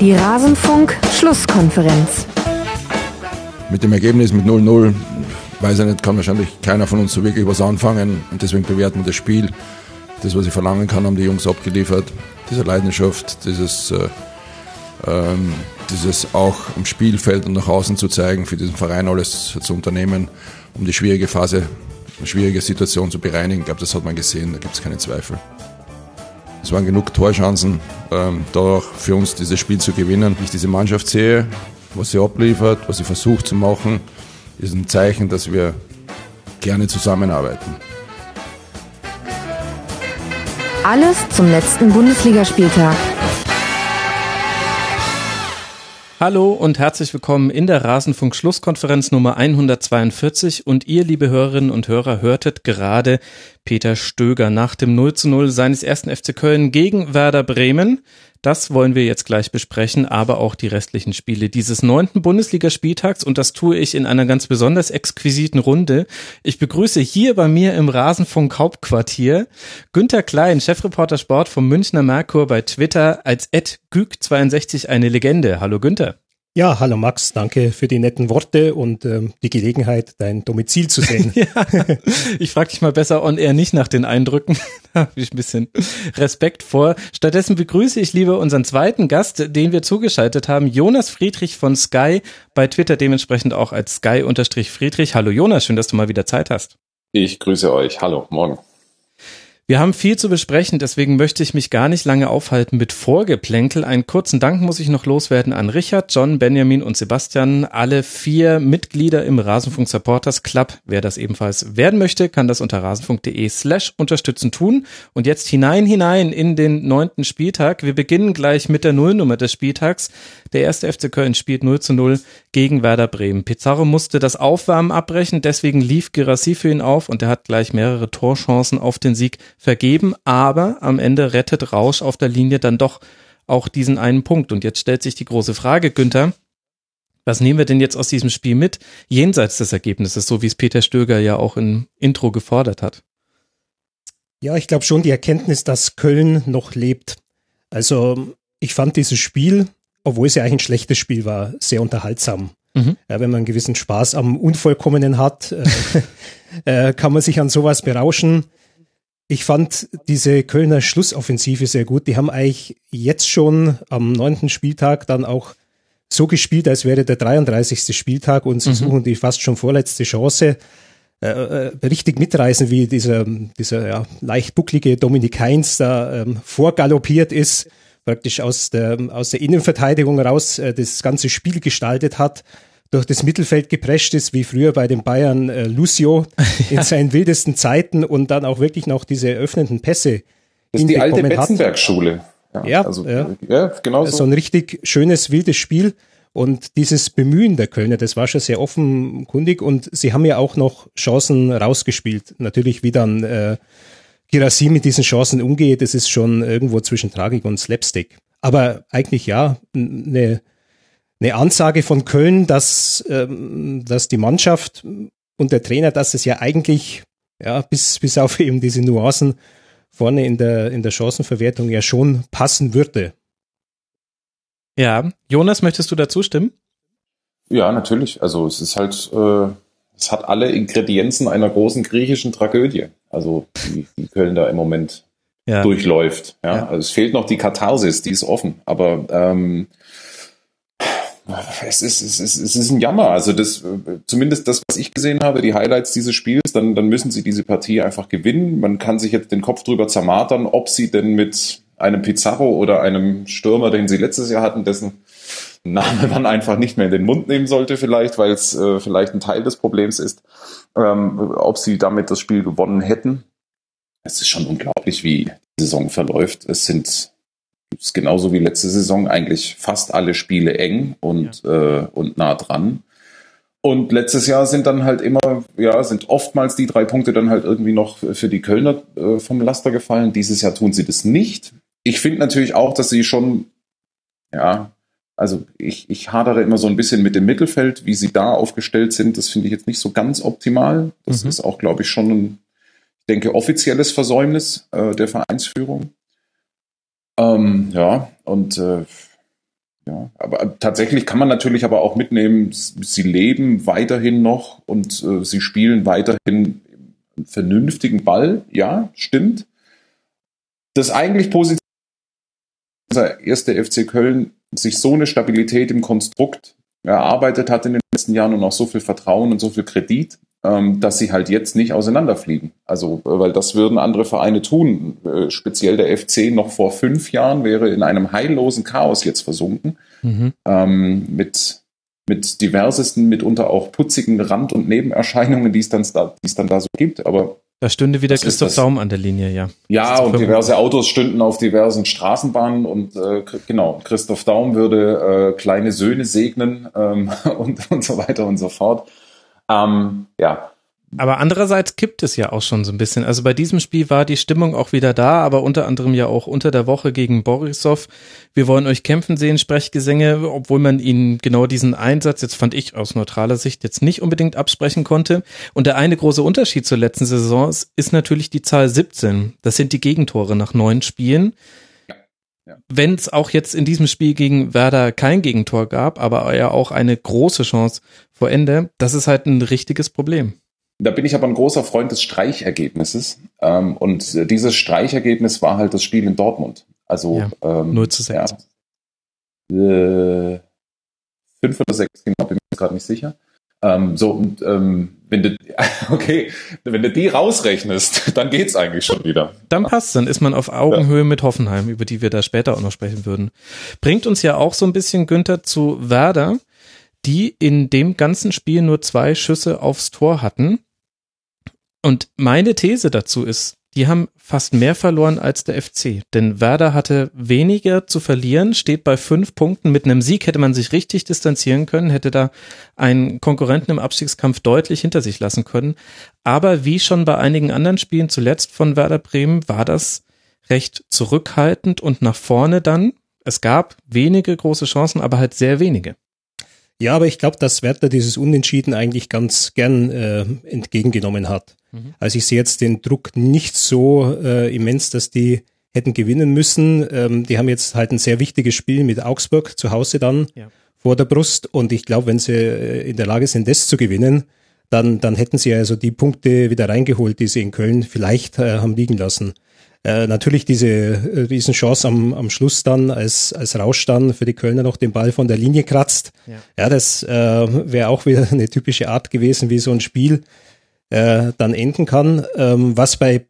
Die Rasenfunk-Schlusskonferenz. Mit dem Ergebnis mit 0-0, weiß ich nicht, kann wahrscheinlich keiner von uns so wirklich was anfangen und deswegen bewerten wir das Spiel. Das, was ich verlangen kann, haben die Jungs abgeliefert. Diese Leidenschaft, dieses, äh, ähm, dieses auch am Spielfeld und nach außen zu zeigen, für diesen Verein alles zu unternehmen, um die schwierige Phase, eine schwierige Situation zu bereinigen. Ich glaube, das hat man gesehen, da gibt es keine Zweifel. Es waren genug Torchancen, ähm, dadurch für uns dieses Spiel zu gewinnen. Ich diese Mannschaft sehe, was sie abliefert, was sie versucht zu machen, ist ein Zeichen, dass wir gerne zusammenarbeiten. Alles zum letzten Bundesligaspieltag. Hallo und herzlich willkommen in der Rasenfunk Schlusskonferenz Nummer 142 und ihr, liebe Hörerinnen und Hörer, hörtet gerade Peter Stöger nach dem 0 zu 0 seines ersten FC Köln gegen Werder Bremen. Das wollen wir jetzt gleich besprechen, aber auch die restlichen Spiele dieses neunten Bundesligaspieltags und das tue ich in einer ganz besonders exquisiten Runde. Ich begrüße hier bei mir im Rasenfunk Hauptquartier Günter Klein, Chefreporter Sport vom Münchner Merkur bei Twitter als Ed Güg62 eine Legende. Hallo Günther. Ja, hallo Max, danke für die netten Worte und ähm, die Gelegenheit, dein Domizil zu sehen. ja, ich frage dich mal besser on air nicht nach den Eindrücken. da habe ich ein bisschen Respekt vor. Stattdessen begrüße ich lieber unseren zweiten Gast, den wir zugeschaltet haben, Jonas Friedrich von Sky, bei Twitter dementsprechend auch als Sky-Friedrich. Hallo Jonas, schön, dass du mal wieder Zeit hast. Ich grüße euch. Hallo, morgen. Wir haben viel zu besprechen, deswegen möchte ich mich gar nicht lange aufhalten mit Vorgeplänkel. Einen kurzen Dank muss ich noch loswerden an Richard, John, Benjamin und Sebastian, alle vier Mitglieder im Rasenfunk Supporters Club. Wer das ebenfalls werden möchte, kann das unter rasenfunk.de slash unterstützen tun. Und jetzt hinein, hinein in den neunten Spieltag. Wir beginnen gleich mit der Nullnummer des Spieltags. Der erste FC Köln spielt 0 zu 0 gegen Werder Bremen. Pizarro musste das Aufwärmen abbrechen, deswegen lief Girassi für ihn auf und er hat gleich mehrere Torchancen auf den Sieg vergeben, aber am Ende rettet Rausch auf der Linie dann doch auch diesen einen Punkt. Und jetzt stellt sich die große Frage, Günther, was nehmen wir denn jetzt aus diesem Spiel mit, jenseits des Ergebnisses, so wie es Peter Stöger ja auch im Intro gefordert hat? Ja, ich glaube schon die Erkenntnis, dass Köln noch lebt. Also ich fand dieses Spiel, obwohl es ja eigentlich ein schlechtes Spiel war, sehr unterhaltsam. Mhm. Ja, wenn man einen gewissen Spaß am Unvollkommenen hat, äh, äh, kann man sich an sowas berauschen. Ich fand diese Kölner Schlussoffensive sehr gut. Die haben eigentlich jetzt schon am neunten Spieltag dann auch so gespielt, als wäre der 33. Spieltag und sie mhm. suchen die fast schon vorletzte Chance. Äh, äh, richtig mitreißen, wie dieser, dieser ja, leicht bucklige Dominik Heinz da ähm, vorgaloppiert ist, praktisch aus der, aus der Innenverteidigung raus äh, das ganze Spiel gestaltet hat durch das Mittelfeld geprescht ist, wie früher bei den Bayern äh, Lucio in seinen wildesten Zeiten und dann auch wirklich noch diese öffnenden Pässe. Das ist die alte Betzenberg-Schule. Ja, ja, also, ja. ja genau so. So ein richtig schönes, wildes Spiel. Und dieses Bemühen der Kölner, das war schon sehr offenkundig und sie haben ja auch noch Chancen rausgespielt. Natürlich, wie dann äh, Girassi mit diesen Chancen umgeht, das ist schon irgendwo zwischen Tragik und Slapstick. Aber eigentlich ja, eine eine Ansage von Köln, dass, ähm, dass die Mannschaft und der Trainer, dass es ja eigentlich, ja, bis, bis auf eben diese Nuancen vorne in der, in der Chancenverwertung ja schon passen würde. Ja, Jonas, möchtest du dazu stimmen? Ja, natürlich. Also es ist halt, äh, es hat alle Ingredienzen einer großen griechischen Tragödie. Also die, die Köln da im Moment ja. durchläuft. Ja? ja? Also es fehlt noch die Katharsis, die ist offen. Aber ähm, es ist, es ist, es ist ein Jammer. Also das, zumindest das, was ich gesehen habe, die Highlights dieses Spiels, dann, dann müssen sie diese Partie einfach gewinnen. Man kann sich jetzt den Kopf drüber zermartern, ob sie denn mit einem Pizarro oder einem Stürmer, den sie letztes Jahr hatten, dessen Name man einfach nicht mehr in den Mund nehmen sollte, vielleicht, weil es äh, vielleicht ein Teil des Problems ist, ähm, ob sie damit das Spiel gewonnen hätten. Es ist schon unglaublich, wie die Saison verläuft. Es sind ist genauso wie letzte Saison eigentlich fast alle Spiele eng und, ja. äh, und nah dran. Und letztes Jahr sind dann halt immer, ja, sind oftmals die drei Punkte dann halt irgendwie noch für die Kölner äh, vom Laster gefallen. Dieses Jahr tun sie das nicht. Ich finde natürlich auch, dass sie schon, ja, also ich, ich hadere immer so ein bisschen mit dem Mittelfeld, wie sie da aufgestellt sind. Das finde ich jetzt nicht so ganz optimal. Das mhm. ist auch, glaube ich, schon ein, ich denke, offizielles Versäumnis äh, der Vereinsführung. Ähm, ja, und äh, Ja, aber tatsächlich kann man natürlich aber auch mitnehmen, sie leben weiterhin noch und äh, sie spielen weiterhin vernünftigen Ball. Ja, stimmt. Das eigentlich positive unser erste FC Köln sich so eine Stabilität im Konstrukt erarbeitet hat in den letzten Jahren und auch so viel Vertrauen und so viel Kredit, dass sie halt jetzt nicht auseinanderfliegen. Also, äh, weil das würden andere Vereine tun. Äh, speziell der FC noch vor fünf Jahren wäre in einem heillosen Chaos jetzt versunken. Mhm. Ähm, mit, mit diversesten, mitunter auch putzigen Rand- und Nebenerscheinungen, die es dann da, die es dann da so gibt. Aber da stünde wieder Christoph Daum an der Linie, ja. Ja, und diverse Autos stünden auf diversen Straßenbahnen und äh, genau, Christoph Daum würde äh, kleine Söhne segnen ähm, und, und so weiter und so fort. Ähm, ja, aber andererseits kippt es ja auch schon so ein bisschen. Also bei diesem Spiel war die Stimmung auch wieder da, aber unter anderem ja auch unter der Woche gegen Borisov. Wir wollen euch kämpfen sehen, Sprechgesänge, obwohl man ihnen genau diesen Einsatz, jetzt fand ich aus neutraler Sicht, jetzt nicht unbedingt absprechen konnte. Und der eine große Unterschied zur letzten Saison ist natürlich die Zahl 17. Das sind die Gegentore nach neun Spielen. Wenn es auch jetzt in diesem Spiel gegen Werder kein Gegentor gab, aber ja auch eine große Chance vor Ende, das ist halt ein richtiges Problem. Da bin ich aber ein großer Freund des Streichergebnisses. Ähm, und dieses Streichergebnis war halt das Spiel in Dortmund. Also ja, ähm, 0 zu 6. Ja, äh, 5 oder 6, genau, bin mir gerade nicht sicher. Ähm, so, und ähm, wenn du, okay, wenn du die rausrechnest, dann geht's eigentlich schon wieder. Dann passt, dann ist man auf Augenhöhe ja. mit Hoffenheim, über die wir da später auch noch sprechen würden. Bringt uns ja auch so ein bisschen Günther zu Werder, die in dem ganzen Spiel nur zwei Schüsse aufs Tor hatten. Und meine These dazu ist, die haben fast mehr verloren als der FC. Denn Werder hatte weniger zu verlieren, steht bei fünf Punkten. Mit einem Sieg hätte man sich richtig distanzieren können, hätte da einen Konkurrenten im Abstiegskampf deutlich hinter sich lassen können. Aber wie schon bei einigen anderen Spielen zuletzt von Werder Bremen war das recht zurückhaltend und nach vorne dann. Es gab wenige große Chancen, aber halt sehr wenige. Ja, aber ich glaube, dass Werder dieses Unentschieden eigentlich ganz gern äh, entgegengenommen hat. Mhm. Also ich sehe jetzt den Druck nicht so äh, immens, dass die hätten gewinnen müssen. Ähm, die haben jetzt halt ein sehr wichtiges Spiel mit Augsburg zu Hause dann ja. vor der Brust. Und ich glaube, wenn sie äh, in der Lage sind, das zu gewinnen, dann, dann hätten sie also die Punkte wieder reingeholt, die sie in Köln vielleicht äh, haben liegen lassen. Äh, natürlich diese äh, Riesenchance am, am Schluss dann, als, als Rausch dann für die Kölner noch den Ball von der Linie kratzt. Ja, ja das äh, wäre auch wieder eine typische Art gewesen, wie so ein Spiel äh, dann enden kann. Ähm, was bei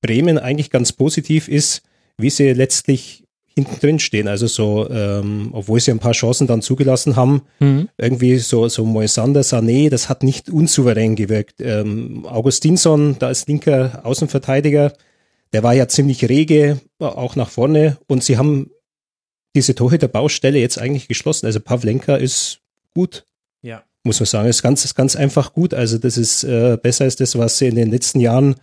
Bremen eigentlich ganz positiv ist, wie sie letztlich hinten drin stehen. Also so, ähm, obwohl sie ein paar Chancen dann zugelassen haben, mhm. irgendwie so, so Moisander, Sané, das hat nicht unsouverän gewirkt. Ähm, Augustinsson, da ist linker Außenverteidiger, der war ja ziemlich rege, auch nach vorne und sie haben diese Torhüter-Baustelle jetzt eigentlich geschlossen. Also Pavlenka ist gut. Ja muss man sagen. Ist ganz, ist ganz einfach gut. Also das ist äh, besser als das, was sie in den letzten Jahren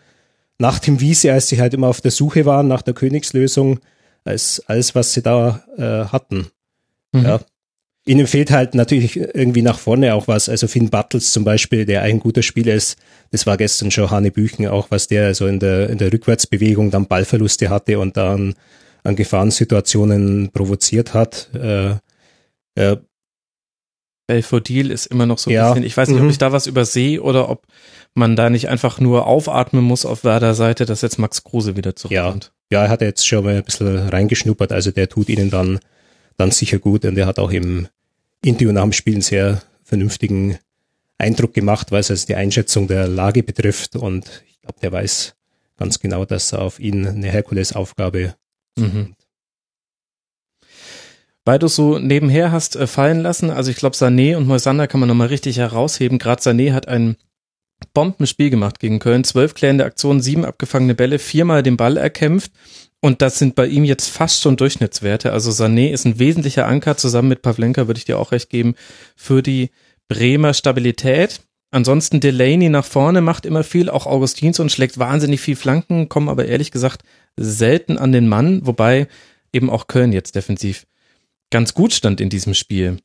nach dem Wiese, als sie halt immer auf der Suche waren nach der Königslösung, als alles, was sie da äh, hatten. Mhm. Ja. Ihnen fehlt halt natürlich irgendwie nach vorne auch was. Also Finn Battles zum Beispiel, der ein guter Spieler ist, das war gestern schon Hanne Büchen auch, was der so in der, in der Rückwärtsbewegung dann Ballverluste hatte und dann an Gefahrensituationen provoziert hat. Äh, äh, Belfodil ist immer noch so ein ja. bisschen, ich weiß nicht, mhm. ob ich da was übersehe oder ob man da nicht einfach nur aufatmen muss auf Werder Seite, dass jetzt Max Kruse wieder zurückkommt. Ja. ja, er hat jetzt schon mal ein bisschen reingeschnuppert, also der tut ihnen dann, dann sicher gut und er hat auch im Interview nach dem Spiel einen sehr vernünftigen Eindruck gemacht, was also die Einschätzung der Lage betrifft und ich glaube, der weiß ganz genau, dass auf ihn eine Herkulesaufgabe mhm du so nebenher hast äh, fallen lassen. Also ich glaube, Sané und Moisander kann man nochmal richtig herausheben. Gerade Sané hat ein Bombenspiel gemacht gegen Köln. Zwölf klärende Aktionen, sieben abgefangene Bälle, viermal den Ball erkämpft. Und das sind bei ihm jetzt fast schon Durchschnittswerte. Also Sané ist ein wesentlicher Anker, zusammen mit Pavlenka würde ich dir auch recht geben, für die Bremer Stabilität. Ansonsten Delaney nach vorne macht immer viel, auch Augustinsson schlägt wahnsinnig viel Flanken, kommen aber ehrlich gesagt selten an den Mann, wobei eben auch Köln jetzt defensiv ganz gut stand in diesem Spiel.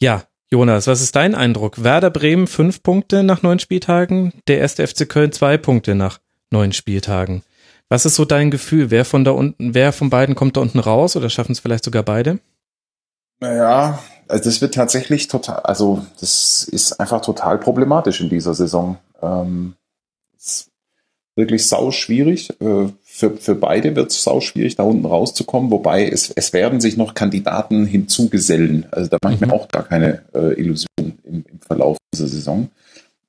Ja, Jonas, was ist dein Eindruck? Werder Bremen fünf Punkte nach neun Spieltagen, der erste FC Köln zwei Punkte nach neun Spieltagen. Was ist so dein Gefühl? Wer von da unten, wer von beiden kommt da unten raus oder schaffen es vielleicht sogar beide? Naja, also das wird tatsächlich total, also das ist einfach total problematisch in dieser Saison. Ähm, ist wirklich sau schwierig. Äh, für, für beide wird es sau schwierig, da unten rauszukommen, wobei es, es werden sich noch Kandidaten hinzugesellen. Also da mache ich mir mhm. auch gar keine äh, Illusion im, im Verlauf dieser Saison.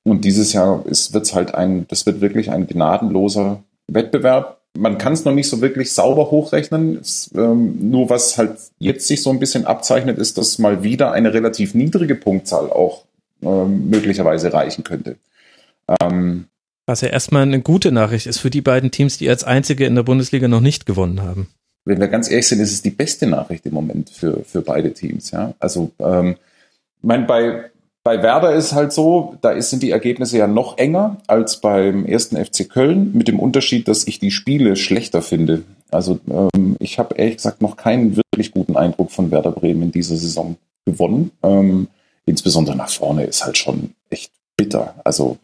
Und dieses Jahr wird es halt ein, das wird wirklich ein gnadenloser Wettbewerb. Man kann es noch nicht so wirklich sauber hochrechnen. Es, ähm, nur was halt jetzt sich so ein bisschen abzeichnet, ist, dass mal wieder eine relativ niedrige Punktzahl auch ähm, möglicherweise reichen könnte. Ähm, was ja erstmal eine gute Nachricht ist für die beiden Teams, die als einzige in der Bundesliga noch nicht gewonnen haben. Wenn wir ganz ehrlich sind, ist es die beste Nachricht im Moment für, für beide Teams. Ja? Also, ähm, mein, bei, bei Werder ist halt so, da ist, sind die Ergebnisse ja noch enger als beim ersten FC Köln, mit dem Unterschied, dass ich die Spiele schlechter finde. Also ähm, ich habe ehrlich gesagt noch keinen wirklich guten Eindruck von Werder Bremen in dieser Saison gewonnen. Ähm, insbesondere nach vorne ist halt schon echt bitter. Also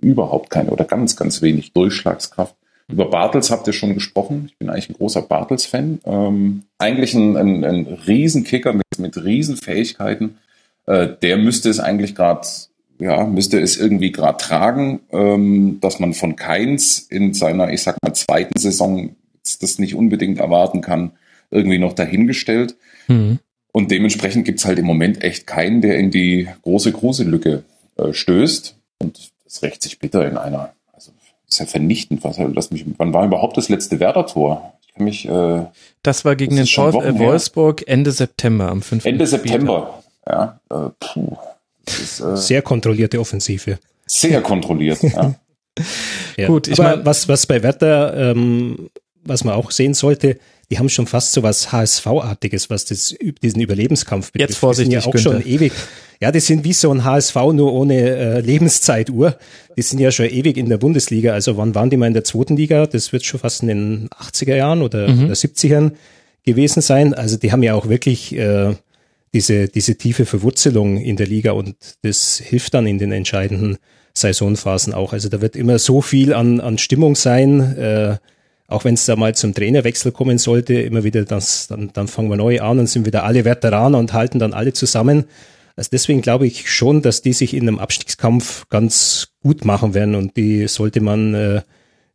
überhaupt keine oder ganz, ganz wenig Durchschlagskraft. Über Bartels habt ihr schon gesprochen. Ich bin eigentlich ein großer Bartels-Fan. Ähm, eigentlich ein, ein, ein Riesenkicker mit, mit Riesenfähigkeiten äh, der müsste es eigentlich gerade, ja, müsste es irgendwie gerade tragen, ähm, dass man von Keins in seiner, ich sag mal, zweiten Saison das nicht unbedingt erwarten kann, irgendwie noch dahingestellt. Mhm. Und dementsprechend gibt's halt im Moment echt keinen, der in die große Gruselücke äh, stößt. Und das rächt sich bitter in einer, also ist ja vernichtend. Was, lass mich, wann war überhaupt das letzte Werder-Tor? Ich kann mich. Äh, das war gegen das den VfL Wolfsburg Ende September am 5. Ende September. Ja, äh, puh. Ist, äh, sehr kontrollierte Offensive. Sehr kontrolliert, ja. ja. Gut, ich aber mein, was, was bei Werder, ähm, was man auch sehen sollte, die haben schon fast so was HSV-artiges, was das, diesen Überlebenskampf betrifft. Jetzt vorsichtig, die sind ja auch Günther. schon ewig. Ja, die sind wie so ein HSV, nur ohne äh, Lebenszeituhr. Die sind ja schon ewig in der Bundesliga. Also wann waren die mal in der zweiten Liga? Das wird schon fast in den 80er Jahren oder, mhm. oder 70ern gewesen sein. Also die haben ja auch wirklich äh, diese, diese tiefe Verwurzelung in der Liga und das hilft dann in den entscheidenden Saisonphasen auch. Also da wird immer so viel an, an Stimmung sein, äh, auch wenn es da mal zum Trainerwechsel kommen sollte, immer wieder das, dann, dann fangen wir neu an und sind wieder alle Veteraner und halten dann alle zusammen. Also deswegen glaube ich schon, dass die sich in einem Abstiegskampf ganz gut machen werden und die sollte man äh,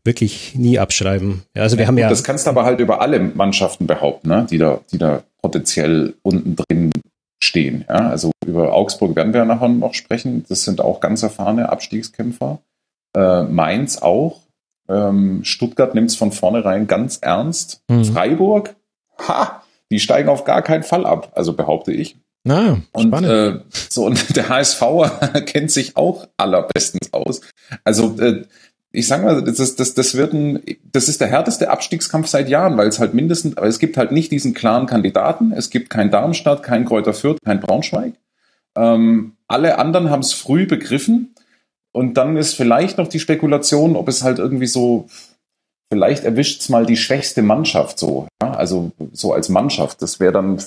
wirklich nie abschreiben. Ja, also wir ja, haben ja. Das kannst du aber halt über alle Mannschaften behaupten, ne? die da, die da potenziell unten drin stehen. Ja? Also über Augsburg werden wir nachher noch sprechen. Das sind auch ganz erfahrene Abstiegskämpfer. Äh, Mainz auch. Ähm, Stuttgart nimmt es von vornherein ganz ernst. Mhm. Freiburg, ha, die steigen auf gar keinen Fall ab, also behaupte ich. Na, und äh, so und der HSV kennt sich auch allerbestens aus. Also äh, ich sag mal, das, ist, das, das wird ein, das ist der härteste Abstiegskampf seit Jahren, weil es halt mindestens, aber es gibt halt nicht diesen klaren Kandidaten. Es gibt kein Darmstadt, kein Kräuter Fürth, kein Braunschweig. Ähm, alle anderen haben es früh begriffen. Und dann ist vielleicht noch die Spekulation, ob es halt irgendwie so, vielleicht erwischt es mal die schwächste Mannschaft so. Ja? Also so als Mannschaft. Das wäre dann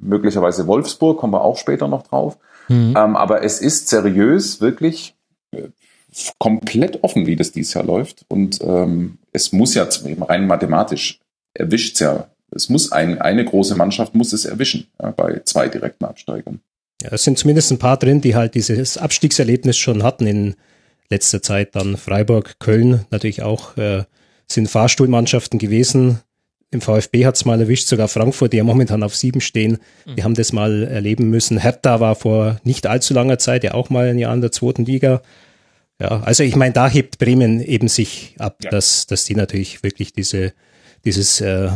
möglicherweise Wolfsburg, kommen wir auch später noch drauf. Mhm. Ähm, aber es ist seriös, wirklich äh, komplett offen, wie das dieses Jahr läuft. Und ähm, es muss ja rein mathematisch erwischt ja. Es muss ein, eine große Mannschaft muss es erwischen ja, bei zwei direkten Absteigern. Ja, es sind zumindest ein paar drin, die halt dieses Abstiegserlebnis schon hatten in letzter Zeit. Dann Freiburg, Köln natürlich auch äh, sind Fahrstuhlmannschaften gewesen. Im VfB hat es mal erwischt, sogar Frankfurt, die ja momentan auf sieben stehen. Die mhm. haben das mal erleben müssen. Hertha war vor nicht allzu langer Zeit ja auch mal ein Jahr in der zweiten Liga. Ja, also ich meine, da hebt Bremen eben sich ab, ja. dass, dass die natürlich wirklich diese, dieses, äh,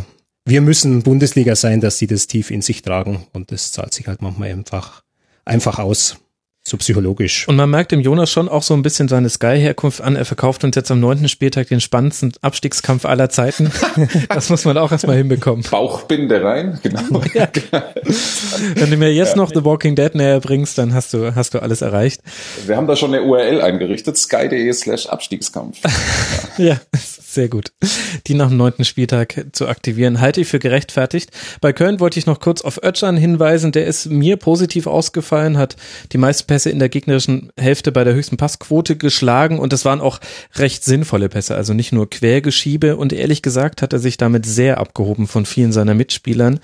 wir müssen Bundesliga sein, dass sie das tief in sich tragen und das zahlt sich halt manchmal einfach, einfach aus so psychologisch. Und man merkt dem Jonas schon auch so ein bisschen seine Sky-Herkunft an. Er verkauft uns jetzt am neunten Spieltag den spannendsten Abstiegskampf aller Zeiten. das muss man auch erstmal hinbekommen. Bauchbinde rein, genau. Ja. Wenn du mir jetzt ja. noch The Walking Dead näher bringst, dann hast du, hast du alles erreicht. Wir haben da schon eine URL eingerichtet, sky.de slash Abstiegskampf. ja. Sehr gut. Die nach dem neunten Spieltag zu aktivieren, halte ich für gerechtfertigt. Bei Köln wollte ich noch kurz auf Ötschan hinweisen. Der ist mir positiv ausgefallen, hat die meisten Pässe in der gegnerischen Hälfte bei der höchsten Passquote geschlagen und das waren auch recht sinnvolle Pässe, also nicht nur Quergeschiebe. Und ehrlich gesagt hat er sich damit sehr abgehoben von vielen seiner Mitspielern.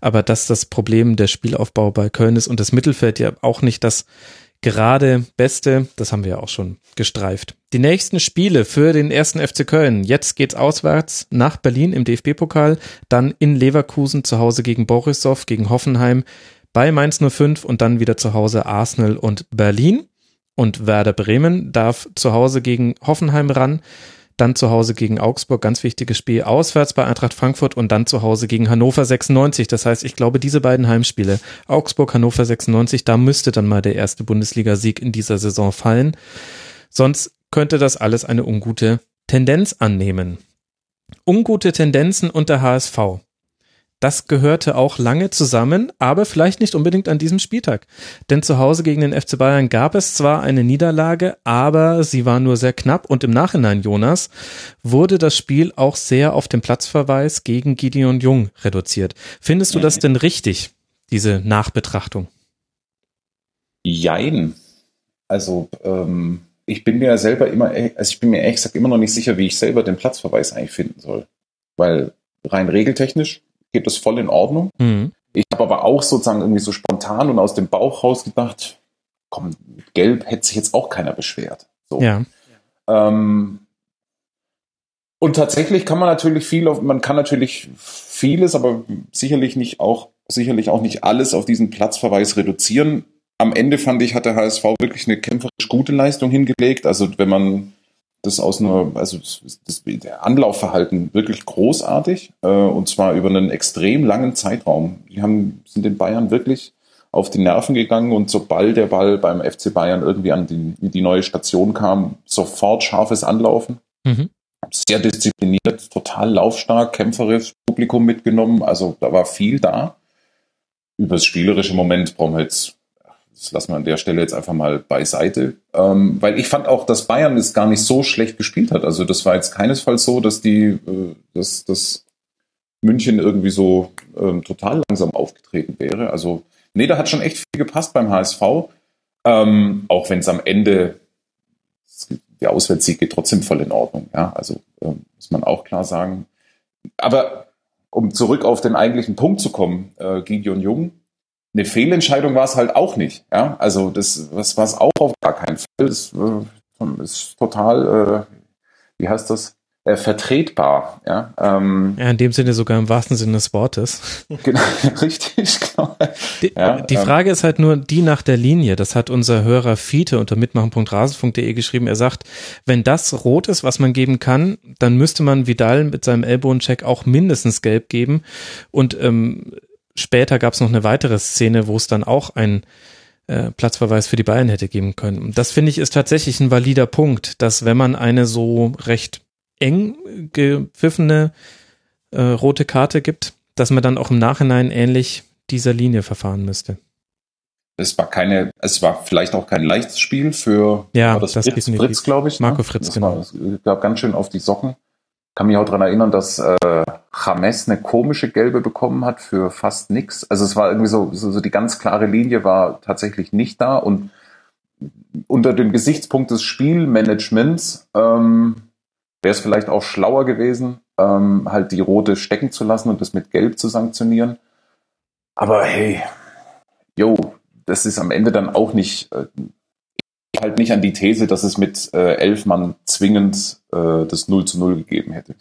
Aber dass das Problem der Spielaufbau bei Köln ist und das Mittelfeld ja auch nicht das gerade Beste, das haben wir ja auch schon gestreift. Die nächsten Spiele für den ersten FC Köln. Jetzt geht's auswärts nach Berlin im DFB-Pokal, dann in Leverkusen zu Hause gegen Borisov, gegen Hoffenheim, bei Mainz 05 und dann wieder zu Hause Arsenal und Berlin. Und Werder Bremen darf zu Hause gegen Hoffenheim ran dann zu Hause gegen Augsburg, ganz wichtiges Spiel, auswärts bei Eintracht Frankfurt und dann zu Hause gegen Hannover 96. Das heißt, ich glaube, diese beiden Heimspiele, Augsburg, Hannover 96, da müsste dann mal der erste Bundesligasieg in dieser Saison fallen. Sonst könnte das alles eine ungute Tendenz annehmen. Ungute Tendenzen unter HSV das gehörte auch lange zusammen, aber vielleicht nicht unbedingt an diesem Spieltag. Denn zu Hause gegen den FC Bayern gab es zwar eine Niederlage, aber sie war nur sehr knapp und im Nachhinein, Jonas, wurde das Spiel auch sehr auf den Platzverweis gegen Gideon Jung reduziert. Findest du das denn richtig, diese Nachbetrachtung? Jein. Also, ähm, ich bin mir selber immer, also ich bin mir ehrlich gesagt immer noch nicht sicher, wie ich selber den Platzverweis eigentlich finden soll. Weil rein regeltechnisch geht das voll in Ordnung. Mhm. Ich habe aber auch sozusagen irgendwie so spontan und aus dem Bauch raus gedacht, komm, mit Gelb hätte sich jetzt auch keiner beschwert. So. Ja. Ähm, und tatsächlich kann man natürlich viel auf, man kann natürlich vieles, aber sicherlich nicht auch, sicherlich auch nicht alles auf diesen Platzverweis reduzieren. Am Ende fand ich, hat der HSV wirklich eine kämpferisch gute Leistung hingelegt. Also wenn man das aus einer, also das, das, der Anlaufverhalten wirklich großartig äh, und zwar über einen extrem langen Zeitraum. Die haben, sind den Bayern wirklich auf die Nerven gegangen und sobald der Ball beim FC Bayern irgendwie an die, die neue Station kam, sofort scharfes Anlaufen. Mhm. Sehr diszipliniert, total laufstark, kämpferisch, Publikum mitgenommen. Also da war viel da. Über das spielerische Moment brauchen wir jetzt das lassen wir an der Stelle jetzt einfach mal beiseite. Ähm, weil ich fand auch, dass Bayern es gar nicht so schlecht gespielt hat. Also das war jetzt keinesfalls so, dass die, äh, dass, dass München irgendwie so ähm, total langsam aufgetreten wäre. Also, nee, da hat schon echt viel gepasst beim HSV. Ähm, auch wenn es am Ende, der Auswärtssieg geht trotzdem voll in Ordnung. Ja, also ähm, muss man auch klar sagen. Aber um zurück auf den eigentlichen Punkt zu kommen, äh, Gideon Jung, eine Fehlentscheidung war es halt auch nicht. Ja? Also das, das war es auch auf gar keinen Fall. Das äh, ist total, äh, wie heißt das? Äh, vertretbar. Ja? Ähm, ja, in dem Sinne sogar im wahrsten Sinne des Wortes. Genau, richtig, genau. Die, ja, die ähm, Frage ähm, ist halt nur die nach der Linie. Das hat unser Hörer Fiete unter mitmachen.rasen.de geschrieben. Er sagt, wenn das rot ist, was man geben kann, dann müsste man Vidal mit seinem Ellbogencheck auch mindestens gelb geben. Und ähm, später gab es noch eine weitere Szene, wo es dann auch ein äh, Platzverweis für die Bayern hätte geben können. Und das finde ich ist tatsächlich ein valider Punkt, dass wenn man eine so recht eng gepfiffene äh, rote Karte gibt, dass man dann auch im Nachhinein ähnlich dieser Linie verfahren müsste. Es war keine, es war vielleicht auch kein leichtes Spiel für ja, das, das Fritz, Fritz glaube ich. Ne? Marco Fritz, das genau. War, es gab ganz schön auf die Socken kann mich auch daran erinnern, dass äh, James eine komische gelbe bekommen hat für fast nix. Also es war irgendwie so, so, so die ganz klare Linie war tatsächlich nicht da und unter dem Gesichtspunkt des Spielmanagements ähm, wäre es vielleicht auch schlauer gewesen, ähm, halt die rote stecken zu lassen und das mit Gelb zu sanktionieren. Aber hey, yo, das ist am Ende dann auch nicht, äh, halt nicht an die These, dass es mit äh, elf Mann zwingend äh, das 0 zu 0 gegeben hätte.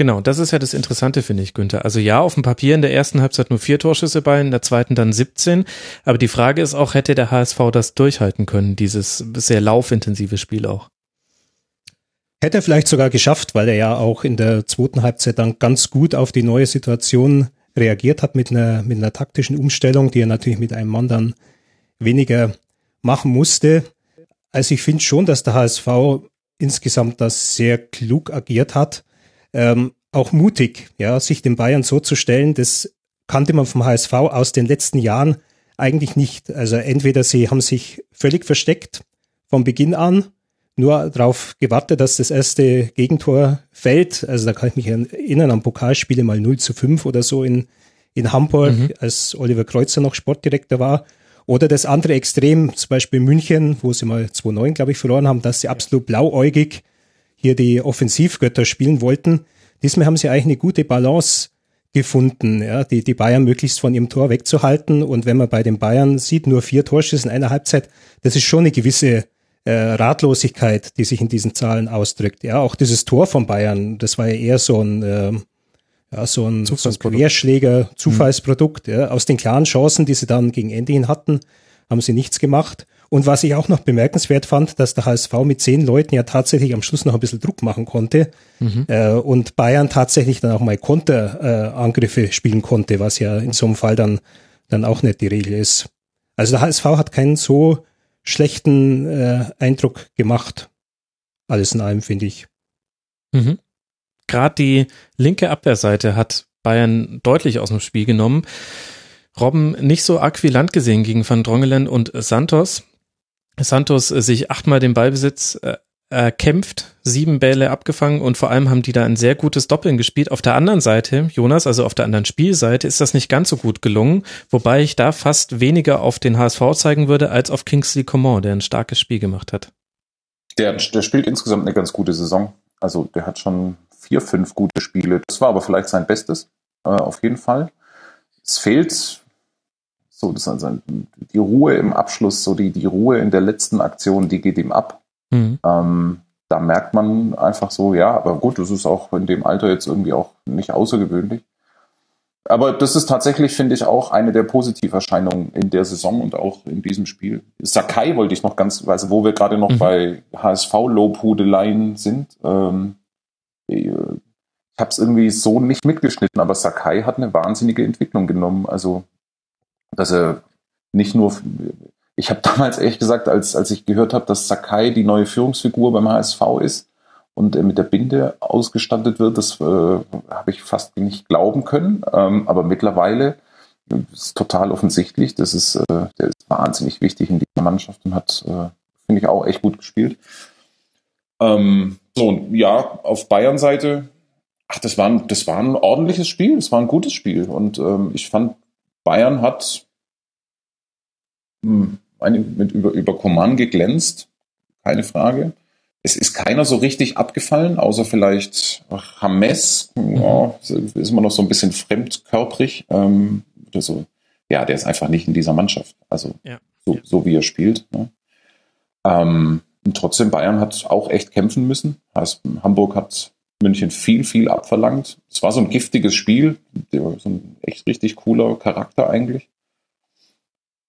Genau, das ist ja das Interessante, finde ich, Günther. Also ja, auf dem Papier in der ersten Halbzeit nur vier Torschüsse bei, in der zweiten dann 17. Aber die Frage ist auch, hätte der HSV das durchhalten können, dieses sehr laufintensive Spiel auch? Hätte er vielleicht sogar geschafft, weil er ja auch in der zweiten Halbzeit dann ganz gut auf die neue Situation reagiert hat mit einer, mit einer taktischen Umstellung, die er natürlich mit einem Mann dann weniger machen musste. Also ich finde schon, dass der HSV insgesamt das sehr klug agiert hat. Ähm, auch mutig, ja, sich den Bayern so zu stellen, das kannte man vom HSV aus den letzten Jahren eigentlich nicht. Also entweder sie haben sich völlig versteckt von Beginn an, nur darauf gewartet, dass das erste Gegentor fällt. Also da kann ich mich erinnern an Pokalspiele mal 0 zu 5 oder so in, in Hamburg, mhm. als Oliver Kreuzer noch Sportdirektor war. Oder das andere Extrem, zum Beispiel München, wo sie mal 2-9, glaube ich, verloren haben, dass sie absolut blauäugig hier die Offensivgötter spielen wollten. Diesmal haben sie eigentlich eine gute Balance gefunden, ja, die, die Bayern möglichst von ihrem Tor wegzuhalten. Und wenn man bei den Bayern sieht, nur vier Torschüsse in einer Halbzeit, das ist schon eine gewisse äh, Ratlosigkeit, die sich in diesen Zahlen ausdrückt. Ja, auch dieses Tor von Bayern, das war ja eher so ein, äh, ja, so ein, so ein Querschläger, Zufallsprodukt. Mhm. Ja. Aus den klaren Chancen, die sie dann gegen Ende hin hatten, haben sie nichts gemacht. Und was ich auch noch bemerkenswert fand, dass der HSV mit zehn Leuten ja tatsächlich am Schluss noch ein bisschen Druck machen konnte mhm. äh, und Bayern tatsächlich dann auch mal Konterangriffe äh, spielen konnte, was ja in so einem Fall dann, dann auch nicht die Regel ist. Also der HSV hat keinen so schlechten äh, Eindruck gemacht. Alles in allem, finde ich. Mhm. Gerade die linke Abwehrseite hat Bayern deutlich aus dem Spiel genommen. Robben nicht so akquilant gesehen gegen Van Drongelen und Santos. Santos äh, sich achtmal den Ballbesitz äh, erkämpft, sieben Bälle abgefangen und vor allem haben die da ein sehr gutes Doppeln gespielt. Auf der anderen Seite, Jonas, also auf der anderen Spielseite, ist das nicht ganz so gut gelungen, wobei ich da fast weniger auf den HSV zeigen würde als auf Kingsley Coman, der ein starkes Spiel gemacht hat. Der, der spielt insgesamt eine ganz gute Saison. Also der hat schon vier, fünf gute Spiele. Das war aber vielleicht sein Bestes, äh, auf jeden Fall. Es fehlt so, das also die Ruhe im Abschluss, so die, die Ruhe in der letzten Aktion, die geht ihm ab. Mhm. Ähm, da merkt man einfach so, ja, aber gut, das ist auch in dem Alter jetzt irgendwie auch nicht außergewöhnlich. Aber das ist tatsächlich, finde ich, auch eine der Positiverscheinungen in der Saison und auch in diesem Spiel. Sakai wollte ich noch ganz, also wo wir gerade noch mhm. bei HSV-Lobhudeleien sind. Ähm, ich habe es irgendwie so nicht mitgeschnitten, aber Sakai hat eine wahnsinnige Entwicklung genommen. Also dass er nicht nur, ich habe damals ehrlich gesagt, als, als ich gehört habe, dass Sakai die neue Führungsfigur beim HSV ist und er mit der Binde ausgestattet wird, das äh, habe ich fast nicht glauben können. Ähm, aber mittlerweile ist total offensichtlich, das ist, äh, der ist wahnsinnig wichtig in dieser Mannschaft und hat, äh, finde ich, auch echt gut gespielt. Ähm, so, ja, auf Bayern-Seite, ach, das war, ein, das war ein ordentliches Spiel, das war ein gutes Spiel. Und ähm, ich fand Bayern hat hm, mit über, über Coman geglänzt, keine Frage. Es ist keiner so richtig abgefallen, außer vielleicht Hames, mhm. ja, ist immer noch so ein bisschen fremdkörprig. Ähm, oder so. Ja, der ist einfach nicht in dieser Mannschaft. Also ja. So, so wie er spielt. Ne? Ähm, und trotzdem, Bayern hat auch echt kämpfen müssen. Also, Hamburg hat München viel, viel abverlangt. Es war so ein giftiges Spiel, so ein echt richtig cooler Charakter eigentlich.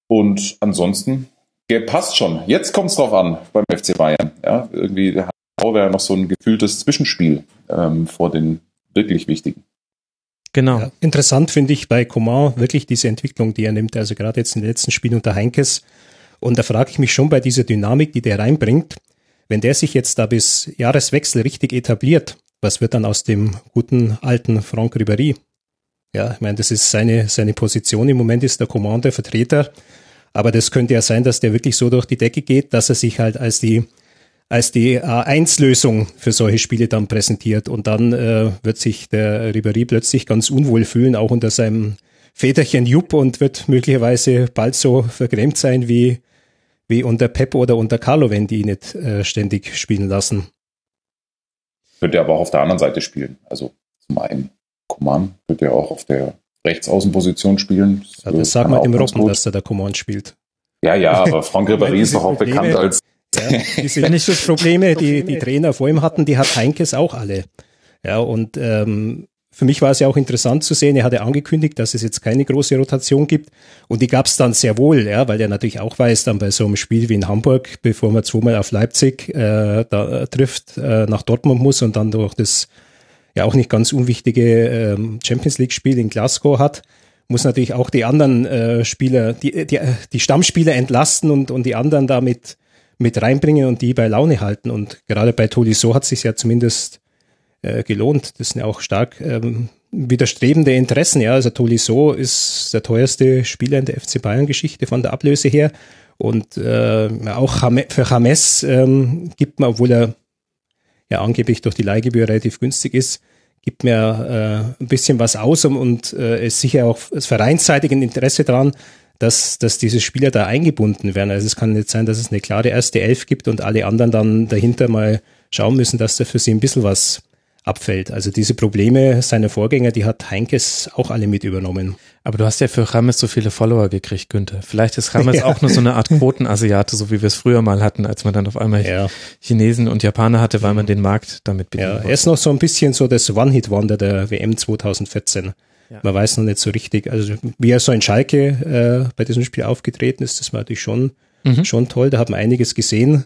Und ansonsten, der passt schon. Jetzt kommt es drauf an beim FC Bayern. Ja, irgendwie der HSV wäre noch so ein gefühltes Zwischenspiel ähm, vor den wirklich wichtigen. Genau. Ja, interessant finde ich bei Coman wirklich diese Entwicklung, die er nimmt. Also gerade jetzt in den letzten Spielen unter Heinkes. Und da frage ich mich schon bei dieser Dynamik, die der reinbringt, wenn der sich jetzt da bis Jahreswechsel richtig etabliert, was wird dann aus dem guten alten Franck Ribéry? Ja, ich meine, das ist seine, seine Position. Im Moment ist der Commander Vertreter. Aber das könnte ja sein, dass der wirklich so durch die Decke geht, dass er sich halt als die als die A1-Lösung für solche Spiele dann präsentiert. Und dann äh, wird sich der Ribéry plötzlich ganz unwohl fühlen, auch unter seinem Väterchen Jupp und wird möglicherweise bald so vergrämt sein wie, wie unter Pep oder unter Carlo, wenn die ihn nicht äh, ständig spielen lassen. Könnte er aber auch auf der anderen Seite spielen. Also zum einen Coman könnte er auch auf der Rechtsaußenposition spielen. Das, ja, das sagt man dem Robben, dass er der Coman spielt. Ja, ja, aber Frank Ribéry ist doch auch Probleme, bekannt als ja, diese nicht Probleme, die die Trainer vor ihm hatten, die hat Heinkes auch alle. Ja, und ähm, für mich war es ja auch interessant zu sehen, er hatte angekündigt, dass es jetzt keine große Rotation gibt. Und die gab es dann sehr wohl, ja, weil er natürlich auch weiß, dann bei so einem Spiel wie in Hamburg, bevor man zweimal auf Leipzig äh, da trifft, äh, nach Dortmund muss und dann durch das ja auch nicht ganz unwichtige ähm, Champions League Spiel in Glasgow hat, muss natürlich auch die anderen äh, Spieler, die, die, die Stammspieler entlasten und, und die anderen damit mit reinbringen und die bei Laune halten. Und gerade bei Tolisso hat sich ja zumindest äh, gelohnt. Das sind ja auch stark ähm, widerstrebende Interessen. Ja, also Tolisso ist der teuerste Spieler in der FC Bayern Geschichte von der Ablöse her. Und äh, auch für James ähm, gibt man, obwohl er ja angeblich durch die Leihgebühr relativ günstig ist, gibt mir äh, ein bisschen was aus und, und äh, ist sicher auch vereinsseitig ein Interesse daran, dass, dass diese Spieler da eingebunden werden. Also es kann nicht sein, dass es eine klare erste Elf gibt und alle anderen dann dahinter mal schauen müssen, dass da für sie ein bisschen was abfällt. Also diese Probleme seiner Vorgänger, die hat Heinkes auch alle mit übernommen. Aber du hast ja für Rames so viele Follower gekriegt, Günther. Vielleicht ist Rames ja. auch nur so eine Art Quotenasiate, so wie wir es früher mal hatten, als man dann auf einmal ja. Chinesen und Japaner hatte, weil man den Markt damit bedient. Ja, er ist noch so ein bisschen so das One-Hit-Wonder der WM 2014. Ja. Man weiß noch nicht so richtig. Also wie er so in Schalke äh, bei diesem Spiel aufgetreten ist, das war natürlich schon, mhm. schon toll. Da hat man einiges gesehen.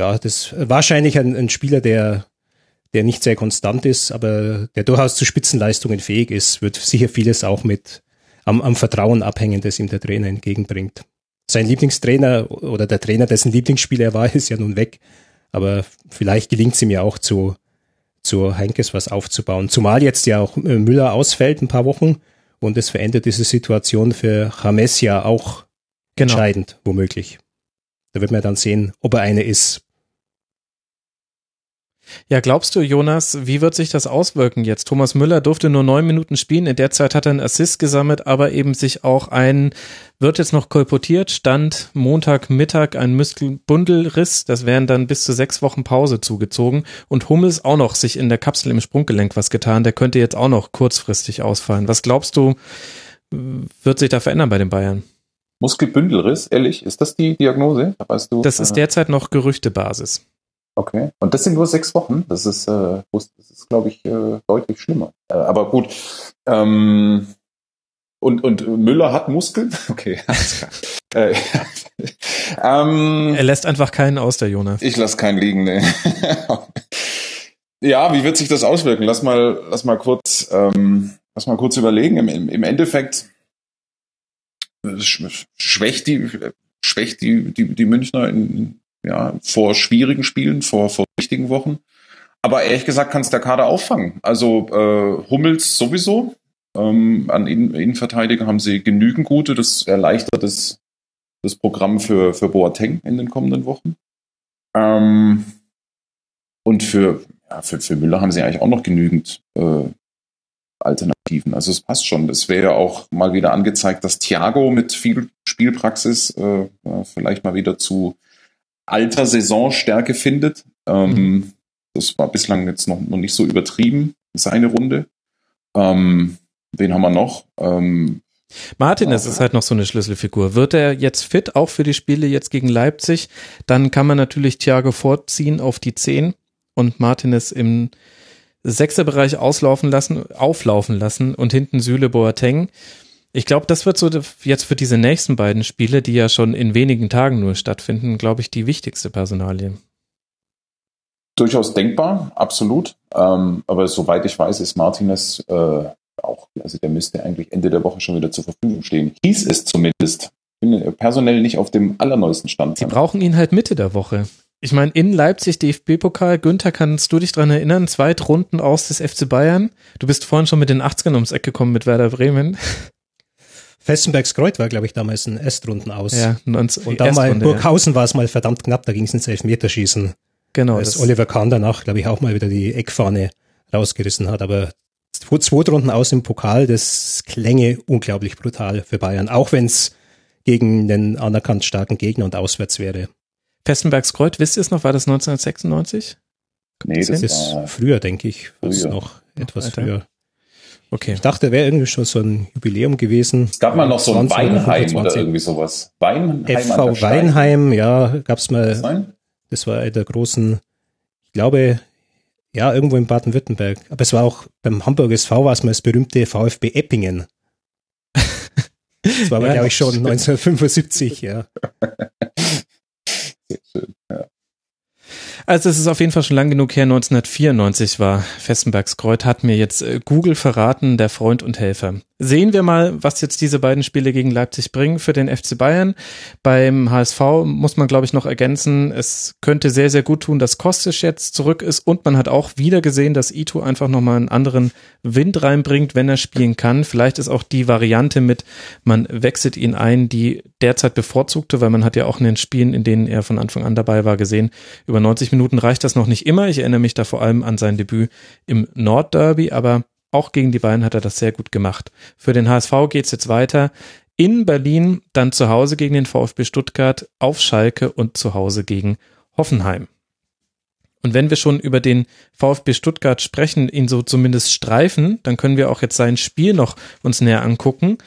Ja, das wahrscheinlich ein, ein Spieler, der der nicht sehr konstant ist, aber der durchaus zu Spitzenleistungen fähig ist, wird sicher vieles auch mit am, am Vertrauen abhängen, das ihm der Trainer entgegenbringt. Sein Lieblingstrainer oder der Trainer, dessen Lieblingsspieler er war, ist ja nun weg. Aber vielleicht gelingt es ihm ja auch zu, zu Heinkes was aufzubauen. Zumal jetzt ja auch äh, Müller ausfällt ein paar Wochen und es verändert diese Situation für James ja auch genau. entscheidend, womöglich. Da wird man dann sehen, ob er eine ist. Ja, glaubst du, Jonas, wie wird sich das auswirken jetzt? Thomas Müller durfte nur neun Minuten spielen. In der Zeit hat er einen Assist gesammelt, aber eben sich auch ein, wird jetzt noch kolportiert, stand Montagmittag ein Muskelbundelriss. Das wären dann bis zu sechs Wochen Pause zugezogen. Und Hummels auch noch sich in der Kapsel im Sprunggelenk was getan. Der könnte jetzt auch noch kurzfristig ausfallen. Was glaubst du, wird sich da verändern bei den Bayern? Muskelbündelriss, ehrlich, ist das die Diagnose? Weißt du? Das ist derzeit noch Gerüchtebasis. Okay. Und das sind nur sechs Wochen. Das ist, äh, das ist, glaube ich, äh, deutlich schlimmer. Äh, aber gut. Ähm, und, und Müller hat Muskeln? Okay. äh, ähm, er lässt einfach keinen aus, der Jonas. Ich lasse keinen liegen, ne. ja, wie wird sich das auswirken? Lass mal, lass mal kurz, ähm, lass mal kurz überlegen. Im, im Endeffekt schwächt die, schwächt die, die, die Münchner in, ja, vor schwierigen Spielen, vor, vor wichtigen Wochen. Aber ehrlich gesagt kann es der Kader auffangen. Also äh, Hummels sowieso. Ähm, an Innen Innenverteidiger haben sie genügend gute. Das erleichtert das, das Programm für, für Boateng in den kommenden Wochen. Ähm, und für, ja, für, für Müller haben sie eigentlich auch noch genügend äh, Alternativen. Also es passt schon. Es wäre auch mal wieder angezeigt, dass Thiago mit viel Spielpraxis äh, vielleicht mal wieder zu alter Saisonstärke findet. Ähm, mhm. Das war bislang jetzt noch, noch nicht so übertrieben, seine Runde. Ähm, wen haben wir noch? Ähm, Martin, das ist halt noch so eine Schlüsselfigur. Wird er jetzt fit, auch für die Spiele jetzt gegen Leipzig, dann kann man natürlich Thiago vorziehen auf die 10 und Martinez im Sechserbereich auslaufen lassen, auflaufen lassen und hinten Süle Boateng. Ich glaube, das wird so jetzt für diese nächsten beiden Spiele, die ja schon in wenigen Tagen nur stattfinden, glaube ich, die wichtigste Personalie. Durchaus denkbar, absolut. Ähm, aber soweit ich weiß, ist Martinez äh, auch, also der müsste eigentlich Ende der Woche schon wieder zur Verfügung stehen. Hieß es zumindest. Bin personell nicht auf dem allerneuesten Stand. Die brauchen ihn halt Mitte der Woche. Ich meine, in Leipzig DFB-Pokal, Günther, kannst du dich dran erinnern? Zweitrunden aus des FC Bayern. Du bist vorhin schon mit den 80ern ums Eck gekommen mit Werder Bremen. Fessenbergs Kreuz war, glaube ich, damals ein Erstrunden aus. Ja, und, und da mal in Burghausen ja. war es mal verdammt knapp, da ging es ins Elfmeterschießen. Genau. Als Oliver Kahn danach, glaube ich, auch mal wieder die Eckfahne rausgerissen hat. Aber zwei Runden aus im Pokal, das klänge unglaublich brutal für Bayern, auch wenn es gegen den anerkannt starken Gegner und auswärts wäre. Fessenbergs Kreuz, wisst ihr es noch, war das 1996? Nee, das, das ist früher, denke ich. Früher. Das ist noch etwas Alter. früher. Okay. Ich dachte, wäre irgendwie schon so ein Jubiläum gewesen. Es gab mal noch so ein Weinheim oder irgendwie sowas. Weinheim FV Weinheim, ja, gab's mal. Das war der großen, ich glaube, ja, irgendwo in Baden-Württemberg. Aber es war auch beim Hamburger SV war es mal das berühmte VfB Eppingen. Das war aber, ja, glaube ich, schon 1975, ja. Sehr schön, ja. Also es ist auf jeden Fall schon lang genug her, 1994 war Fessenbergs Kreuz, hat mir jetzt äh, Google verraten, der Freund und Helfer. Sehen wir mal, was jetzt diese beiden Spiele gegen Leipzig bringen für den FC Bayern. Beim HSV muss man, glaube ich, noch ergänzen, es könnte sehr, sehr gut tun, dass Kostic jetzt zurück ist und man hat auch wieder gesehen, dass Ito einfach nochmal einen anderen Wind reinbringt, wenn er spielen kann. Vielleicht ist auch die Variante mit, man wechselt ihn ein, die derzeit bevorzugte, weil man hat ja auch in den Spielen, in denen er von Anfang an dabei war, gesehen, über 90 Minuten reicht das noch nicht immer. Ich erinnere mich da vor allem an sein Debüt im Nordderby, aber auch gegen die Bayern hat er das sehr gut gemacht. Für den HSV geht's jetzt weiter. In Berlin, dann zu Hause gegen den VfB Stuttgart, auf Schalke und zu Hause gegen Hoffenheim. Und wenn wir schon über den VfB Stuttgart sprechen, ihn so zumindest streifen, dann können wir auch jetzt sein Spiel noch uns näher angucken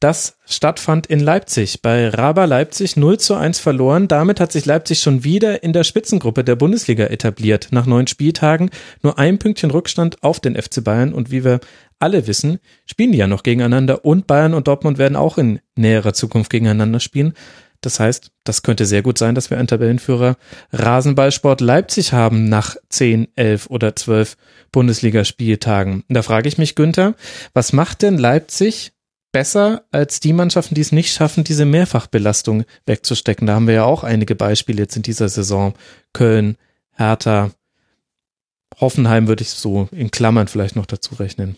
das stattfand in Leipzig. Bei Raba Leipzig 0 zu 1 verloren. Damit hat sich Leipzig schon wieder in der Spitzengruppe der Bundesliga etabliert. Nach neun Spieltagen nur ein Pünktchen Rückstand auf den FC Bayern. Und wie wir alle wissen, spielen die ja noch gegeneinander. Und Bayern und Dortmund werden auch in näherer Zukunft gegeneinander spielen. Das heißt, das könnte sehr gut sein, dass wir einen Tabellenführer Rasenballsport Leipzig haben nach 10, 11 oder 12 Bundesligaspieltagen. Da frage ich mich, Günther, was macht denn Leipzig besser als die Mannschaften, die es nicht schaffen, diese Mehrfachbelastung wegzustecken. Da haben wir ja auch einige Beispiele jetzt in dieser Saison. Köln, Hertha, Hoffenheim würde ich so in Klammern vielleicht noch dazu rechnen.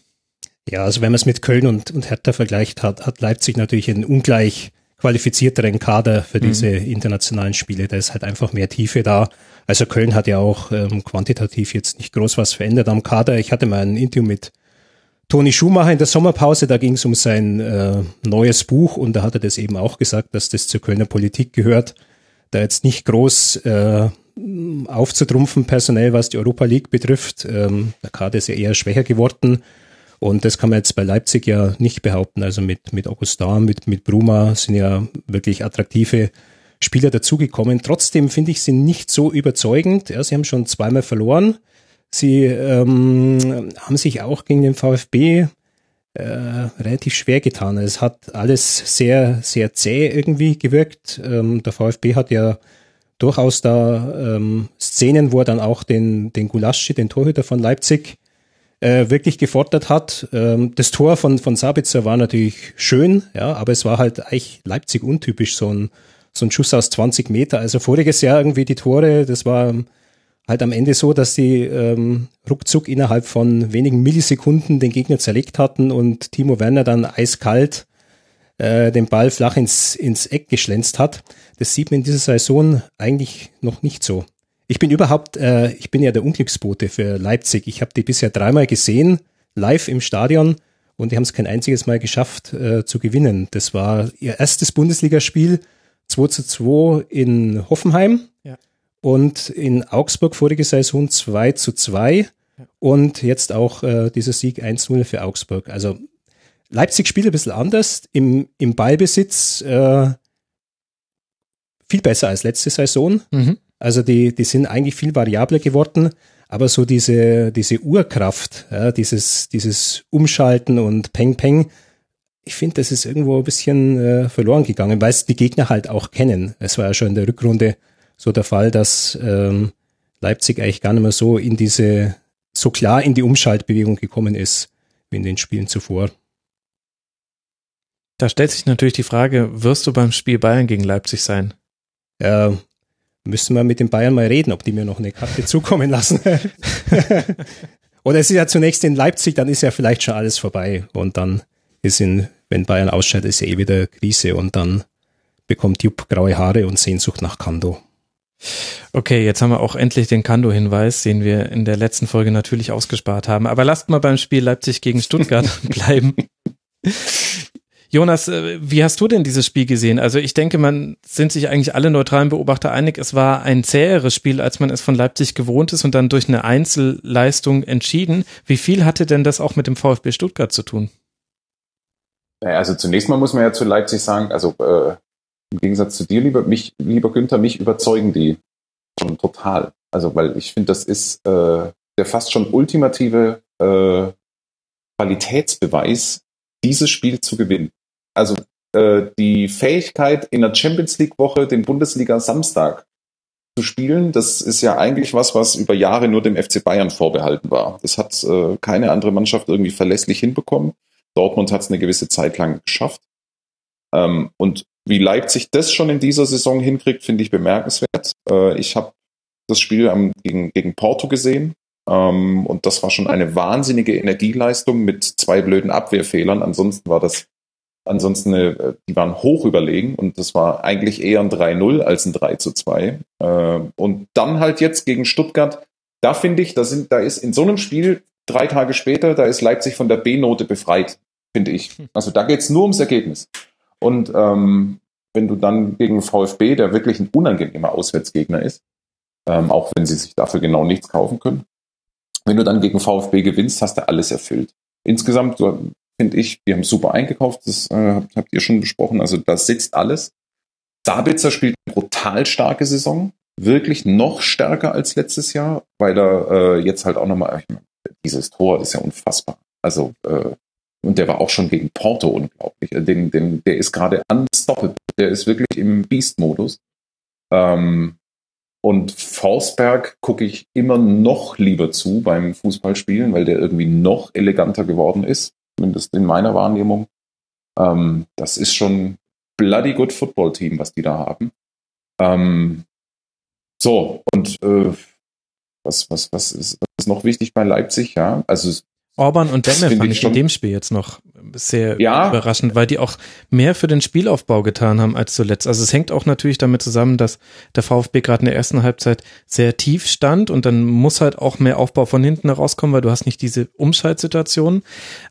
Ja, also wenn man es mit Köln und, und Hertha vergleicht, hat, hat Leipzig natürlich einen ungleich qualifizierteren Kader für mhm. diese internationalen Spiele. Da ist halt einfach mehr Tiefe da. Also Köln hat ja auch ähm, quantitativ jetzt nicht groß was verändert am Kader. Ich hatte mal ein Interview mit Toni Schumacher in der Sommerpause, da ging es um sein äh, neues Buch und da hat er das eben auch gesagt, dass das zur Kölner Politik gehört, da jetzt nicht groß äh, aufzutrumpfen personell, was die Europa League betrifft. Ähm, der Kader ist ja eher schwächer geworden und das kann man jetzt bei Leipzig ja nicht behaupten. Also mit, mit Augustin, mit, mit Bruma sind ja wirklich attraktive Spieler dazugekommen. Trotzdem finde ich sie nicht so überzeugend. Ja, sie haben schon zweimal verloren. Sie ähm, haben sich auch gegen den VfB äh, relativ schwer getan. Es hat alles sehr, sehr zäh irgendwie gewirkt. Ähm, der VfB hat ja durchaus da ähm, Szenen, wo er dann auch den, den Gulaschi, den Torhüter von Leipzig, äh, wirklich gefordert hat. Ähm, das Tor von, von Sabitzer war natürlich schön, ja, aber es war halt eigentlich Leipzig untypisch, so ein, so ein Schuss aus 20 Meter. Also voriges Jahr irgendwie die Tore, das war halt am Ende so, dass die ähm, ruckzuck innerhalb von wenigen Millisekunden den Gegner zerlegt hatten und Timo Werner dann eiskalt äh, den Ball flach ins, ins Eck geschlänzt hat. Das sieht man in dieser Saison eigentlich noch nicht so. Ich bin überhaupt, äh, ich bin ja der Unglücksbote für Leipzig. Ich habe die bisher dreimal gesehen, live im Stadion und die haben es kein einziges Mal geschafft äh, zu gewinnen. Das war ihr erstes Bundesligaspiel 2 zu 2 in Hoffenheim und in Augsburg vorige Saison 2 zu 2 und jetzt auch äh, dieser Sieg 1-0 für Augsburg. Also Leipzig spielt ein bisschen anders im, im Ballbesitz, äh, viel besser als letzte Saison. Mhm. Also die, die sind eigentlich viel variabler geworden, aber so diese, diese Urkraft, ja, dieses, dieses Umschalten und Peng Peng, ich finde, das ist irgendwo ein bisschen äh, verloren gegangen, weil es die Gegner halt auch kennen. Es war ja schon in der Rückrunde so der Fall, dass ähm, Leipzig eigentlich gar nicht mehr so in diese, so klar in die Umschaltbewegung gekommen ist wie in den Spielen zuvor. Da stellt sich natürlich die Frage, wirst du beim Spiel Bayern gegen Leipzig sein? Ja, müssen wir mit den Bayern mal reden, ob die mir noch eine Karte zukommen lassen. Oder es ist ja zunächst in Leipzig, dann ist ja vielleicht schon alles vorbei und dann ist in, wenn Bayern ausscheidet, ist ja eh wieder Krise und dann bekommt Jupp graue Haare und Sehnsucht nach Kando. Okay, jetzt haben wir auch endlich den Kando-Hinweis, den wir in der letzten Folge natürlich ausgespart haben. Aber lasst mal beim Spiel Leipzig gegen Stuttgart bleiben. Jonas, äh, wie hast du denn dieses Spiel gesehen? Also ich denke, man sind sich eigentlich alle neutralen Beobachter einig, es war ein zäheres Spiel, als man es von Leipzig gewohnt ist und dann durch eine Einzelleistung entschieden. Wie viel hatte denn das auch mit dem VfB Stuttgart zu tun? Also zunächst mal muss man ja zu Leipzig sagen, also äh, im Gegensatz zu dir, lieber, mich, lieber Günther, mich überzeugen die schon total. Also, weil ich finde, das ist äh, der fast schon ultimative äh, Qualitätsbeweis, dieses Spiel zu gewinnen. Also äh, die Fähigkeit in der Champions League Woche den Bundesliga Samstag zu spielen, das ist ja eigentlich was, was über Jahre nur dem FC Bayern vorbehalten war. Das hat äh, keine andere Mannschaft irgendwie verlässlich hinbekommen. Dortmund hat es eine gewisse Zeit lang geschafft. Ähm, und wie Leipzig das schon in dieser Saison hinkriegt, finde ich bemerkenswert. Äh, ich habe das Spiel am, gegen, gegen Porto gesehen ähm, und das war schon eine wahnsinnige Energieleistung mit zwei blöden Abwehrfehlern. Ansonsten war das, ansonsten, äh, die waren hoch überlegen und das war eigentlich eher ein 3-0 als ein 3 2. Äh, und dann halt jetzt gegen Stuttgart, da finde ich, da sind, da ist in so einem Spiel drei Tage später, da ist Leipzig von der B-Note befreit, finde ich. Also da geht es nur ums Ergebnis. Und ähm, wenn du dann gegen VfB, der wirklich ein unangenehmer Auswärtsgegner ist, ähm, auch wenn sie sich dafür genau nichts kaufen können, wenn du dann gegen VfB gewinnst, hast du alles erfüllt. Insgesamt finde ich, wir haben super eingekauft, das äh, habt, habt ihr schon besprochen, also da sitzt alles. Sabitzer spielt eine brutal starke Saison, wirklich noch stärker als letztes Jahr, weil er äh, jetzt halt auch nochmal, dieses Tor ist ja unfassbar. Also äh, und der war auch schon gegen Porto unglaublich. Äh, den, den, der ist gerade unstoppable. Der ist wirklich im Beast-Modus. Ähm, und Forsberg gucke ich immer noch lieber zu beim Fußballspielen, weil der irgendwie noch eleganter geworden ist, zumindest in meiner Wahrnehmung. Ähm, das ist schon bloody good Football Team, was die da haben. Ähm, so, und äh, was, was, was, ist, was ist noch wichtig bei Leipzig? Ja, also Orban und Demme fand ich in dem Spiel jetzt noch sehr ja. überraschend, weil die auch mehr für den Spielaufbau getan haben als zuletzt. Also es hängt auch natürlich damit zusammen, dass der VfB gerade in der ersten Halbzeit sehr tief stand und dann muss halt auch mehr Aufbau von hinten herauskommen, weil du hast nicht diese Umschaltsituation.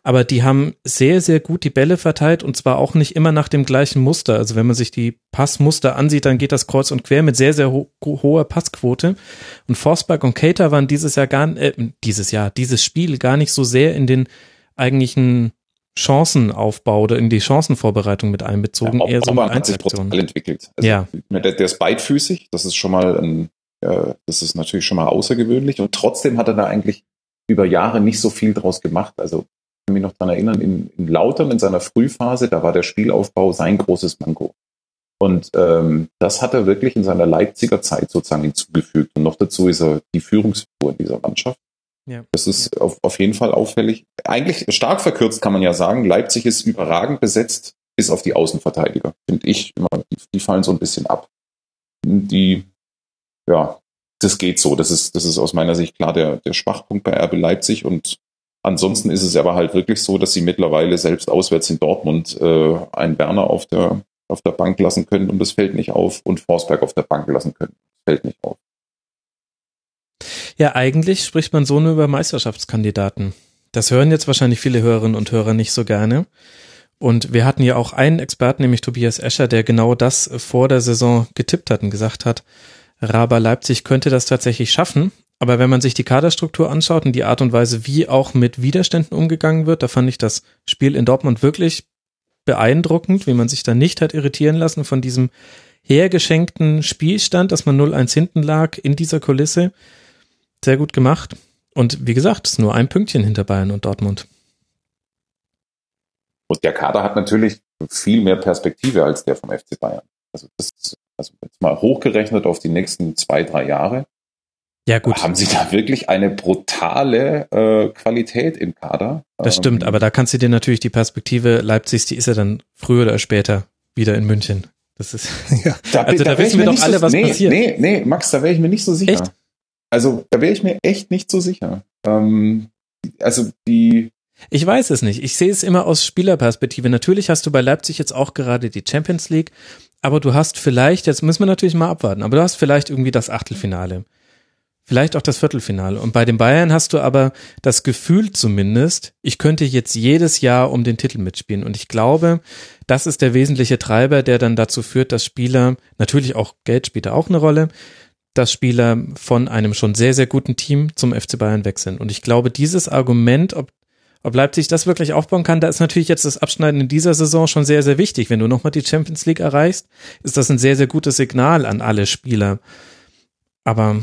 Aber die haben sehr, sehr gut die Bälle verteilt und zwar auch nicht immer nach dem gleichen Muster. Also wenn man sich die Passmuster ansieht, dann geht das kreuz und quer mit sehr, sehr ho hoher Passquote. Und Forsberg und Cater waren dieses Jahr gar, äh, dieses Jahr, dieses Spiel gar nicht so sehr in den eigentlichen Chancenaufbau oder in die Chancenvorbereitung mit einbezogen, ja, eher so mit Einzelaktionen. entwickelt. Also ja. Der, der, ist beidfüßig, das ist schon mal ein, äh, das ist natürlich schon mal außergewöhnlich und trotzdem hat er da eigentlich über Jahre nicht so viel draus gemacht. Also ich kann mich noch daran erinnern, in, in Lautern in seiner Frühphase, da war der Spielaufbau sein großes Manko. Und ähm, das hat er wirklich in seiner Leipziger Zeit sozusagen hinzugefügt. Und noch dazu ist er die Führungsfigur in dieser Mannschaft. Ja. Das ist auf, auf jeden Fall auffällig. Eigentlich stark verkürzt kann man ja sagen, Leipzig ist überragend besetzt, bis auf die Außenverteidiger, finde ich. Immer, die, die fallen so ein bisschen ab. Die, ja, das geht so. Das ist, das ist aus meiner Sicht klar der, der Schwachpunkt bei RB Leipzig. Und ansonsten ist es aber halt wirklich so, dass sie mittlerweile selbst auswärts in Dortmund äh, einen Werner auf der, auf der Bank lassen können und das fällt nicht auf und Forsberg auf der Bank lassen können. Das fällt nicht auf. Ja, eigentlich spricht man so nur über Meisterschaftskandidaten. Das hören jetzt wahrscheinlich viele Hörerinnen und Hörer nicht so gerne. Und wir hatten ja auch einen Experten, nämlich Tobias Escher, der genau das vor der Saison getippt hat und gesagt hat, Raber Leipzig könnte das tatsächlich schaffen. Aber wenn man sich die Kaderstruktur anschaut und die Art und Weise, wie auch mit Widerständen umgegangen wird, da fand ich das Spiel in Dortmund wirklich beeindruckend, wie man sich da nicht hat irritieren lassen von diesem hergeschenkten Spielstand, dass man 0-1 hinten lag in dieser Kulisse. Sehr gut gemacht. Und wie gesagt, es ist nur ein Pünktchen hinter Bayern und Dortmund. Und der Kader hat natürlich viel mehr Perspektive als der vom FC Bayern. Also das ist also jetzt mal hochgerechnet auf die nächsten zwei, drei Jahre. Ja, gut. Haben Sie da wirklich eine brutale äh, Qualität im Kader? Das stimmt, ähm, aber da kannst du dir natürlich die Perspektive Leipzigs, die ist ja dann früher oder später wieder in München. Das ist, ja. Da, also da, da wissen wir doch alle, so, was nee, passiert. Nee, nee, Max, da wäre ich mir nicht so sicher. Echt? Also da wäre ich mir echt nicht so sicher. Ähm, also die. Ich weiß es nicht. Ich sehe es immer aus Spielerperspektive. Natürlich hast du bei Leipzig jetzt auch gerade die Champions League, aber du hast vielleicht, jetzt müssen wir natürlich mal abwarten, aber du hast vielleicht irgendwie das Achtelfinale. Vielleicht auch das Viertelfinale. Und bei den Bayern hast du aber das Gefühl zumindest, ich könnte jetzt jedes Jahr um den Titel mitspielen. Und ich glaube, das ist der wesentliche Treiber, der dann dazu führt, dass Spieler, natürlich auch Geld spielt da auch eine Rolle, dass Spieler von einem schon sehr, sehr guten Team zum FC Bayern wechseln. Und ich glaube, dieses Argument, ob, ob Leipzig das wirklich aufbauen kann, da ist natürlich jetzt das Abschneiden in dieser Saison schon sehr, sehr wichtig. Wenn du nochmal die Champions League erreichst, ist das ein sehr, sehr gutes Signal an alle Spieler. Aber.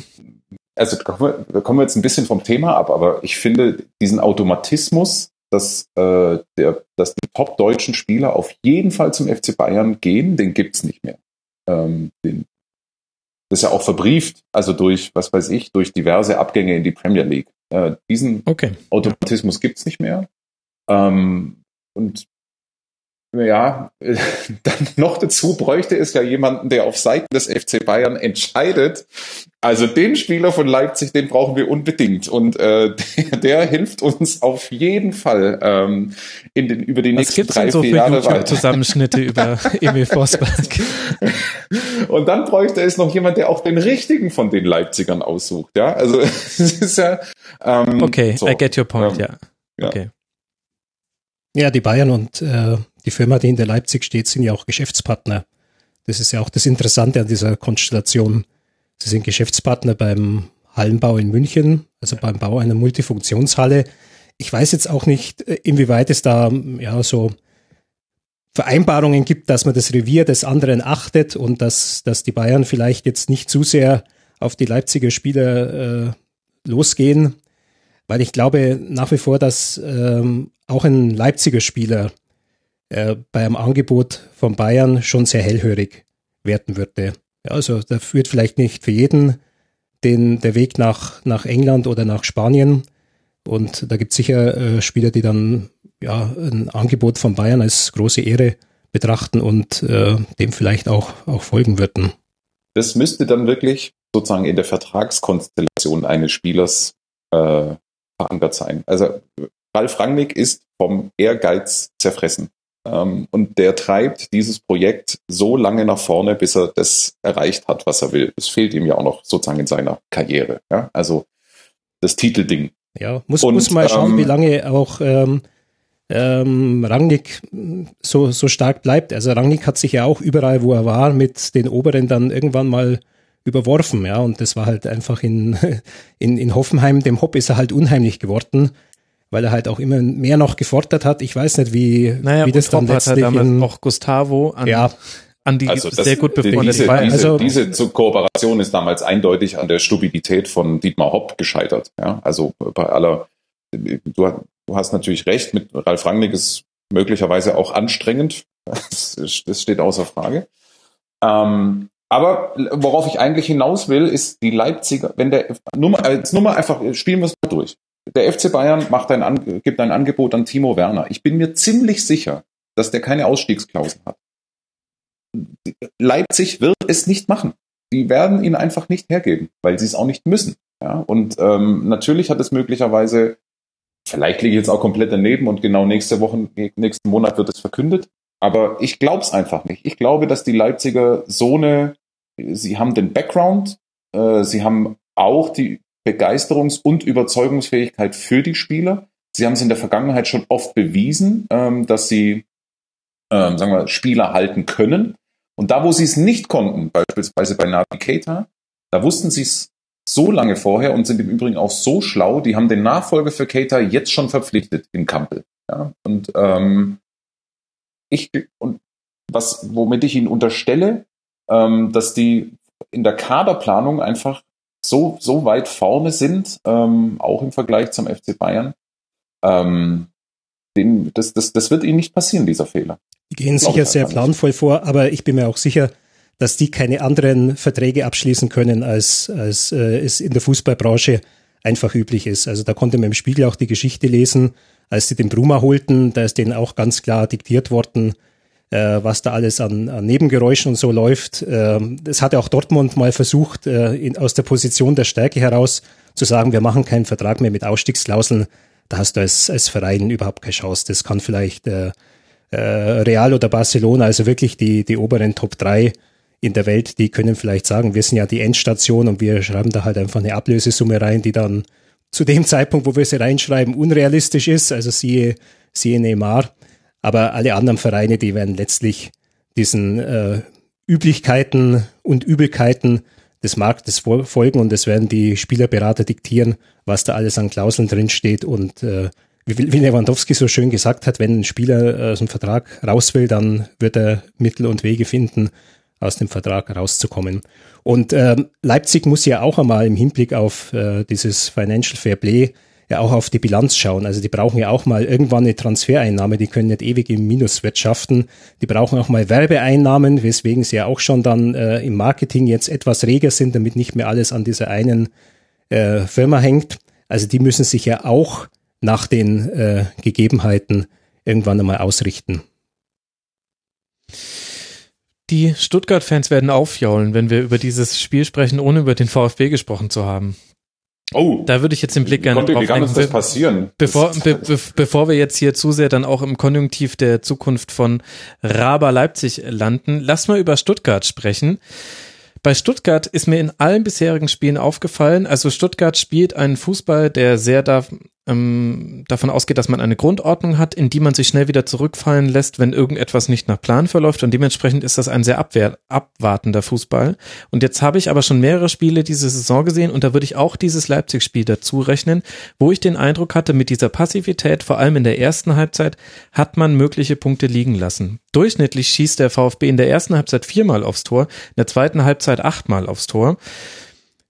Also kommen wir, kommen wir jetzt ein bisschen vom Thema ab, aber ich finde diesen Automatismus, dass, äh, der, dass die top-deutschen Spieler auf jeden Fall zum FC Bayern gehen, den gibt's nicht mehr. Ähm, den, das ist ja auch verbrieft, also durch, was weiß ich, durch diverse Abgänge in die Premier League. Äh, diesen okay. Automatismus gibt's nicht mehr. Ähm, und ja, dann noch dazu bräuchte es ja jemanden, der auf Seiten des FC Bayern entscheidet. Also den Spieler von Leipzig, den brauchen wir unbedingt. Und äh, der, der hilft uns auf jeden Fall ähm, in den, über die Was nächsten drei, so vier Jahre weiter. YouTube-Zusammenschnitte über Emil Forsberg? Und dann bräuchte es noch jemand, der auch den richtigen von den Leipzigern aussucht. Ja, also es ist ja. Ähm, Okay, so, I get your point, ähm, ja. ja. Okay. Ja, die Bayern und äh, die Firma, die hinter Leipzig steht, sind ja auch Geschäftspartner. Das ist ja auch das Interessante an dieser Konstellation. Sie sind Geschäftspartner beim Hallenbau in München, also beim Bau einer Multifunktionshalle. Ich weiß jetzt auch nicht, äh, inwieweit es da ja so Vereinbarungen gibt, dass man das Revier des anderen achtet und dass, dass die Bayern vielleicht jetzt nicht zu sehr auf die Leipziger Spieler äh, losgehen, weil ich glaube nach wie vor, dass ähm, auch ein Leipziger Spieler äh, beim Angebot von Bayern schon sehr hellhörig werden würde. Also da führt vielleicht nicht für jeden den, der Weg nach, nach England oder nach Spanien. Und da gibt es sicher äh, Spieler, die dann ja ein Angebot von Bayern als große Ehre betrachten und äh, dem vielleicht auch, auch folgen würden. Das müsste dann wirklich sozusagen in der Vertragskonstellation eines Spielers äh, verankert sein. Also Ralf Rangnick ist vom Ehrgeiz zerfressen. Ähm, und der treibt dieses Projekt so lange nach vorne, bis er das erreicht hat, was er will. Es fehlt ihm ja auch noch sozusagen in seiner Karriere. Ja? Also das Titelding. Ja, muss, Und, muss mal schauen, ähm, wie lange auch ähm, ähm, Rangnick so, so stark bleibt. Also Rangnick hat sich ja auch überall, wo er war, mit den Oberen dann irgendwann mal überworfen, ja, und das war halt einfach in, in, in Hoffenheim, dem Hopp ist er halt unheimlich geworden, weil er halt auch immer mehr noch gefordert hat. Ich weiß nicht, wie, Naja, wie das dann und Hopp hat er letztlich in, auch Gustavo an, ja, an die Also das, sehr gut befreundet diese, war. diese, Also- diese Kooperation ist damals eindeutig an der Stupidität von Dietmar Hopp gescheitert. Ja, also bei aller, du, du hast natürlich recht, mit Ralf Rangnick ist möglicherweise auch anstrengend. Das, das steht außer Frage. Ähm, aber worauf ich eigentlich hinaus will, ist die Leipziger, wenn der, nur mal, jetzt nur mal einfach, spielen wir es mal durch. Der FC Bayern macht ein, gibt ein Angebot an Timo Werner. Ich bin mir ziemlich sicher, dass der keine Ausstiegsklausel hat. Leipzig wird es nicht machen. Die werden ihn einfach nicht hergeben, weil sie es auch nicht müssen. Ja? Und ähm, natürlich hat es möglicherweise, vielleicht liege ich jetzt auch komplett daneben und genau nächste Woche, nächsten Monat wird es verkündet. Aber ich glaube es einfach nicht. Ich glaube, dass die Leipziger so eine, sie haben den Background, äh, sie haben auch die Begeisterungs- und Überzeugungsfähigkeit für die Spieler. Sie haben es in der Vergangenheit schon oft bewiesen, ähm, dass sie, ähm, sagen wir, Spieler halten können. Und da, wo sie es nicht konnten, beispielsweise bei Navi Keita, da wussten sie es so lange vorher und sind im Übrigen auch so schlau, die haben den Nachfolger für Keita jetzt schon verpflichtet in Kampel. Ja? Und ähm, ich und was, womit ich ihnen unterstelle, ähm, dass die in der Kaderplanung einfach so, so weit vorne sind, ähm, auch im Vergleich zum FC Bayern. Ähm, den, das, das, das wird ihnen nicht passieren, dieser Fehler. Die gehen sicher ich sehr planvoll vor, aber ich bin mir auch sicher, dass die keine anderen Verträge abschließen können, als, als äh, es in der Fußballbranche einfach üblich ist. Also da konnte man im Spiegel auch die Geschichte lesen, als sie den Bruma holten, da ist denen auch ganz klar diktiert worden, äh, was da alles an, an Nebengeräuschen und so läuft. Ähm, das hatte auch Dortmund mal versucht, äh, in, aus der Position der Stärke heraus zu sagen, wir machen keinen Vertrag mehr mit Ausstiegsklauseln. Da hast du als, als Verein überhaupt keine Chance. Das kann vielleicht äh, äh, Real oder Barcelona, also wirklich die, die oberen Top 3 in der Welt, die können vielleicht sagen, wir sind ja die Endstation und wir schreiben da halt einfach eine Ablösesumme rein, die dann zu dem Zeitpunkt, wo wir sie reinschreiben, unrealistisch ist, also siehe, siehe Neymar. Aber alle anderen Vereine, die werden letztlich diesen äh, Üblichkeiten und Übelkeiten des Marktes fol- folgen und es werden die Spielerberater diktieren, was da alles an Klauseln drinsteht und äh, wie, Lewandowski so schön gesagt hat, wenn ein Spieler äh, aus dem Vertrag raus will, dann wird er Mittel und Wege finden, aus dem Vertrag rauszukommen. Und ähm, Leipzig muss ja auch einmal im Hinblick auf äh, dieses Financial Fair Play ja auch auf die Bilanz schauen. Also die brauchen ja auch mal irgendwann eine Transfereinnahme, die können nicht ewig im Minus wirtschaften. Die brauchen auch mal Werbeeinnahmen, weswegen sie ja auch schon dann äh, im Marketing jetzt etwas reger sind, damit nicht mehr alles an dieser einen äh, Firma hängt. Also die müssen sich ja auch nach den äh, Gegebenheiten irgendwann einmal ausrichten. Die Stuttgart-Fans werden aufjaulen, wenn wir über dieses Spiel sprechen, ohne über den VfB gesprochen zu haben. Oh, da würde ich jetzt den Blick gerne drauf wie kann das passieren? Bevor, be, be, bevor wir jetzt hier zu sehr dann auch im Konjunktiv der Zukunft von Raber Leipzig landen, lass mal über Stuttgart sprechen. Bei Stuttgart ist mir in allen bisherigen Spielen aufgefallen, also Stuttgart spielt einen Fußball, der sehr da, ähm, davon ausgeht, dass man eine Grundordnung hat, in die man sich schnell wieder zurückfallen lässt, wenn irgendetwas nicht nach Plan verläuft und dementsprechend ist das ein sehr abwehr, abwartender Fußball. Und jetzt habe ich aber schon mehrere Spiele diese Saison gesehen und da würde ich auch dieses Leipzig-Spiel dazu rechnen, wo ich den Eindruck hatte, mit dieser Passivität, vor allem in der ersten Halbzeit, hat man mögliche Punkte liegen lassen. Durchschnittlich schießt der VfB in der ersten Halbzeit viermal aufs Tor, in der zweiten Halbzeit achtmal aufs Tor.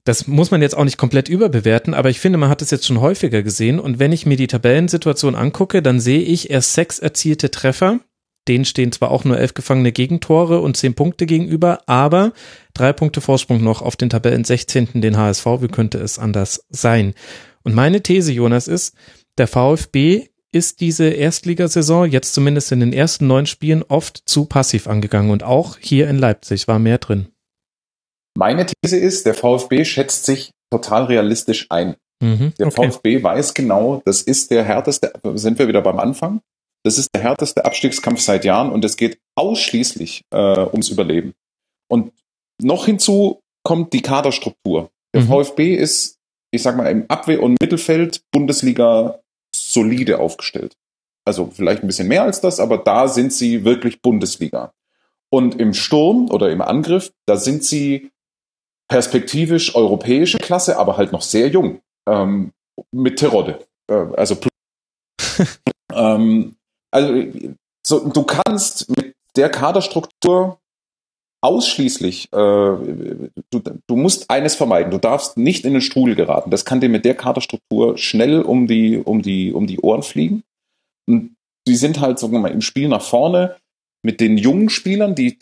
Das muss man jetzt auch nicht komplett überbewerten, aber ich finde, man hat es jetzt schon häufiger gesehen. Und wenn ich mir die Tabellensituation angucke, dann sehe ich erst sechs erzielte Treffer. Denen stehen zwar auch nur elf gefangene Gegentore und zehn Punkte gegenüber, aber drei Punkte Vorsprung noch auf den Tabellen 16. den HSV. Wie könnte es anders sein? Und meine These, Jonas, ist, der VfB ist diese Erstligasaison jetzt zumindest in den ersten neun Spielen oft zu passiv angegangen und auch hier in Leipzig war mehr drin. Meine These ist, der VfB schätzt sich total realistisch ein. Mhm, der okay. VfB weiß genau, das ist der härteste, sind wir wieder beim Anfang, das ist der härteste Abstiegskampf seit Jahren und es geht ausschließlich äh, ums Überleben. Und noch hinzu kommt die Kaderstruktur. Der mhm. VfB ist, ich sag mal, im Abwehr- und Mittelfeld Bundesliga solide aufgestellt. Also vielleicht ein bisschen mehr als das, aber da sind sie wirklich Bundesliga. Und im Sturm oder im Angriff, da sind sie perspektivisch europäische Klasse, aber halt noch sehr jung. Ähm, mit Terodde. Äh, also, ähm, also so, du kannst mit der Kaderstruktur ausschließlich, äh, du, du musst eines vermeiden, du darfst nicht in den Strudel geraten. Das kann dir mit der Kaderstruktur schnell um die, um die, um die Ohren fliegen. Und sie sind halt, sagen wir mal, im Spiel nach vorne mit den jungen Spielern, die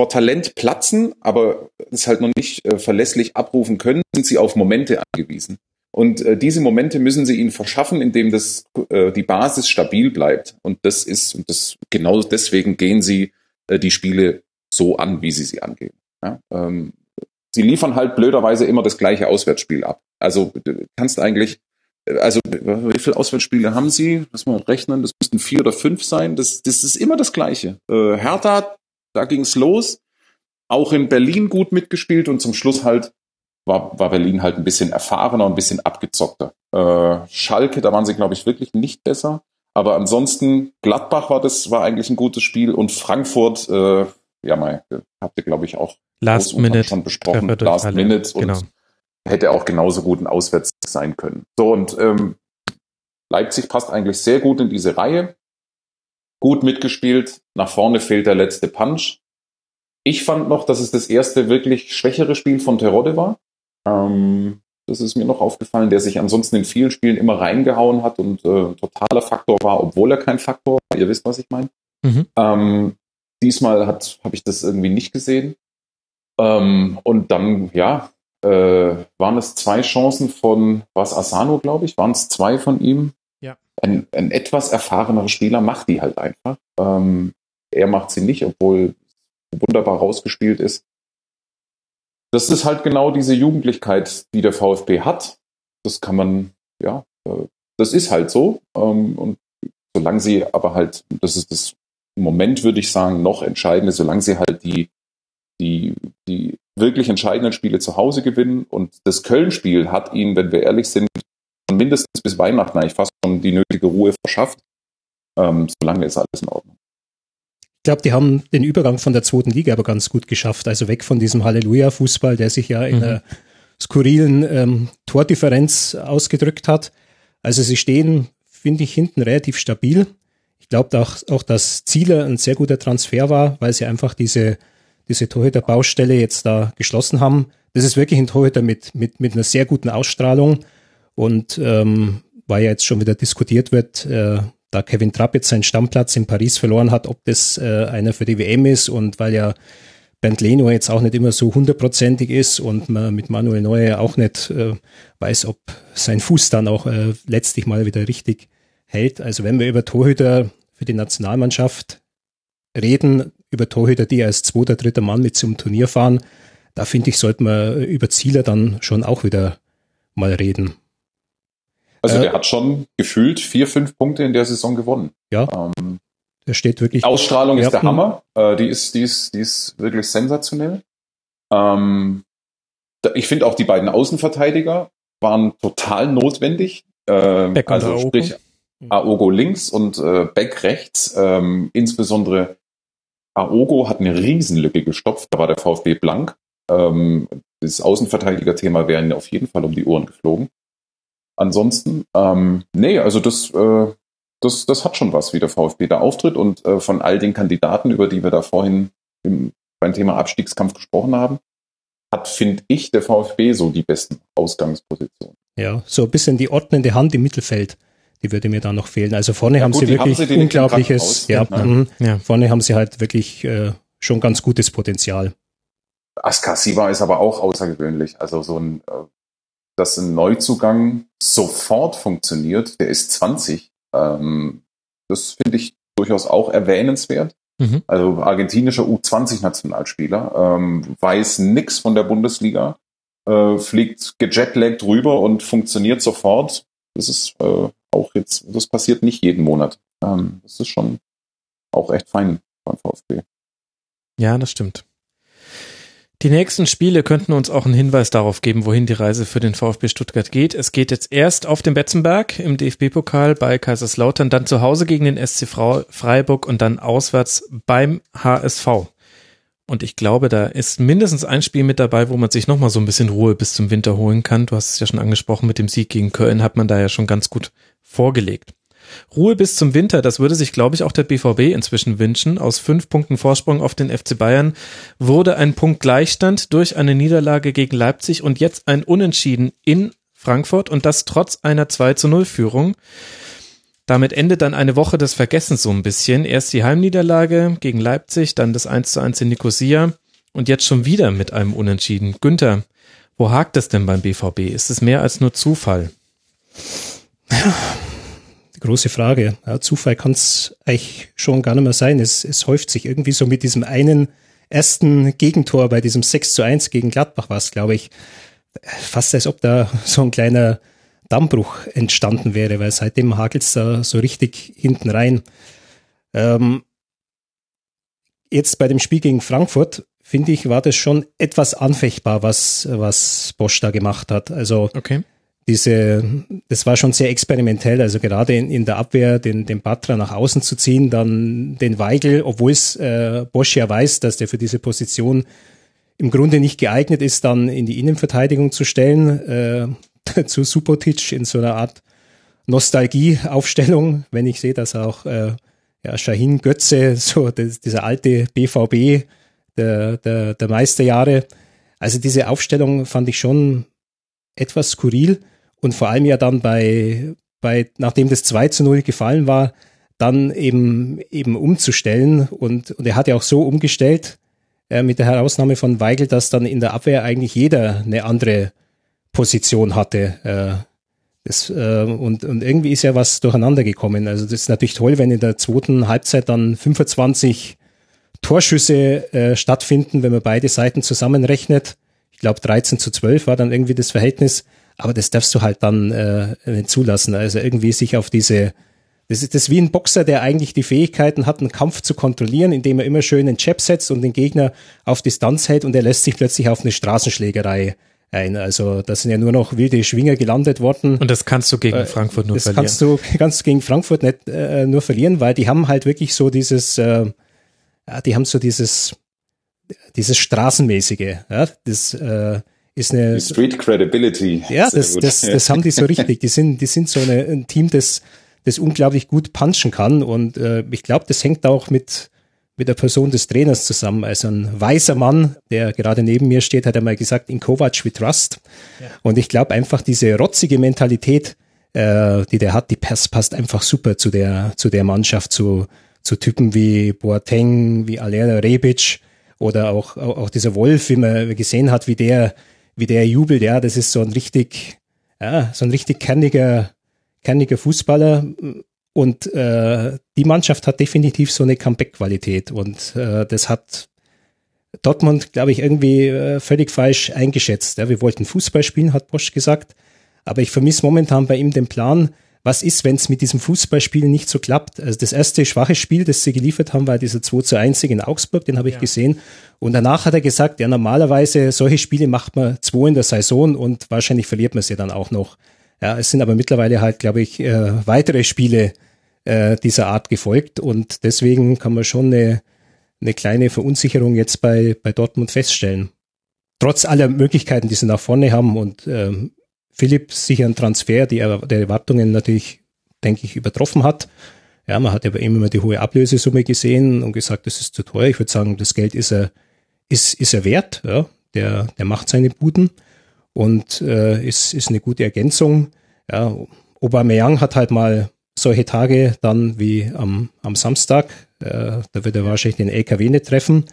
vor Talent platzen, aber es halt noch nicht äh, verlässlich abrufen können, sind sie auf Momente angewiesen. Und äh, diese Momente müssen sie ihnen verschaffen, indem das, äh, die Basis stabil bleibt. Und das ist, und das genau deswegen gehen sie äh, die Spiele so an, wie sie sie angehen. Ja? Ähm, sie liefern halt blöderweise immer das gleiche Auswärtsspiel ab. Also du kannst eigentlich, äh, also wie viele Auswärtsspiele haben sie? Lass mal rechnen, das müssten vier oder fünf sein. Das, das ist immer das Gleiche. Äh, Hertha da ging's los. Auch in Berlin gut mitgespielt und zum Schluss halt war, war Berlin halt ein bisschen erfahrener, ein bisschen abgezockter. Äh, Schalke, da waren sie, glaube ich, wirklich nicht besser. Aber ansonsten, Gladbach war das, war eigentlich ein gutes Spiel und Frankfurt, äh, ja, mal, habt ihr, glaube ich, auch Last Minute schon besprochen. Last alle. Minute und genau. hätte auch genauso gut ein Auswärts sein können. So, und ähm, Leipzig passt eigentlich sehr gut in diese Reihe gut mitgespielt. Nach vorne fehlt der letzte Punch. Ich fand noch, dass es das erste wirklich schwächere Spiel von Terodde war. Ähm, das ist mir noch aufgefallen, der sich ansonsten in vielen Spielen immer reingehauen hat und äh, totaler Faktor war, obwohl er kein Faktor war. Ihr wisst, was ich meine. Mhm. Ähm, diesmal habe ich das irgendwie nicht gesehen. Ähm, und dann, ja, äh, waren es zwei Chancen von, was Asano, glaube ich, waren es zwei von ihm, ein, ein etwas erfahrener Spieler macht die halt einfach. Ähm, er macht sie nicht, obwohl wunderbar rausgespielt ist. Das ist halt genau diese Jugendlichkeit, die der VfB hat. Das kann man, ja, äh, das ist halt so. Ähm, und solange sie aber halt, das ist das Moment, würde ich sagen, noch entscheidende, solange sie halt die, die, die wirklich entscheidenden Spiele zu Hause gewinnen. Und das Köln-Spiel hat ihnen, wenn wir ehrlich sind, mindestens bis Weihnachten eigentlich fast schon die nötige Ruhe verschafft. Ähm, solange ist alles in Ordnung. Ich glaube, die haben den Übergang von der zweiten Liga aber ganz gut geschafft. Also weg von diesem Halleluja-Fußball, der sich ja in mhm. einer skurrilen ähm, Tordifferenz ausgedrückt hat. Also sie stehen, finde ich, hinten relativ stabil. Ich glaube auch, auch, dass Zieler ein sehr guter Transfer war, weil sie einfach diese, diese Torhüter-Baustelle jetzt da geschlossen haben. Das ist wirklich ein Torhüter mit, mit, mit einer sehr guten Ausstrahlung. Und ähm, weil ja jetzt schon wieder diskutiert wird, äh, da Kevin Trapp jetzt seinen Stammplatz in Paris verloren hat, ob das äh, einer für die WM ist und weil ja Bernd Leno jetzt auch nicht immer so hundertprozentig ist und man mit Manuel Neuer auch nicht äh, weiß, ob sein Fuß dann auch äh, letztlich mal wieder richtig hält. Also wenn wir über Torhüter für die Nationalmannschaft reden, über Torhüter, die als zweiter, dritter Mann mit zum Turnier fahren, da finde ich, sollte man über Zieler dann schon auch wieder mal reden. Also äh, der hat schon gefühlt vier, fünf Punkte in der Saison gewonnen. Ja. Ähm, der steht wirklich. Ausstrahlung ist der Hammer. Äh, die ist, die ist, die ist wirklich sensationell. Ähm, ich finde auch die beiden Außenverteidiger waren total notwendig. Ähm, also sprich Aogo links und äh, Beck rechts. Ähm, insbesondere Aogo hat eine Riesenlücke gestopft. Da war der VfB blank. Ähm, das Außenverteidiger-Thema wäre auf jeden Fall um die Ohren geflogen. Ansonsten, ähm, nee, also das, äh, das, das hat schon was, wie der VfB da auftritt und äh, von all den Kandidaten, über die wir da vorhin im, beim Thema Abstiegskampf gesprochen haben, hat, finde ich, der VfB so die besten Ausgangspositionen. Ja, so ein bisschen die ordnende Hand im Mittelfeld, die würde mir da noch fehlen. Also vorne ja, haben gut, sie wirklich haben sie unglaubliches, ja, ne? ja, vorne haben sie halt wirklich äh, schon ganz gutes Potenzial. Askasiva ist aber auch außergewöhnlich. Also so ein, äh, dass ein Neuzugang sofort funktioniert, der ist 20. Ähm, das finde ich durchaus auch erwähnenswert. Mhm. Also argentinischer U20-Nationalspieler, ähm, weiß nix von der Bundesliga, äh, fliegt gejetlaggt rüber und funktioniert sofort. Das ist äh, auch jetzt, das passiert nicht jeden Monat. Ähm, das ist schon auch echt fein beim VfB. Ja, das stimmt. Die nächsten Spiele könnten uns auch einen Hinweis darauf geben, wohin die Reise für den VfB Stuttgart geht. Es geht jetzt erst auf dem Betzenberg im DFB-Pokal bei Kaiserslautern, dann zu Hause gegen den SC Freiburg und dann auswärts beim HSV. Und ich glaube, da ist mindestens ein Spiel mit dabei, wo man sich nochmal so ein bisschen Ruhe bis zum Winter holen kann. Du hast es ja schon angesprochen, mit dem Sieg gegen Köln hat man da ja schon ganz gut vorgelegt. Ruhe bis zum Winter, das würde sich, glaube ich, auch der BVB inzwischen wünschen. Aus fünf Punkten Vorsprung auf den FC Bayern wurde ein Punkt Gleichstand durch eine Niederlage gegen Leipzig und jetzt ein Unentschieden in Frankfurt und das trotz einer 2 zu 0 Führung. Damit endet dann eine Woche des Vergessens so ein bisschen. Erst die Heimniederlage gegen Leipzig, dann das 1 zu 1 in Nicosia und jetzt schon wieder mit einem Unentschieden. Günther, wo hakt es denn beim BVB? Ist es mehr als nur Zufall? große Frage. Ja, Zufall kann es eigentlich schon gar nicht mehr sein. Es, es häuft sich irgendwie so mit diesem einen ersten Gegentor bei diesem 6 zu 1 gegen Gladbach war es, glaube ich, fast als ob da so ein kleiner Dammbruch entstanden wäre, weil seitdem hakelt es da so richtig hinten rein. Ähm, jetzt bei dem Spiel gegen Frankfurt, finde ich, war das schon etwas anfechtbar, was, was Bosch da gemacht hat. Also okay diese, das war schon sehr experimentell, also gerade in, in der Abwehr den, den Batra nach außen zu ziehen, dann den Weigel, obwohl es äh, Bosch ja weiß, dass der für diese Position im Grunde nicht geeignet ist, dann in die Innenverteidigung zu stellen, äh, zu Subotic in so einer Art Nostalgie-Aufstellung, wenn ich sehe, dass auch äh, ja, Shahin Götze, so das, dieser alte BVB der, der, der Meisterjahre, also diese Aufstellung fand ich schon etwas skurril und vor allem ja dann bei, bei nachdem das 2 zu 0 gefallen war, dann eben, eben umzustellen und, und er hat ja auch so umgestellt, äh, mit der Herausnahme von Weigel, dass dann in der Abwehr eigentlich jeder eine andere Position hatte. Äh, das, äh, und, und irgendwie ist ja was durcheinander gekommen. Also das ist natürlich toll, wenn in der zweiten Halbzeit dann 25 Torschüsse äh, stattfinden, wenn man beide Seiten zusammenrechnet ich glaube 13 zu 12 war dann irgendwie das Verhältnis, aber das darfst du halt dann äh, nicht zulassen. Also irgendwie sich auf diese, das ist das ist wie ein Boxer, der eigentlich die Fähigkeiten hat, einen Kampf zu kontrollieren, indem er immer schön einen Jab setzt und den Gegner auf Distanz hält und er lässt sich plötzlich auf eine Straßenschlägerei ein. Also da sind ja nur noch wilde Schwinger gelandet worden. Und das kannst du gegen äh, Frankfurt nur das verlieren. Das kannst du kannst du gegen Frankfurt nicht äh, nur verlieren, weil die haben halt wirklich so dieses, äh, ja, die haben so dieses dieses Straßenmäßige, ja, das äh, ist eine die Street Credibility. Ja, das, das, das haben die so richtig. Die sind, die sind so eine, ein Team, das, das unglaublich gut punchen kann. Und äh, ich glaube, das hängt auch mit, mit der Person des Trainers zusammen. Also ein weißer Mann, der gerade neben mir steht, hat einmal gesagt, in Kovac we trust. Ja. Und ich glaube einfach diese rotzige Mentalität, äh, die der hat, die passt, passt einfach super zu der, zu der Mannschaft, zu, zu Typen wie Boateng, wie Alera Rebic oder auch, auch, auch dieser Wolf, wie man gesehen hat, wie der, wie der jubelt, ja, das ist so ein richtig, ja, so ein richtig kerniger, kerniger Fußballer. Und äh, die Mannschaft hat definitiv so eine Comeback-Qualität und äh, das hat Dortmund, glaube ich, irgendwie äh, völlig falsch eingeschätzt. Ja, wir wollten Fußball spielen, hat Bosch gesagt, aber ich vermisse momentan bei ihm den Plan, was ist, wenn es mit diesem Fußballspiel nicht so klappt. Also das erste schwache Spiel, das sie geliefert haben, war dieser 2 zu 1 in Augsburg, den habe ich ja. gesehen. Und danach hat er gesagt, ja, normalerweise solche Spiele macht man zwei in der Saison und wahrscheinlich verliert man sie dann auch noch. Ja, es sind aber mittlerweile halt, glaube ich, äh, weitere Spiele äh, dieser Art gefolgt und deswegen kann man schon eine, eine kleine Verunsicherung jetzt bei, bei Dortmund feststellen. Trotz aller Möglichkeiten, die sie nach vorne haben und ähm, Philipp sicher ein Transfer, die der Erwartungen natürlich, denke ich, übertroffen hat. Ja, man hat aber immer die hohe Ablösesumme gesehen und gesagt, das ist zu teuer. Ich würde sagen, das Geld ist er, ist, ist er wert. Ja, der, der macht seine Buden und äh, ist, ist eine gute Ergänzung. Ja, Aubameyang hat halt mal solche Tage dann wie am, am Samstag. Äh, da wird er wahrscheinlich den LKW nicht treffen.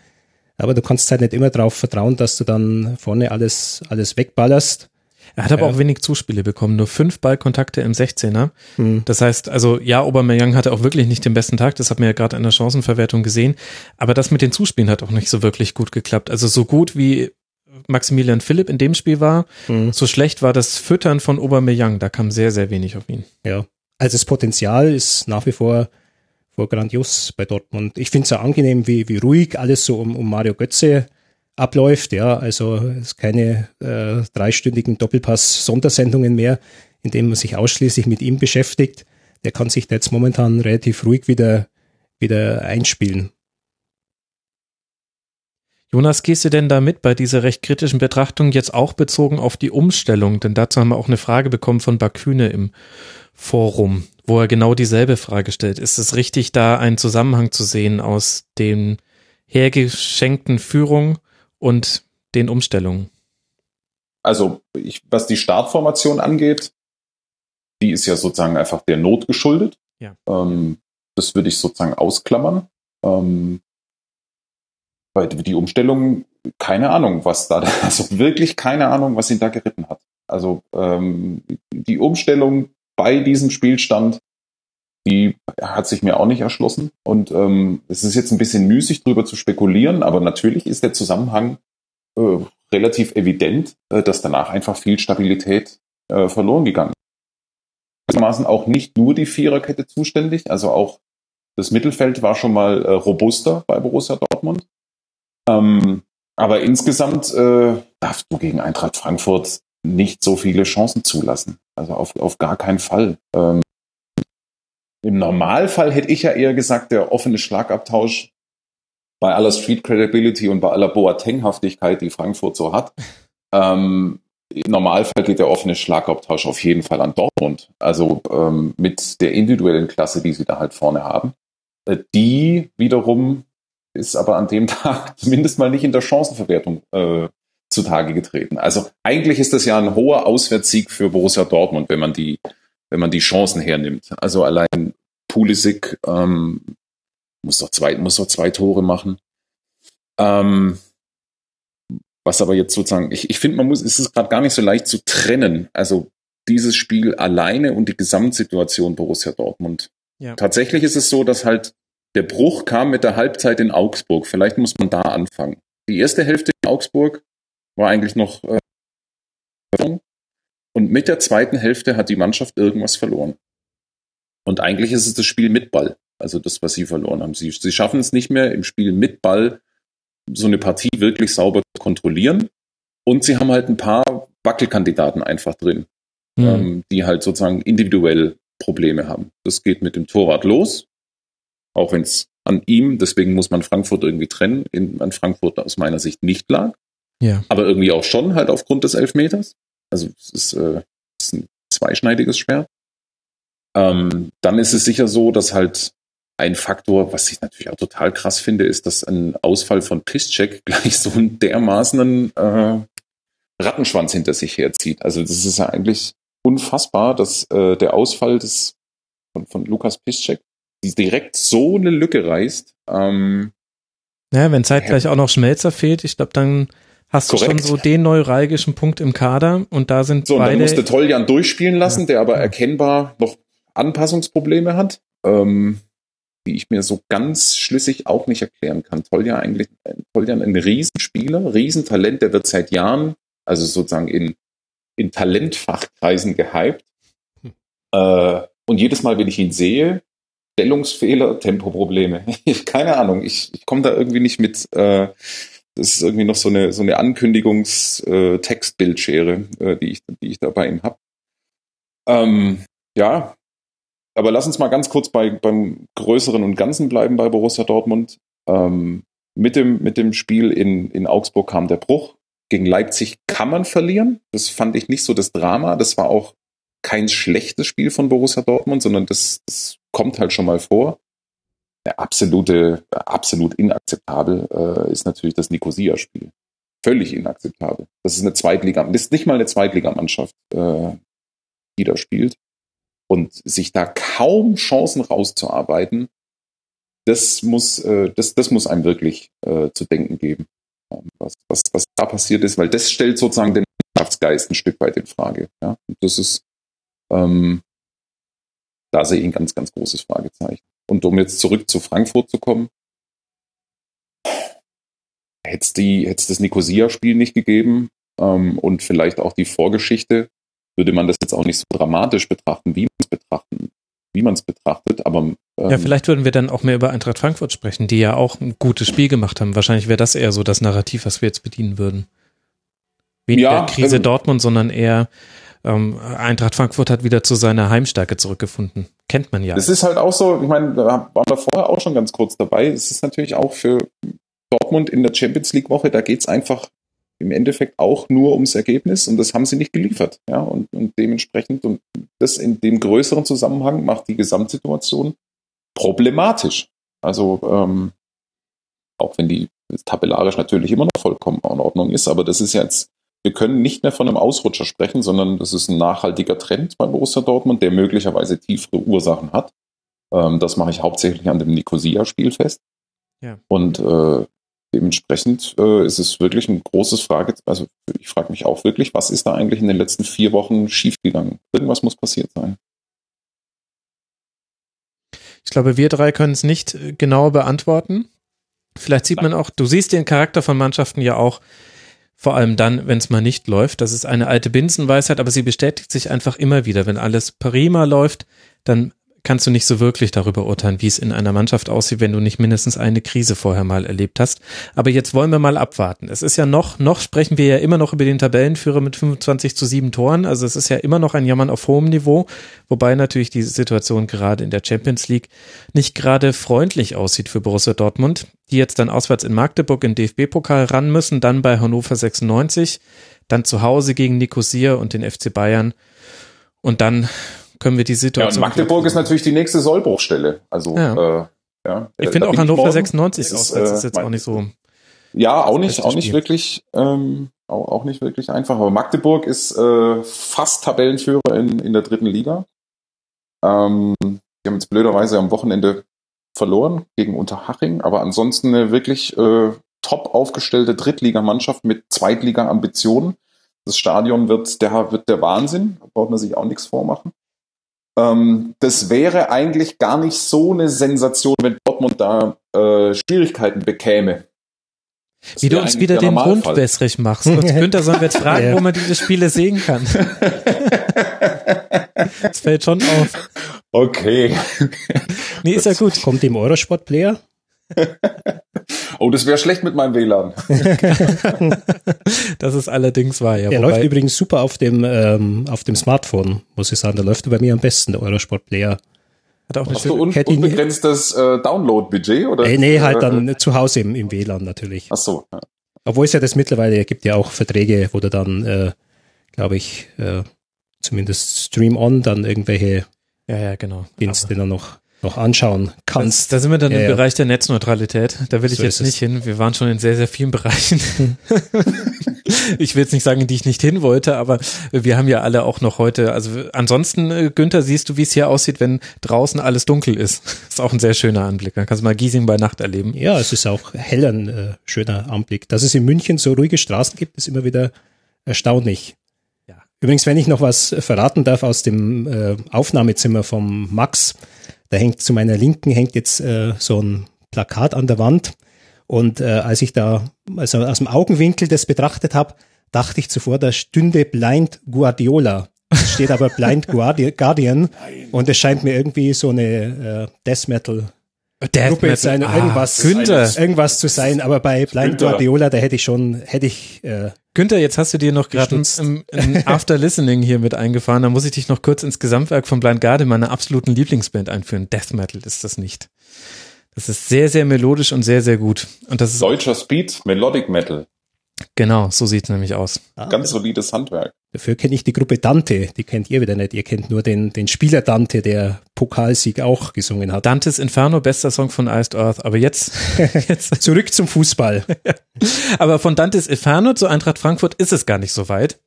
Aber du kannst halt nicht immer darauf vertrauen, dass du dann vorne alles, alles wegballerst. Er hat aber ja. auch wenig Zuspiele bekommen, nur fünf Ballkontakte im 16er. Hm. Das heißt, also ja, Aubameyang hatte auch wirklich nicht den besten Tag, das hat man ja gerade in der Chancenverwertung gesehen, aber das mit den Zuspielen hat auch nicht so wirklich gut geklappt. Also so gut wie Maximilian Philipp in dem Spiel war, mhm. so schlecht war das Füttern von Aubameyang. Da kam sehr, sehr wenig auf ihn. Ja, also das Potenzial ist nach wie vor, vor grandios bei Dortmund. Ich finde es ja angenehm, wie, wie ruhig alles so um, um Mario Götze abläuft. Ja, also es keine äh, dreistündigen Doppelpass-Sondersendungen mehr, in denen man sich ausschließlich mit ihm beschäftigt. Der kann sich da jetzt momentan relativ ruhig wieder, wieder einspielen. Jonas, gehst du denn da mit bei dieser recht kritischen Betrachtung jetzt auch bezogen auf die Umstellung? Denn dazu haben wir auch eine Frage bekommen von Baküne im Forum, wo er genau dieselbe Frage stellt. Ist es richtig, da einen Zusammenhang zu sehen aus den hergeschenkten Führung und den Umstellungen? Also, ich, was die Startformation angeht, die ist ja sozusagen einfach der Not geschuldet. Ja. Ähm, das würde ich sozusagen ausklammern. Ähm, weil die Umstellung, keine Ahnung, was da, also wirklich keine Ahnung, was ihn da geritten hat. Also ähm, die Umstellung bei diesem Spielstand, die hat sich mir auch nicht erschlossen. Und ähm, es ist jetzt ein bisschen müßig, drüber zu spekulieren, aber natürlich ist der Zusammenhang äh, relativ evident, äh, dass danach einfach viel Stabilität äh, verloren gegangen ist. Auch nicht nur die Viererkette zuständig, also auch das Mittelfeld war schon mal äh, robuster bei Borussia Dortmund. Ähm, aber insgesamt äh, darfst du gegen Eintracht Frankfurt nicht so viele Chancen zulassen. Also auf, auf gar keinen Fall. Ähm, Im Normalfall hätte ich ja eher gesagt, der offene Schlagabtausch bei aller Street Credibility und bei aller Boateng-Haftigkeit, die Frankfurt so hat. Ähm, Im Normalfall geht der offene Schlagabtausch auf jeden Fall an Dortmund. Also ähm, mit der individuellen Klasse, die sie da halt vorne haben. Äh, die wiederum ist aber an dem Tag zumindest mal nicht in der Chancenverwertung äh, zutage getreten. Also eigentlich ist das ja ein hoher Auswärtssieg für Borussia Dortmund, wenn man die, wenn man die Chancen hernimmt. Also allein Pulisic ähm, muss doch zwei, muss doch zwei Tore machen. Ähm, was aber jetzt sozusagen, ich, ich finde, man muss, es ist gerade gar nicht so leicht zu trennen. Also dieses Spiel alleine und die Gesamtsituation Borussia Dortmund. Ja. Tatsächlich ist es so, dass halt der Bruch kam mit der Halbzeit in Augsburg. Vielleicht muss man da anfangen. Die erste Hälfte in Augsburg war eigentlich noch äh, und mit der zweiten Hälfte hat die Mannschaft irgendwas verloren. Und eigentlich ist es das Spiel mit Ball, also das, was sie verloren haben. Sie, sie schaffen es nicht mehr im Spiel mit Ball so eine Partie wirklich sauber zu kontrollieren. Und sie haben halt ein paar Wackelkandidaten einfach drin, mhm. ähm, die halt sozusagen individuell Probleme haben. Das geht mit dem Torwart los, auch wenn es an ihm, deswegen muss man Frankfurt irgendwie trennen, in, an Frankfurt aus meiner Sicht nicht lag. Ja. Aber irgendwie auch schon halt aufgrund des Elfmeters. Also es ist, äh, es ist ein zweischneidiges Schwert. Ähm, dann ist es sicher so, dass halt ein Faktor, was ich natürlich auch total krass finde, ist, dass ein Ausfall von Piszczek gleich so einen dermaßenen äh, Rattenschwanz hinter sich herzieht. Also das ist ja eigentlich unfassbar, dass äh, der Ausfall des, von, von Lukas Piszczek die direkt so eine Lücke reißt. Ähm, ja, wenn zeitgleich auch noch Schmelzer fehlt, ich glaube, dann hast Korrekt. du schon so den neuralgischen Punkt im Kader und da sind so, beide. So, dann musste Toljan durchspielen lassen, ja. der aber erkennbar noch Anpassungsprobleme hat. ähm, die ich mir so ganz schlüssig auch nicht erklären kann. Tolja eigentlich, Tolja ein Riesenspieler, Riesentalent, der wird seit Jahren, also sozusagen in, in Talentfachkreisen gehypt. Hm. Äh, und jedes Mal, wenn ich ihn sehe, Stellungsfehler, Tempoprobleme. Keine Ahnung, ich, ich komme da irgendwie nicht mit. Äh, das ist irgendwie noch so eine, so eine Ankündigungs-Textbildschere, äh, äh, die, ich, die ich da bei ihm habe. Ähm, ja, aber lass uns mal ganz kurz bei, beim Größeren und Ganzen bleiben bei Borussia Dortmund. Ähm, mit, dem, mit dem Spiel in, in Augsburg kam der Bruch. Gegen Leipzig kann man verlieren. Das fand ich nicht so das Drama. Das war auch kein schlechtes Spiel von Borussia Dortmund, sondern das, das kommt halt schon mal vor. Der absolute, absolut inakzeptabel äh, ist natürlich das Nicosia-Spiel. Völlig inakzeptabel. Das ist eine Zweitliga, das ist nicht mal eine Zweitligamannschaft, äh, die da spielt. Und sich da kaum Chancen rauszuarbeiten, das muss, äh, das, das muss einem wirklich äh, zu denken geben, ähm, was, was, was da passiert ist, weil das stellt sozusagen den Mannschaftsgeist ein Stück weit in Frage. Ja? Und das ist, ähm, da sehe ich ein ganz, ganz großes Fragezeichen. Und um jetzt zurück zu Frankfurt zu kommen, hätte es es das Nicosia-Spiel nicht gegeben ähm, und vielleicht auch die Vorgeschichte, würde man das jetzt auch nicht so dramatisch betrachten, wie man es betrachten, wie man es betrachtet. Aber ähm, ja, vielleicht würden wir dann auch mehr über Eintracht Frankfurt sprechen, die ja auch ein gutes Spiel gemacht haben. Wahrscheinlich wäre das eher so das Narrativ, was wir jetzt bedienen würden. Weniger ja, Krise ähm, Dortmund, sondern eher ähm, Eintracht Frankfurt hat wieder zu seiner Heimstärke zurückgefunden. Kennt man ja. Das ist halt auch so, ich meine, da waren wir vorher auch schon ganz kurz dabei. Es ist natürlich auch für Dortmund in der Champions League Woche, da geht es einfach im Endeffekt auch nur ums Ergebnis und das haben sie nicht geliefert. Ja, und, und dementsprechend, und das in dem größeren Zusammenhang macht die Gesamtsituation problematisch. Also, ähm, auch wenn die tabellarisch natürlich immer noch vollkommen in Ordnung ist, aber das ist jetzt wir können nicht mehr von einem Ausrutscher sprechen, sondern das ist ein nachhaltiger Trend bei Borussia Dortmund, der möglicherweise tiefere Ursachen hat. Ähm, das mache ich hauptsächlich an dem Nicosia-Spiel fest. Ja. Und äh, dementsprechend äh, ist es wirklich ein großes Frage. Also ich frage mich auch wirklich, was ist da eigentlich in den letzten vier Wochen schiefgegangen? Irgendwas muss passiert sein. Ich glaube, wir drei können es nicht genau beantworten. Vielleicht sieht man auch, du siehst den Charakter von Mannschaften ja auch vor allem dann, wenn es mal nicht läuft. Das ist eine alte Binsenweisheit, aber sie bestätigt sich einfach immer wieder. Wenn alles prima läuft, dann kannst du nicht so wirklich darüber urteilen, wie es in einer Mannschaft aussieht, wenn du nicht mindestens eine Krise vorher mal erlebt hast. Aber jetzt wollen wir mal abwarten. Es ist ja noch, noch sprechen wir ja immer noch über den Tabellenführer mit 25 zu 7 Toren. Also es ist ja immer noch ein Jammern auf hohem Niveau, wobei natürlich die Situation gerade in der Champions League nicht gerade freundlich aussieht für Borussia Dortmund, die jetzt dann auswärts in Magdeburg im DFB-Pokal ran müssen, dann bei Hannover 96, dann zu Hause gegen Nicosia und den FC Bayern und dann können wir die Situation. Ja, Magdeburg ist natürlich die nächste Sollbruchstelle. Also, ja. Äh, ja ich finde auch Hannover 96 ist, ist, ist jetzt auch nicht so. Ja, auch nicht, auch nicht wirklich, ähm, auch, auch nicht wirklich einfach. Aber Magdeburg ist äh, fast Tabellenführer in, in der dritten Liga. Ähm, die haben jetzt blöderweise am Wochenende verloren gegen Unterhaching, aber ansonsten eine wirklich äh, top aufgestellte Drittligamannschaft mit Zweitliga-Ambitionen. Das Stadion wird der, wird der Wahnsinn, da braucht man sich auch nichts vormachen. Ähm, das wäre eigentlich gar nicht so eine Sensation, wenn Dortmund da äh, Schwierigkeiten bekäme. Das Wie du uns wieder den Mund wässrig machst. Und Günther sollen wir jetzt fragen, ja. wo man diese Spiele sehen kann. das fällt schon auf. Okay. Nee, ist ja gut. Kommt dem Eurosport-Player? oh, das wäre schlecht mit meinem WLAN. das ist allerdings wahr, ja. Der läuft übrigens super auf dem, ähm, auf dem Smartphone, muss ich sagen. Der läuft bei mir am besten, der Eurosport-Player. Hat auch Hast du un unbegrenztes äh, Download-Budget? oder? Äh, nee, halt dann äh, zu Hause im, im WLAN natürlich. Ach so. Ja. Obwohl es ja das mittlerweile gibt ja auch Verträge, wo du dann, äh, glaube ich, äh, zumindest Stream On dann irgendwelche ja, ja, genau. Dienste dann noch noch anschauen kannst. Da sind wir dann ja, im ja. Bereich der Netzneutralität. Da will ich so jetzt nicht hin. Wir waren schon in sehr, sehr vielen Bereichen. ich will jetzt nicht sagen, in die ich nicht hin wollte, aber wir haben ja alle auch noch heute, also ansonsten, äh, Günther, siehst du, wie es hier aussieht, wenn draußen alles dunkel ist. ist auch ein sehr schöner Anblick. Dann kannst du mal Giesing bei Nacht erleben. Ja, es ist auch hell ein äh, schöner Anblick. Dass es in München so ruhige Straßen gibt, ist immer wieder erstaunlich. Ja. Übrigens, wenn ich noch was verraten darf aus dem äh, Aufnahmezimmer vom Max, Da hängt zu meiner Linken hängt jetzt äh, so ein Plakat an der Wand. Und äh, als ich da also aus dem Augenwinkel das betrachtet habe, dachte ich zuvor, da stünde Blind Guardiola. Es steht aber Blind Guardian und es scheint mir irgendwie so eine äh, Death Metal Death Gruppe Metal. sein, Ah, irgendwas, Günther. irgendwas zu sein. Aber bei Blind Günther. Guardiola, da hätte ich schon, hätte ich äh, Günther, jetzt hast du dir noch gerade ein, ein After Listening hier mit eingefahren. Da muss ich dich noch kurz ins Gesamtwerk von Blind Guardian, meiner absoluten Lieblingsband, einführen. Death Metal ist das nicht. Das ist sehr, sehr melodisch und sehr, sehr gut. Und das ist, Deutscher Speed, Melodic Metal. Genau, so sieht's nämlich aus. ah, Ganz solides Handwerk. Dafür kenne ich die Gruppe Dante, die kennt ihr wieder nicht. Ihr kennt nur den, den Spieler Dante, der Pokalsieg auch gesungen hat. Dantes Inferno, bester Song von Iced Earth. Aber jetzt, jetzt, Zurück zum Fußball. aber von Dantes Inferno zu Eintracht Frankfurt ist es gar nicht so weit.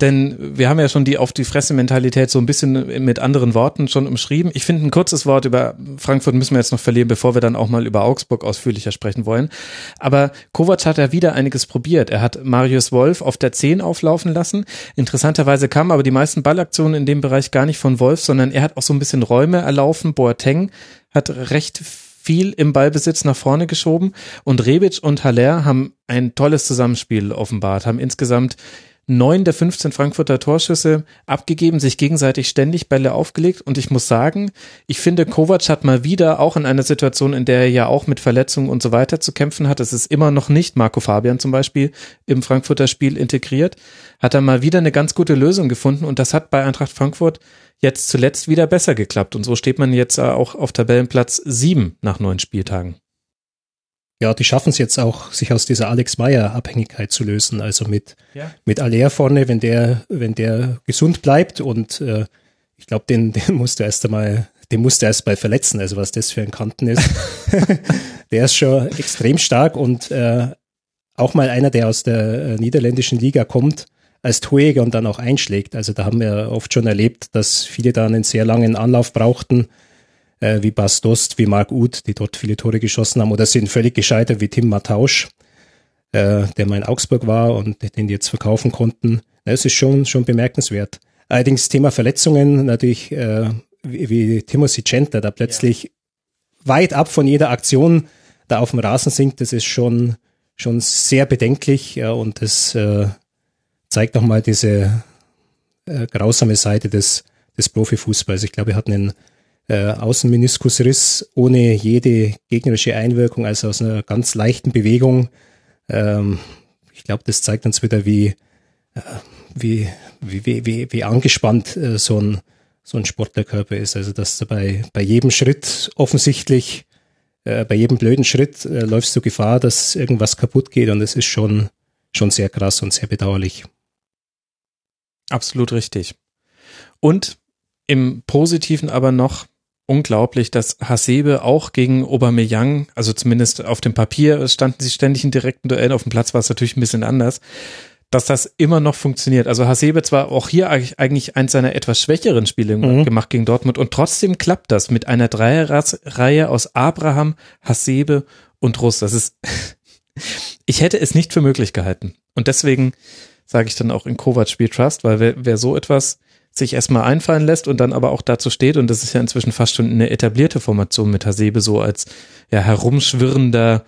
Denn wir haben ja schon die auf die Fresse-Mentalität so ein bisschen mit anderen Worten schon umschrieben. Ich finde, ein kurzes Wort über Frankfurt müssen wir jetzt noch verlieren, bevor wir dann auch mal über Augsburg ausführlicher sprechen wollen. Aber Kovac hat ja wieder einiges probiert. Er hat Marius Wolf auf der 10 auflaufen lassen. Interessanterweise kamen aber die meisten Ballaktionen in dem Bereich gar nicht von Wolf, sondern er hat auch so ein bisschen Räume erlaufen. Boateng hat recht viel im Ballbesitz nach vorne geschoben und Rebic und Haller haben ein tolles Zusammenspiel offenbart, haben insgesamt neun der 15 Frankfurter Torschüsse abgegeben, sich gegenseitig ständig Bälle aufgelegt. Und ich muss sagen, ich finde, Kovac hat mal wieder auch in einer Situation, in der er ja auch mit Verletzungen und so weiter zu kämpfen hat, es ist immer noch nicht Marco Fabian zum Beispiel im Frankfurter Spiel integriert, hat er mal wieder eine ganz gute Lösung gefunden. Und das hat bei Eintracht Frankfurt jetzt zuletzt wieder besser geklappt. Und so steht man jetzt auch auf Tabellenplatz sieben nach neun Spieltagen. Ja, die schaffen es jetzt auch, sich aus dieser Alex Meyer-Abhängigkeit zu lösen. Also mit, Ja. mit Aller vorne, wenn der, wenn der gesund bleibt und äh, ich glaube, den, den musst du erst einmal, den musst du erst mal verletzen, also was das für ein Kanten ist. der ist schon extrem stark und äh, auch mal einer, der aus der äh, niederländischen Liga kommt, als Torjäger und dann auch einschlägt. Also da haben wir oft schon erlebt, dass viele da einen sehr langen Anlauf brauchten, äh, wie Bas Dost, wie Marc Uth, die dort viele Tore geschossen haben, oder sind völlig gescheitert wie Tim Matausch, äh, der mal in Augsburg war und den die jetzt verkaufen konnten. Das ist schon, schon bemerkenswert. Allerdings Thema Verletzungen natürlich äh, wie, wie Timothy Center, da plötzlich weit ab von jeder Aktion da auf dem Rasen sinkt, das ist schon, schon sehr bedenklich ja, und das äh, zeigt nochmal diese äh, grausame Seite des, des Profifußballs. Ich glaube, er hat einen äh, Außenmeniskusriss ohne jede gegnerische Einwirkung, also aus einer ganz leichten Bewegung. Ähm, ich glaube, das zeigt uns wieder, wie, äh, wie, wie, wie, wie, angespannt äh, so ein so ein Sportlerkörper ist. Also dass du bei, bei jedem Schritt offensichtlich, äh, bei jedem blöden Schritt äh, läufst du Gefahr, dass irgendwas kaputt geht und es ist schon, schon sehr krass und sehr bedauerlich. Absolut richtig. Und im Positiven aber noch unglaublich, dass Hasebe auch gegen Aubameyang, also zumindest auf dem Papier standen sie ständig in direkten Duellen, auf dem Platz war es natürlich ein bisschen anders, dass das immer noch funktioniert. Also Hasebe zwar auch hier eigentlich- eigentlich eins seiner etwas schwächeren Spiele Mhm. gemacht gegen Dortmund und trotzdem klappt das mit einer Dreierreihe aus Abraham, Hasebe und Russ. Das ist, ich hätte es nicht für möglich gehalten. Und deswegen sage ich dann auch in Kovac Spiel Trust, weil wer, wer so etwas sich erstmal einfallen lässt und dann aber auch dazu steht, und das ist ja inzwischen fast schon eine etablierte Formation mit Hasebe so als ja, herumschwirrender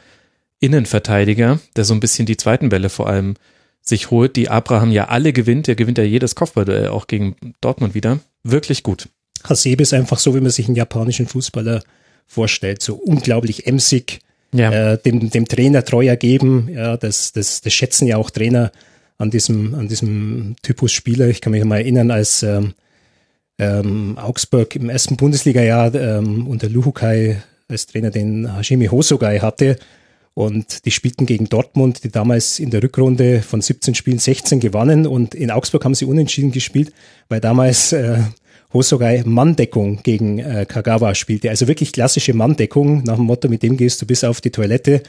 Innenverteidiger, der so ein bisschen die zweiten Bälle vor allem sich holt, die Abraham ja alle gewinnt, der gewinnt ja jedes Kopfballduell auch gegen Dortmund wieder. Wirklich gut. Hasebe ist einfach so, wie man sich einen japanischen Fußballer vorstellt, so unglaublich emsig, Ja. äh, dem, dem Trainer treu ergeben. Ja, das, das, das schätzen ja auch Trainer an diesem, an diesem Typus Spieler. Ich kann mich mal erinnern, als ähm, ähm, Augsburg im ersten Bundesliga-Jahr ähm, unter Luhukai als Trainer den Hashimi Hosogai hatte. Und die spielten gegen Dortmund, die damals in der Rückrunde von 17 Spielen 16 gewannen. Und in Augsburg haben sie unentschieden gespielt, weil damals äh, Hosogai Manndeckung gegen äh, Kagawa spielte. Also wirklich klassische Manndeckung nach dem Motto, mit dem gehst du bis auf die Toilette.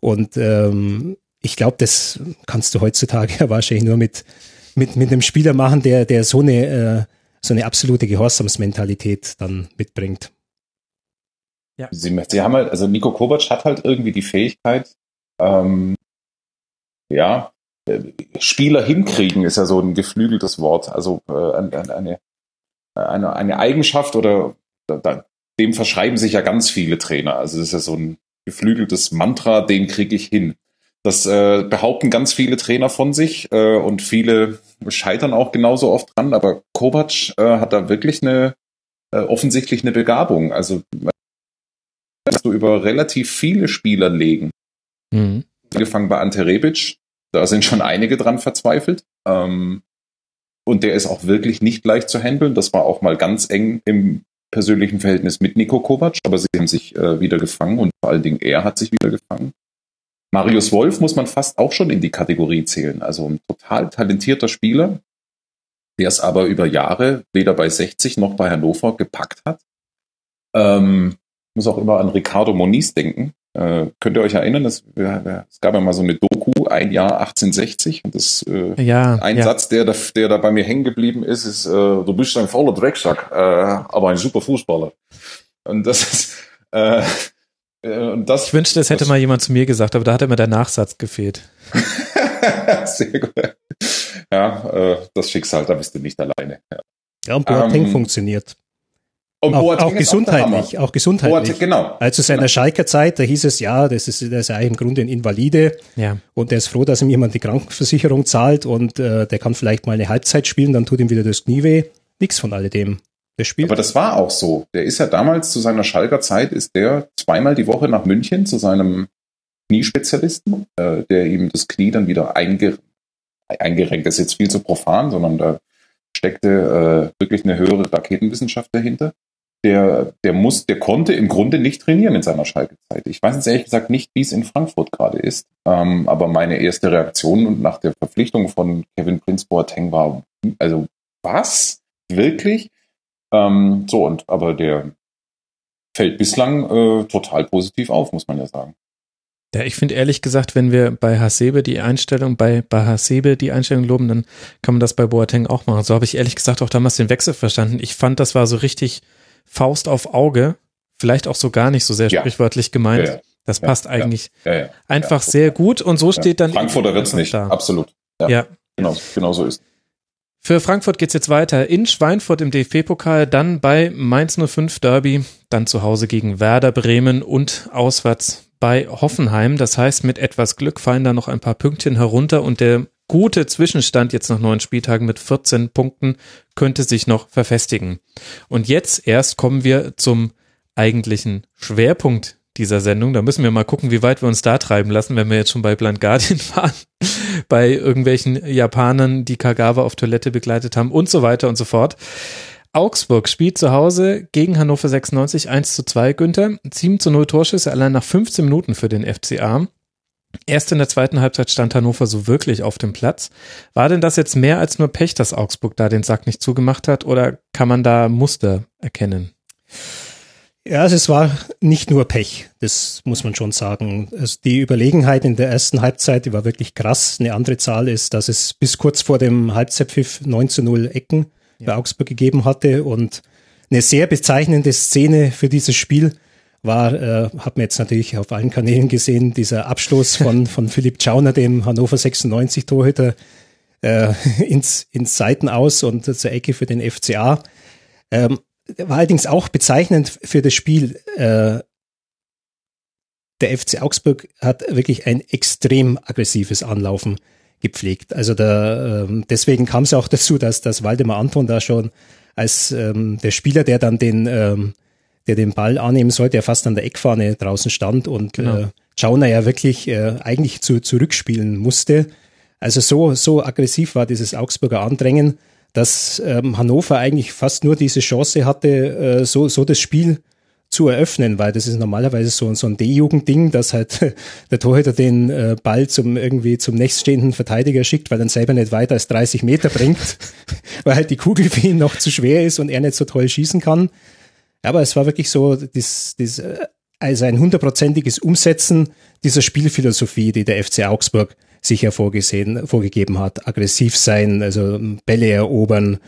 Und ähm, ich glaube, das kannst du heutzutage ja wahrscheinlich nur mit, mit, mit einem Spieler machen, der, der so eine, äh, so eine absolute Gehorsamsmentalität dann mitbringt. Sie, sie haben halt, also Nico Kovac hat halt irgendwie die Fähigkeit, ähm, ja, äh, Spieler hinkriegen ist ja so ein geflügeltes Wort. Also äh, eine, eine, eine, Eigenschaft oder da, da, dem verschreiben sich ja ganz viele Trainer. Also das ist ja so ein geflügeltes Mantra, den kriege ich hin. Das äh, behaupten ganz viele Trainer von sich äh, und viele scheitern auch genauso oft dran. Aber Kovac äh, hat da wirklich eine äh, offensichtlich eine Begabung. Also du über relativ viele Spieler legen. Mhm. Angefangen bei Ante Rebic, da sind schon einige dran verzweifelt. Ähm, und der ist auch wirklich nicht leicht zu handeln. Das war auch mal ganz eng im persönlichen Verhältnis mit Nico Kovac, aber sie haben sich äh, wieder gefangen und vor allen Dingen er hat sich wieder gefangen. Marius Wolf muss man fast auch schon in die Kategorie zählen. Also ein total talentierter Spieler, der es aber über Jahre weder bei 60 noch bei Hannover gepackt hat. Ähm, muss auch immer an Ricardo Moniz denken. Äh, könnt ihr euch erinnern, es, es gab ja mal so eine Doku, ein Jahr 1860 und das äh, ja, ein ja. Satz, der da, der da bei mir hängen geblieben ist, ist, äh, du bist ein voller Drecksack, äh, aber ein super Fußballer. Und das ist äh, äh, das, ich wünschte, das hätte das, mal jemand zu mir gesagt, aber da hat immer der Nachsatz gefehlt. Sehr gut. Ja, äh, das Schicksal, da bist du nicht alleine. Ja, ja und Boateng ähm, funktioniert. Und auch, auch gesundheitlich, auch, auch gesundheitlich. Boateng, genau. Also zu seiner genau. Schalker Zeit, da hieß es ja, das ist, das ist eigentlich im Grunde ein Invalide. Ja. Und der ist froh, dass ihm jemand die Krankenversicherung zahlt und äh, der kann vielleicht mal eine Halbzeit spielen, dann tut ihm wieder das Knie weh. Nix von alledem. Der spielt. Aber das war auch so. Der ist ja damals zu seiner Schalker Zeit, ist der zweimal die Woche nach München zu seinem Kniespezialisten, äh, der ihm das Knie dann wieder einge eingerenkt. Das ist jetzt viel zu profan, sondern da steckte äh, wirklich eine höhere Raketenwissenschaft dahinter der, der muss, der konnte im Grunde nicht trainieren in seiner Schalke-Zeit. Ich weiß jetzt ehrlich gesagt nicht, wie es in Frankfurt gerade ist. Ähm, aber meine erste Reaktion nach der Verpflichtung von Kevin Prince Boateng war, also was? Wirklich? Ähm, so, und aber der fällt bislang äh, total positiv auf, muss man ja sagen. Ja, ich finde ehrlich gesagt, wenn wir bei Hasebe die Einstellung, bei, bei Hasebe die Einstellung loben, dann kann man das bei Boateng auch machen. So habe ich ehrlich gesagt auch damals den Wechsel verstanden. Ich fand, das war so richtig, Faust auf Auge, vielleicht auch so gar nicht so sehr ja. sprichwörtlich gemeint. Ja, ja. Das passt eigentlich einfach sehr gut und so steht dann. Frankfurter wird's nicht, da. absolut. Ja, Genau, genau so ist. Für Frankfurt geht's jetzt weiter in Schweinfurt im DFB-Pokal, dann bei Mainz 05 Derby, dann zu Hause gegen Werder Bremen und auswärts bei Hoffenheim. Das heißt, mit etwas Glück fallen da noch ein paar Pünktchen herunter und der gute Zwischenstand jetzt nach neun Spieltagen mit 14 Punkten könnte sich noch verfestigen. Und jetzt erst kommen wir zum eigentlichen Schwerpunkt dieser Sendung. Da müssen wir mal gucken, wie weit wir uns da treiben lassen, wenn wir jetzt schon bei Blind Guardian waren, bei irgendwelchen Japanern, die Kagawa auf Toilette begleitet haben und so weiter und so fort. Augsburg spielt zu Hause gegen Hannover 96 1 zu 2, Günther. 7 zu 0 Torschüsse allein nach 15 Minuten für den FCA. Erst in der zweiten Halbzeit stand Hannover so wirklich auf dem Platz. War denn das jetzt mehr als nur Pech, dass Augsburg da den Sack nicht zugemacht hat oder kann man da Muster erkennen? Ja, also es war nicht nur Pech, das muss man schon sagen. Also die Überlegenheit in der ersten Halbzeit, die war wirklich krass. Eine andere Zahl ist, dass es bis kurz vor dem Halbzeitpfiff 9 zu 0 Ecken ja. bei Augsburg gegeben hatte und eine sehr bezeichnende Szene für dieses Spiel war, äh, hat man jetzt natürlich auf allen Kanälen gesehen, dieser Abschluss von, von Philipp Schauner, dem Hannover 96 Torhüter, äh, ins, ins Seiten aus und zur Ecke für den FCA. Ähm, war allerdings auch bezeichnend für das Spiel. Äh, der FC Augsburg hat wirklich ein extrem aggressives Anlaufen gepflegt. Also da, ähm, deswegen kam es auch dazu, dass, dass Waldemar Anton da schon als ähm, der Spieler, der dann den ähm, der den Ball annehmen sollte, der fast an der Eckfahne draußen stand und genau. äh, Schauner ja wirklich äh, eigentlich zu, zurückspielen musste. Also so, so aggressiv war dieses Augsburger Andrängen, dass ähm, Hannover eigentlich fast nur diese Chance hatte, äh, so, so das Spiel zu eröffnen, weil das ist normalerweise so, so ein D-Jugend-Ding, dass halt der Torhüter den äh, Ball zum irgendwie zum nächststehenden Verteidiger schickt, weil dann selber nicht weiter als 30 Meter bringt, weil halt die Kugel für ihn noch zu schwer ist und er nicht so toll schießen kann. Aber es war wirklich so, das, das, äh, also ein hundertprozentiges Umsetzen dieser Spielphilosophie, die der FC Augsburg sich ja vorgesehen, vorgegeben hat. Aggressiv sein, also Bälle erobern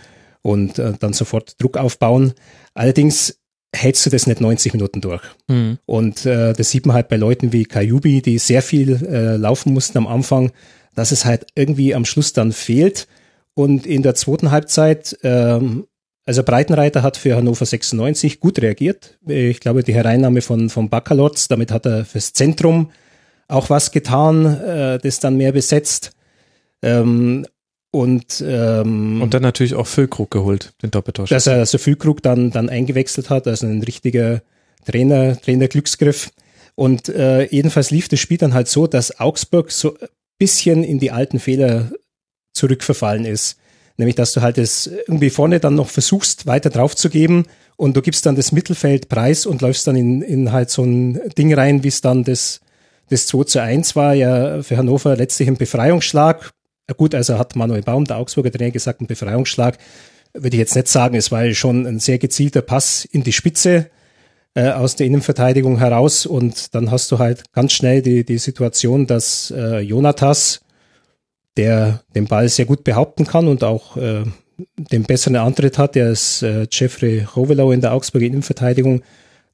und äh, dann sofort Druck aufbauen. Allerdings hältst du das nicht 90 Minuten durch. Mhm. Und äh, das sieht man halt bei Leuten wie Kajubi, die sehr viel äh, laufen mussten am Anfang, dass es halt irgendwie am Schluss dann fehlt. Und in der zweiten Halbzeit ähm, Also Breitenreiter hat für Hannover 96 gut reagiert. Ich glaube, die Hereinnahme von, von Baccalords, damit hat er fürs Zentrum auch was getan, äh, das dann mehr besetzt. Ähm, und, ähm, und dann natürlich auch Füllkrug geholt, den Doppeltausch. Dass er also Füllkrug dann, dann eingewechselt hat, also ein richtiger Trainer, Trainer Glücksgriff. Und äh, jedenfalls lief das Spiel dann halt so, dass Augsburg so ein bisschen in die alten Fehler zurückverfallen ist. Nämlich, dass du halt es irgendwie vorne dann noch versuchst, weiter draufzugeben und du gibst dann das Mittelfeld preis und läufst dann in, in halt so ein Ding rein, wie es dann das, das 2 zu 1 war, ja für Hannover letztlich ein Befreiungsschlag. Gut, also hat Manuel Baum, der Augsburger Trainer, gesagt, ein Befreiungsschlag. Würde ich jetzt nicht sagen, es war schon ein sehr gezielter Pass in die Spitze äh, aus der Innenverteidigung heraus und dann hast du halt ganz schnell die, die Situation, dass äh, Jonatas der den Ball sehr gut behaupten kann und auch äh, den besseren Antritt hat, der ist äh, Jeffrey Rovelau in der Augsburger Innenverteidigung,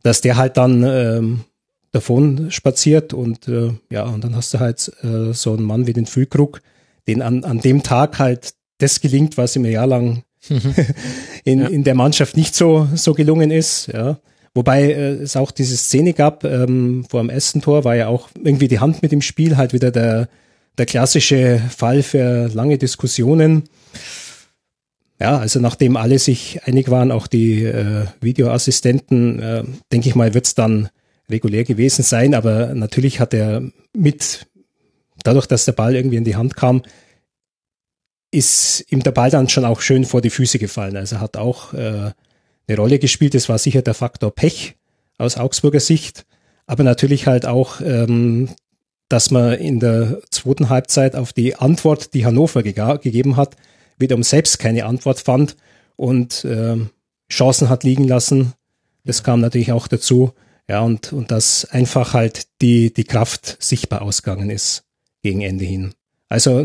dass der halt dann ähm, davon spaziert und äh, ja, und dann hast du halt äh, so einen Mann wie den Füllkrug, den an, an dem Tag halt das gelingt, was ihm ein Jahr lang in, ja. in der Mannschaft nicht so, so gelungen ist, ja. Wobei äh, es auch diese Szene gab, ähm, vor dem ersten Tor war ja auch irgendwie die Hand mit dem Spiel, halt wieder der, der klassische Fall für lange Diskussionen. Ja, also nachdem alle sich einig waren, auch die äh, Videoassistenten, äh, denke ich mal, wird es dann regulär gewesen sein. Aber natürlich hat er mit, dadurch, dass der Ball irgendwie in die Hand kam, ist ihm der Ball dann schon auch schön vor die Füße gefallen. Also er hat auch äh, eine Rolle gespielt. Das war sicher der Faktor Pech aus Augsburger Sicht. Aber natürlich halt auch ähm, dass man in der zweiten Halbzeit auf die Antwort, die Hannover ge gegeben hat, wiederum selbst keine Antwort fand und äh, Chancen hat liegen lassen. Das kam natürlich auch dazu. Ja, und, und dass einfach halt die, die Kraft sichtbar ausgegangen ist gegen Ende hin. Also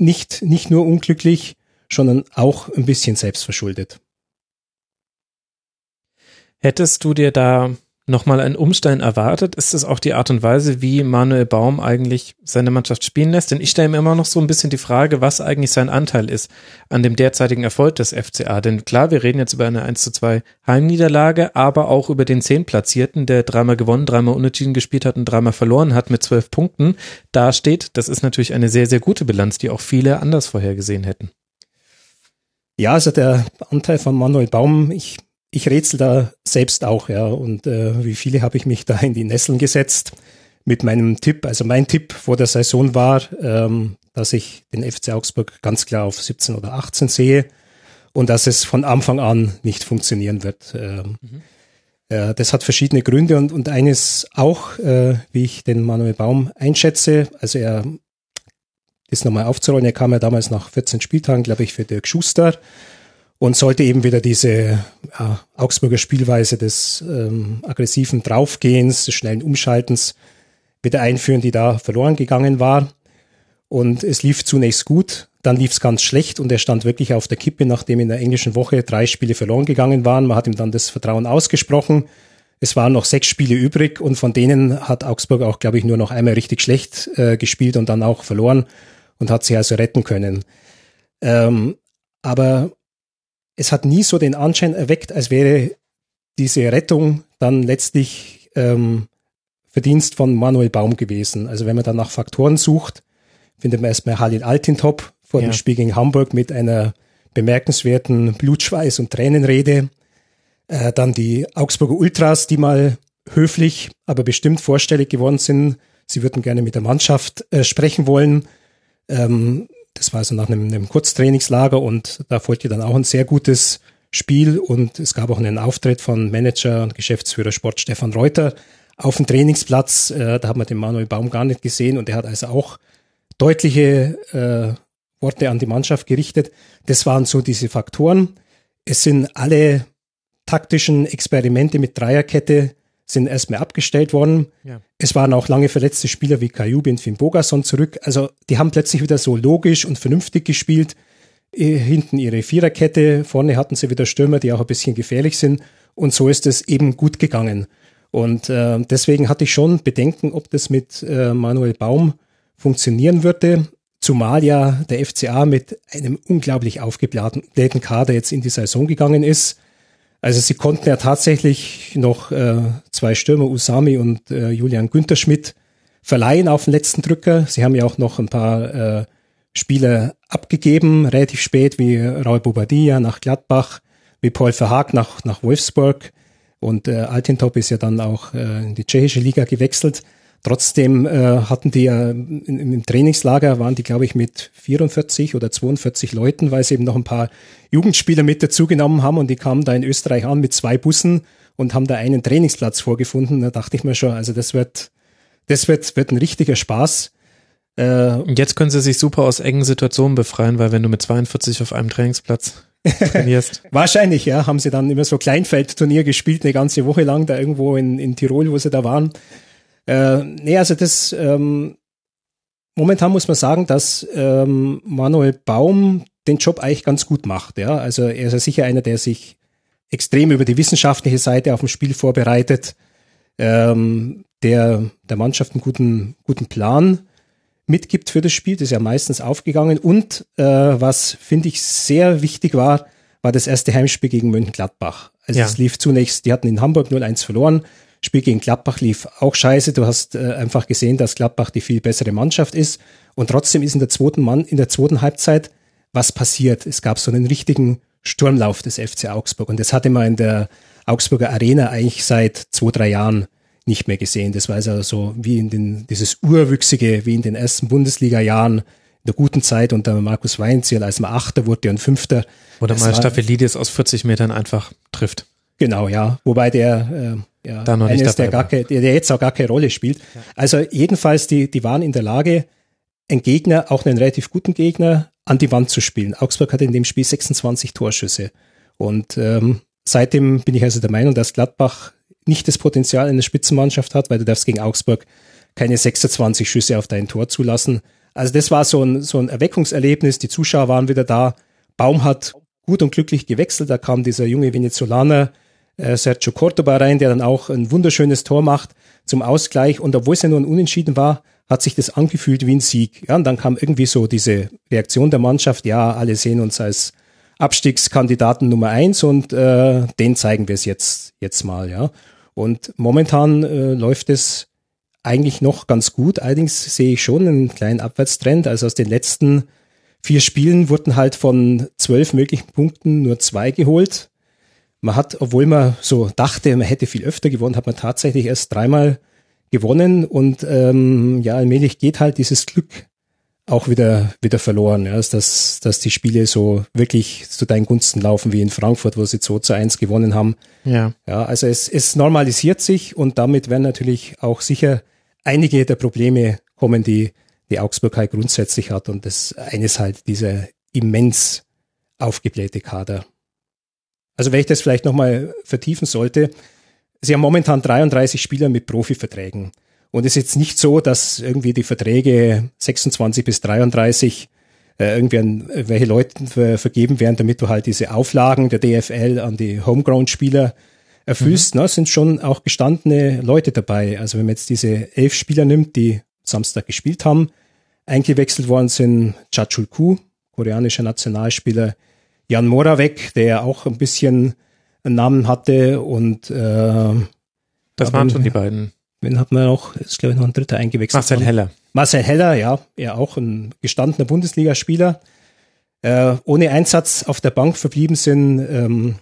nicht, nicht nur unglücklich, sondern auch ein bisschen selbstverschuldet. Hättest du dir da nochmal einen Umstein erwartet? Ist es auch die Art und Weise, wie Manuel Baum eigentlich seine Mannschaft spielen lässt? Denn ich stelle mir immer noch so ein bisschen die Frage, was eigentlich sein Anteil ist an dem derzeitigen Erfolg des FCA. Denn klar, wir reden jetzt über eine 1 zu 2 Heimniederlage, aber auch über den Zehnplatzierten, der dreimal gewonnen, dreimal unentschieden gespielt hat und dreimal verloren hat mit zwölf Punkten. Da steht, das ist natürlich eine sehr, sehr gute Bilanz, die auch viele anders vorhergesehen hätten. Ja, also der Anteil von Manuel Baum, ich ich rätsel da selbst auch, ja. Und äh, wie viele habe ich mich da in die Nesseln gesetzt mit meinem Tipp. Also mein Tipp vor der Saison war, ähm, dass ich den FC Augsburg ganz klar auf 17 oder 18 sehe und dass es von Anfang an nicht funktionieren wird. Ähm, mhm. äh, das hat verschiedene Gründe und, und eines auch, äh, wie ich den Manuel Baum einschätze. Also er ist nochmal aufzurollen. Er kam ja damals nach 14 Spieltagen, glaube ich, für Dirk Schuster und sollte eben wieder diese ja, Augsburger Spielweise des ähm, aggressiven Draufgehens, des schnellen Umschaltens wieder einführen, die da verloren gegangen war. Und es lief zunächst gut, dann lief es ganz schlecht und er stand wirklich auf der Kippe, nachdem in der englischen Woche drei Spiele verloren gegangen waren. Man hat ihm dann das Vertrauen ausgesprochen. Es waren noch sechs Spiele übrig und von denen hat Augsburg auch, glaube ich, nur noch einmal richtig schlecht äh, gespielt und dann auch verloren und hat sie also retten können. Ähm, aber es hat nie so den Anschein erweckt, als wäre diese Rettung dann letztlich ähm, Verdienst von Manuel Baum gewesen. Also wenn man dann nach Faktoren sucht, findet man erstmal Halil Altintop vor ja. dem Spiel gegen Hamburg mit einer bemerkenswerten Blutschweiß- und Tränenrede. Äh, dann die Augsburger Ultras, die mal höflich, aber bestimmt vorstellig geworden sind. Sie würden gerne mit der Mannschaft äh, sprechen wollen. Ähm, das war also nach einem, einem Kurztrainingslager und da folgte dann auch ein sehr gutes Spiel und es gab auch einen Auftritt von Manager und Geschäftsführer Sport Stefan Reuter auf dem Trainingsplatz. Äh, da hat man den Manuel Baum gar nicht gesehen und er hat also auch deutliche äh, Worte an die Mannschaft gerichtet. Das waren so diese Faktoren. Es sind alle taktischen Experimente mit Dreierkette sind erstmal abgestellt worden. Ja. Es waren auch lange verletzte Spieler wie Kajubi und Finn Bogason zurück. Also die haben plötzlich wieder so logisch und vernünftig gespielt. Äh, hinten ihre Viererkette, vorne hatten sie wieder Stürmer, die auch ein bisschen gefährlich sind. Und so ist es eben gut gegangen. Und äh, deswegen hatte ich schon Bedenken, ob das mit äh, Manuel Baum funktionieren würde. Zumal ja der FCA mit einem unglaublich aufgeblähten Kader jetzt in die Saison gegangen ist. Also sie konnten ja tatsächlich noch äh, zwei Stürmer, Usami und äh, Julian Günther Schmidt, verleihen auf den letzten Drücker. Sie haben ja auch noch ein paar äh, Spieler abgegeben, relativ spät, wie Raul Bobadilla nach Gladbach, wie Paul Verhaag nach, nach Wolfsburg. Und äh, Altintop ist ja dann auch äh, in die tschechische Liga gewechselt. Trotzdem äh, hatten die ja im, im Trainingslager waren die, glaube ich, mit 44 oder 42 Leuten, weil sie eben noch ein paar Jugendspieler mit dazugenommen haben und die kamen da in Österreich an mit zwei Bussen und haben da einen Trainingsplatz vorgefunden. Da dachte ich mir schon, also das wird, das wird, wird ein richtiger Spaß. Äh, Jetzt können sie sich super aus engen Situationen befreien, weil wenn du mit 42 auf einem Trainingsplatz trainierst. Wahrscheinlich, ja, haben sie dann immer so Kleinfeldturnier gespielt, eine ganze Woche lang, da irgendwo in, in Tirol, wo sie da waren. Äh, nee, also das, ähm, momentan muss man sagen, dass ähm, Manuel Baum den Job eigentlich ganz gut macht. Ja, also er ist ja sicher einer, der sich extrem über die wissenschaftliche Seite auf dem Spiel vorbereitet, ähm, der der Mannschaft einen guten guten Plan mitgibt für das Spiel. Das ist ja meistens aufgegangen. Und äh, was finde ich sehr wichtig war, war das erste Heimspiel gegen Mönchengladbach. Also ja. es lief zunächst, die hatten in Hamburg 0-1 verloren, Spiel gegen Gladbach lief auch scheiße. Du hast äh, einfach gesehen, dass Gladbach die viel bessere Mannschaft ist. Und trotzdem ist in der zweiten Mann, in der zweiten Halbzeit was passiert. Es gab so einen richtigen Sturmlauf des FC Augsburg. Und das hatte man in der Augsburger Arena eigentlich seit zwei, drei Jahren nicht mehr gesehen. Das war also so wie in den, dieses Urwüchsige, wie in den ersten Bundesliga-Jahren in der guten Zeit unter Markus Weinziel, als man Achter wurde und Fünfter. Oder mal Staffelidis aus 40 Metern einfach trifft. Genau, ja. Wobei der äh, ja, da noch nicht ist, der, gar keine, der jetzt auch gar keine Rolle spielt. Ja. Also jedenfalls, die, die waren in der Lage, einen Gegner, auch einen relativ guten Gegner, an die Wand zu spielen. Augsburg hatte in dem Spiel 26 Torschüsse. Und ähm, seitdem bin ich also der Meinung, dass Gladbach nicht das Potenzial einer Spitzenmannschaft hat, weil du darfst gegen Augsburg keine 26 Schüsse auf dein Tor zulassen. Also das war so ein, so ein Erweckungserlebnis. Die Zuschauer waren wieder da. Baum hat gut und glücklich gewechselt. Da kam dieser junge Venezolaner äh, Sergio Cordoba rein, der dann auch ein wunderschönes Tor macht zum Ausgleich. Und obwohl es ja nur ein Unentschieden war, hat sich das angefühlt wie ein Sieg. Ja, und dann kam irgendwie so diese Reaktion der Mannschaft, ja, alle sehen uns als Abstiegskandidaten Nummer eins und äh, den zeigen wir es jetzt, jetzt mal, ja. Und momentan äh, läuft es eigentlich noch ganz gut. Allerdings sehe ich schon einen kleinen Abwärtstrend. Also aus den letzten vier Spielen wurden halt von zwölf möglichen Punkten nur zwei geholt. Man hat, obwohl man so dachte, man hätte viel öfter gewonnen, hat man tatsächlich erst dreimal gewonnen und ähm, ja, allmählich geht halt dieses Glück auch wieder, wieder verloren, ja, dass, dass die Spiele so wirklich zu deinen Gunsten laufen wie in Frankfurt, wo sie 2 zu 1 gewonnen haben. Ja. Ja, also es, es normalisiert sich und damit werden natürlich auch sicher einige der Probleme kommen, die die Augsburg halt grundsätzlich hat und das eines halt dieser immens aufgeblähte Kader. Also wenn ich das vielleicht nochmal vertiefen sollte, sie haben momentan 33 Spieler mit Profiverträgen. Und es ist jetzt nicht so, dass irgendwie die Verträge 26 bis 33 äh, irgendwie an welche Leute ver vergeben werden, damit du halt diese Auflagen der DFL an die Homegrown-Spieler erfüllst. Mhm. Ne, sind schon auch gestandene Leute dabei. Also wenn man jetzt diese elf Spieler nimmt, die Samstag gespielt haben, eingewechselt worden sind Chachul Ku, koreanischer Nationalspieler, Jan Moravec, der auch ein bisschen einen Namen hatte und äh, das waren schon die beiden. Wen hat man noch? Ist glaube ich noch ein dritter eingewechselt. Marcel worden. Heller. Marcel Heller, ja, er auch ein gestandener Bundesligaspieler. Äh, ohne Einsatz auf der Bank verblieben sind ähm,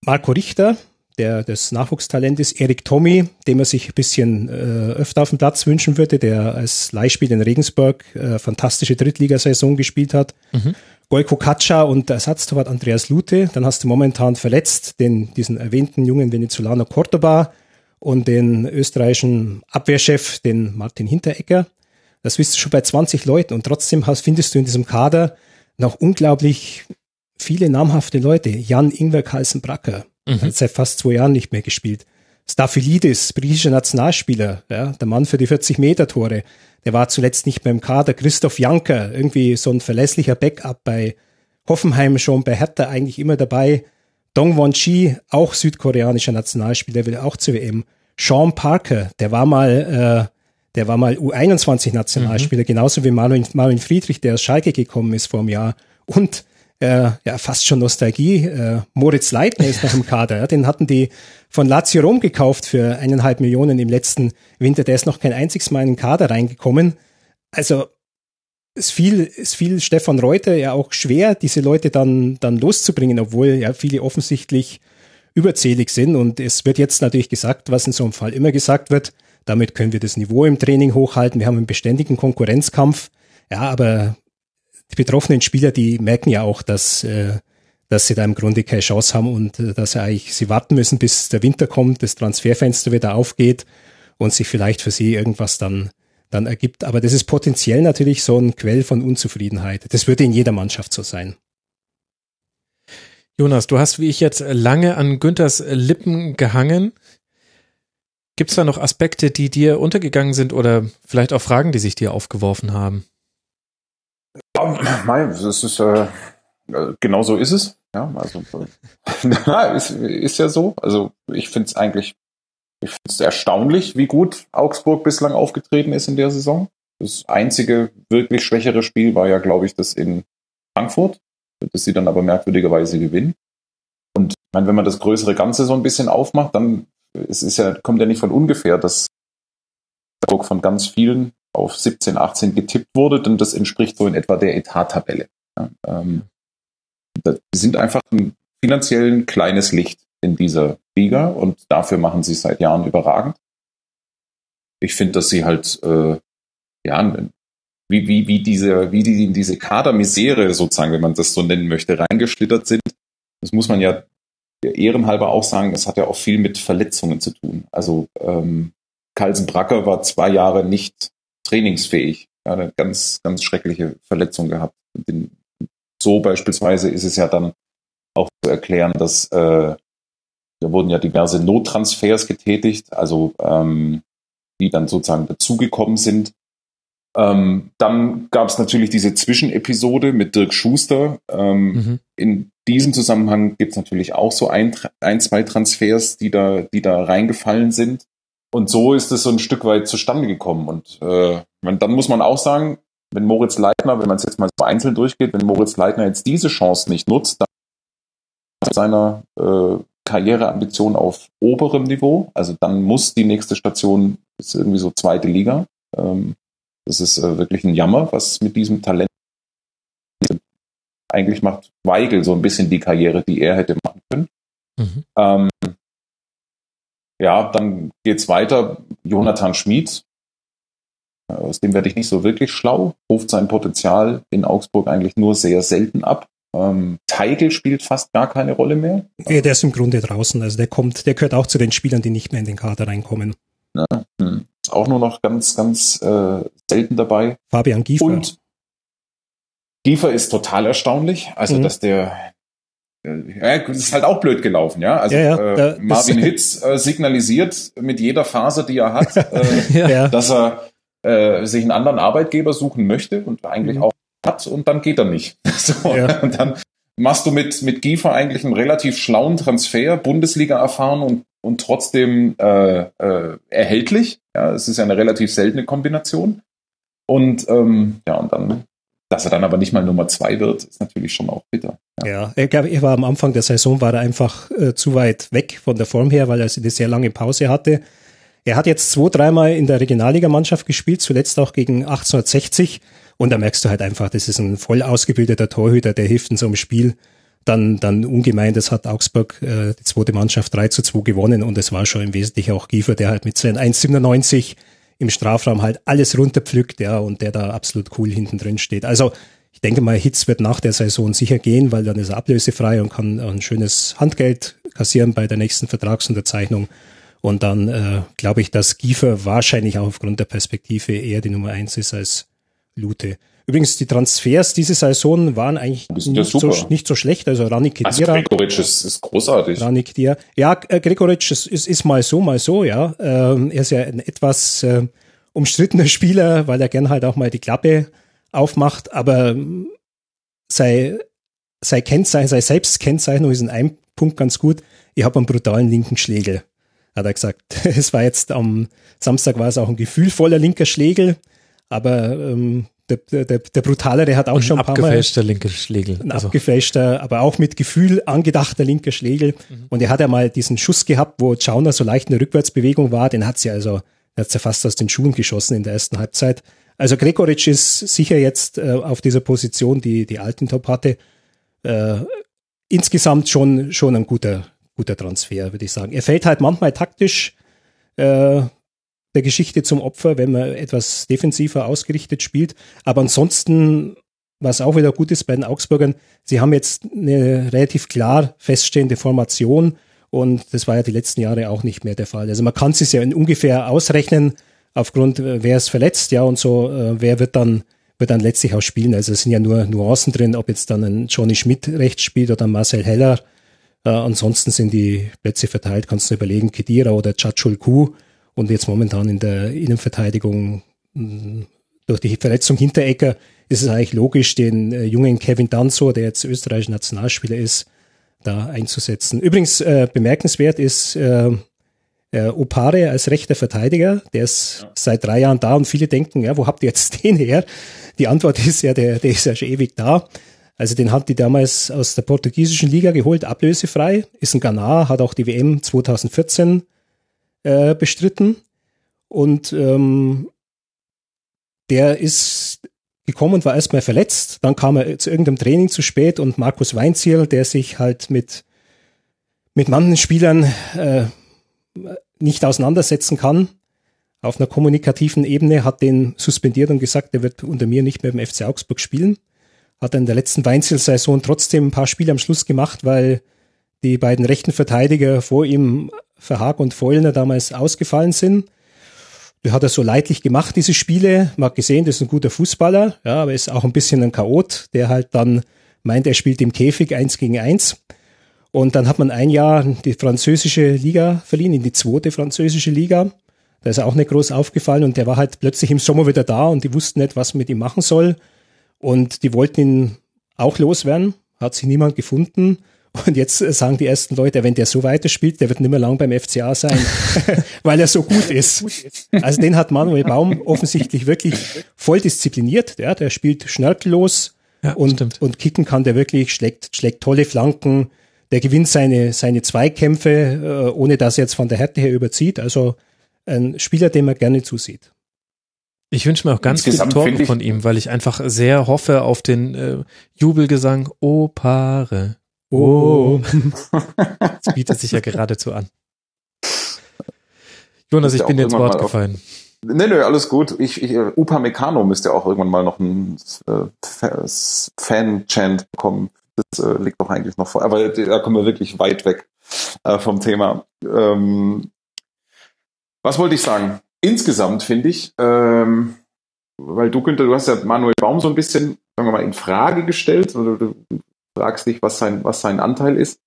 Marco Richter, der das Nachwuchstalent ist, Erik Tommy, den man sich ein bisschen äh, öfter auf dem Platz wünschen würde, der als Leihspiel in Regensburg äh, fantastische Drittligasaison gespielt hat. Mhm. Golko Katscha und der Ersatztorwart Andreas Lute. Dann hast du momentan verletzt den, diesen erwähnten jungen Venezolaner Cordoba und den österreichischen Abwehrchef, den Martin Hinteregger. Das bist du schon bei 20 Leuten und trotzdem hast, findest du in diesem Kader noch unglaublich viele namhafte Leute. Jan Ingwer Carlsen Bracker, mhm. hat seit fast zwei Jahren nicht mehr gespielt. Staphylidis, britischer Nationalspieler, ja, der Mann für die 40 Meter Tore. Der war zuletzt nicht mehr im Kader. Christoph Janker, irgendwie so ein verlässlicher Backup bei Hoffenheim schon, bei Hertha eigentlich immer dabei. Dong Won Chi, auch südkoreanischer Nationalspieler, will auch zur WM. Sean Parker, der war mal, äh, der war mal U21-Nationalspieler, mhm. genauso wie Marvin, Marvin Friedrich, der aus Schalke gekommen ist vor einem Jahr. Und äh, ja, fast schon Nostalgie. Äh, Moritz Leitner ist noch im Kader. Ja, den hatten die von Lazio Rom gekauft für eineinhalb Millionen im letzten Winter. Der ist noch kein einziges Mal in den Kader reingekommen. Also es fiel, es fiel Stefan Reuter ja auch schwer, diese Leute dann, dann loszubringen, obwohl ja viele offensichtlich überzählig sind. Und es wird jetzt natürlich gesagt, was in so einem Fall immer gesagt wird, damit können wir das Niveau im Training hochhalten. Wir haben einen beständigen Konkurrenzkampf. Ja, aber die betroffenen Spieler, die merken ja auch, dass, äh, dass sie da im Grunde keine Chance haben und äh, dass sie eigentlich sie warten müssen, bis der Winter kommt, das Transferfenster wieder aufgeht und sich vielleicht für sie irgendwas dann dann ergibt. Aber das ist potenziell natürlich so ein Quell von Unzufriedenheit. Das würde in jeder Mannschaft so sein. Jonas, du hast wie ich jetzt lange an Günthers Lippen gehangen. Gibt es da noch Aspekte, die dir untergegangen sind oder vielleicht auch Fragen, die sich dir aufgeworfen haben? Nein, das ist äh, genau so ist es. Ja, also na, ist, ist ja so. Also ich finde es eigentlich ich finde erstaunlich, wie gut Augsburg bislang aufgetreten ist in der Saison. Das einzige wirklich schwächere Spiel war ja, glaube ich, das in Frankfurt, das sie dann aber merkwürdigerweise gewinnen. Und ich meine, wenn man das größere Ganze so ein bisschen aufmacht, dann es ist ja, kommt ja nicht von ungefähr, dass Augsburg von ganz vielen auf 17, 18 getippt wurde, denn das entspricht so in etwa der Etat-Tabelle. Ja, ähm, die sind einfach ein finanziell ein kleines Licht in dieser Liga und dafür machen sie es seit Jahren überragend. Ich finde, dass sie halt, äh, ja, wie, wie, wie diese, wie die in diese Kadermisere sozusagen, wenn man das so nennen möchte, reingeschlittert sind. Das muss man ja ehrenhalber auch sagen, das hat ja auch viel mit Verletzungen zu tun. Also ähm, Carlsen Bracker war zwei Jahre nicht trainingsfähig. Er hat eine ganz, ganz schreckliche Verletzung gehabt. so beispielsweise ist es ja dann auch zu erklären, dass äh, da wurden ja diverse Nottransfers getätigt, also ähm, die dann sozusagen dazugekommen sind. Ähm, dann gab es natürlich diese Zwischenepisode mit Dirk Schuster. Ähm, mhm. In diesem Zusammenhang gibt es natürlich auch so ein, ein, zwei Transfers, die da, die da reingefallen sind. Und so ist es so ein Stück weit zustande gekommen. Und äh, dann muss man auch sagen, wenn Moritz Leitner, wenn man es jetzt mal so einzeln durchgeht, wenn Moritz Leitner jetzt diese Chance nicht nutzt, dann seiner äh, Karriereambition auf oberem Niveau. Also dann muss die nächste Station ist irgendwie so zweite Liga. Ähm, das ist äh, wirklich ein Jammer, was mit diesem Talent eigentlich macht Weigel so ein bisschen die Karriere, die er hätte machen können. Mhm. Ähm, ja, dann geht's weiter. Jonathan Schmid, äh, aus dem werde ich nicht so wirklich schlau, ruft sein Potenzial in Augsburg eigentlich nur sehr selten ab. Ähm, Teigl spielt fast gar keine Rolle mehr. Ja, der ist im Grunde draußen. Also der kommt, der gehört auch zu den Spielern, die nicht mehr in den Kader reinkommen. Ja, hm. Ist auch nur noch ganz, ganz äh, selten dabei. Fabian Giefer. Und Giefer ist total erstaunlich. Also, mhm. dass der ja, das ist halt auch blöd gelaufen, ja. Also ja, ja, äh, Marvin Hitz äh, signalisiert mit jeder Phase, die er hat, äh, dass er äh, sich einen anderen Arbeitgeber suchen möchte und eigentlich mhm. auch hat und dann geht er nicht. So, ja. Und dann machst du mit, mit Giefer eigentlich einen relativ schlauen Transfer, Bundesliga erfahren und, und trotzdem äh, äh, erhältlich. Ja, es ist ja eine relativ seltene Kombination. Und ähm, ja, und dann, dass er dann aber nicht mal Nummer zwei wird, ist natürlich schon auch bitter. Ja, ja ich glaube, er war am Anfang der Saison war er einfach äh, zu weit weg von der Form her, weil er eine sehr lange Pause hatte. Er hat jetzt zwei, dreimal in der Regionalligamannschaft gespielt, zuletzt auch gegen 1860 und da merkst du halt einfach, das ist ein voll ausgebildeter Torhüter, der hilft in so einem Spiel dann, dann ungemein. Das hat Augsburg, äh, die zweite Mannschaft 3 zu 2 gewonnen und es war schon im Wesentlichen auch Giefer, der halt mit seinen 1,97 im Strafraum halt alles runterpflückt, ja, und der da absolut cool hinten drin steht. Also, ich denke mal, Hitz wird nach der Saison sicher gehen, weil dann ist er ablösefrei und kann ein schönes Handgeld kassieren bei der nächsten Vertragsunterzeichnung. Und dann äh, glaube ich, dass Giefer wahrscheinlich auch aufgrund der Perspektive eher die Nummer eins ist als Lute. Übrigens, die Transfers diese Saison waren eigentlich nicht so, nicht so schlecht. Also Rani Kedira. Also Gregoric ist, ist großartig. Rani Kedira. Ja, äh, Gregoric ist, ist, ist mal so, mal so, ja. Ähm, er ist ja ein etwas äh, umstrittener Spieler, weil er gern halt auch mal die Klappe aufmacht, aber sei, sei Kennzeichen, sei Selbstkennzeichnung ist in einem Punkt ganz gut. Ich habe einen brutalen linken Schlägel. hat er gesagt. Es war jetzt am Samstag war es auch ein gefühlvoller linker Schlegel, aber ähm, der, der, der brutalere hat auch schon ein paar Mal abgefälschter linker Schlegel. ein Also, abgefälschter, aber auch mit Gefühl angedachter linker Schlegel. Mhm. Und er hat ja mal diesen Schuss gehabt, wo Chauner so leicht eine Rückwärtsbewegung war. Den hat sie also, der hat ja fast aus den Schuhen geschossen in der ersten Halbzeit. Also Gregoritsch ist sicher jetzt äh, auf dieser Position, die die Altintop hatte, äh, insgesamt schon schon ein guter guter Transfer, würde ich sagen. Er fällt halt manchmal taktisch äh, der Geschichte zum Opfer, wenn man etwas defensiver ausgerichtet spielt. Aber ansonsten, was auch wieder gut ist bei den Augsburgern, sie haben jetzt eine relativ klar feststehende Formation und das war ja die letzten Jahre auch nicht mehr der Fall. Also man kann es ja ungefähr ausrechnen, aufgrund, äh, wer ist verletzt, ja, und so, äh, wer wird dann, wird dann letztlich auch spielen. Also es sind ja nur Nuancen drin, ob jetzt dann ein Johnny Schmidt rechts spielt oder Marcel Heller. Äh, ansonsten sind die Plätze verteilt, kannst du überlegen, Kedira oder Chachulku. Und jetzt momentan in der Innenverteidigung mh, durch die Verletzung Hinterecker ist es eigentlich logisch, den äh, jungen Kevin Danzo, der jetzt österreichischer Nationalspieler ist, da einzusetzen. Übrigens äh, bemerkenswert ist äh, äh, Opare als rechter Verteidiger, der ist seit drei Jahren da und viele denken, ja, wo habt ihr jetzt den her? Die Antwort ist ja, der, der ist ja schon ewig da. Also den hat die damals aus der portugiesischen Liga geholt, ablösefrei, ist ein Ghana, hat auch die WM 2014 äh, bestritten und ähm, der ist gekommen und war erstmal verletzt, dann kam er zu irgendeinem Training zu spät und Markus Weinzierl, der sich halt mit mit manchen Spielern äh, nicht auseinandersetzen kann auf einer kommunikativen Ebene, hat den suspendiert und gesagt, er wird unter mir nicht mehr beim FC Augsburg spielen. Hat in der letzten Weinziel-Saison trotzdem ein paar Spiele am Schluss gemacht, weil die beiden rechten Verteidiger vor ihm, Verhaag und Feulner, damals ausgefallen sind. Die hat er so leidlich gemacht, diese Spiele. Man hat gesehen, das ist ein guter Fußballer, ja, aber ist auch ein bisschen ein Chaot, der halt dann meint, er spielt im Käfig eins gegen eins. Und dann hat man ein Jahr die französische Liga verliehen, in die zweite französische Liga. Da ist er auch nicht groß aufgefallen und der war halt plötzlich im Sommer wieder da und die wussten nicht, was man mit ihm machen soll. Und die wollten ihn auch loswerden, hat sich niemand gefunden. Und jetzt sagen die ersten Leute, wenn der so weiterspielt, der wird nicht mehr lang beim FCA sein, weil er so gut ist. Also den hat Manuel Baum offensichtlich wirklich voll diszipliniert. Ja, der spielt schnörkellos Ja, und, stimmt. und kicken kann der wirklich, schlägt, schlägt tolle Flanken. Der gewinnt seine, seine Zweikämpfe, äh, ohne dass er jetzt von der Härte her überzieht. Also ein Spieler, dem man gerne zusieht. Ich wünsche mir auch ganz viele Insgesamt Tore finde ich- von ihm, weil ich einfach sehr hoffe auf den äh, Jubelgesang O Paare. Oh. Das bietet sich ja geradezu an. Jonas, ich ja bin irgendwann Wort auf- gefallen. Nee, nö, alles gut. Ich, ich, äh, Upamecano müsste auch irgendwann mal noch einen äh, Fa- Fan-Chant bekommen. Das äh, liegt doch eigentlich noch vor. Aber da kommen wir wirklich weit weg äh, vom Thema. Ähm, was wollte ich sagen? Insgesamt finde ich, ähm, weil du, Günther, du hast ja Manuel Baum so ein bisschen, sagen wir mal, in Frage gestellt oder du fragst dich, was sein, was sein Anteil ist.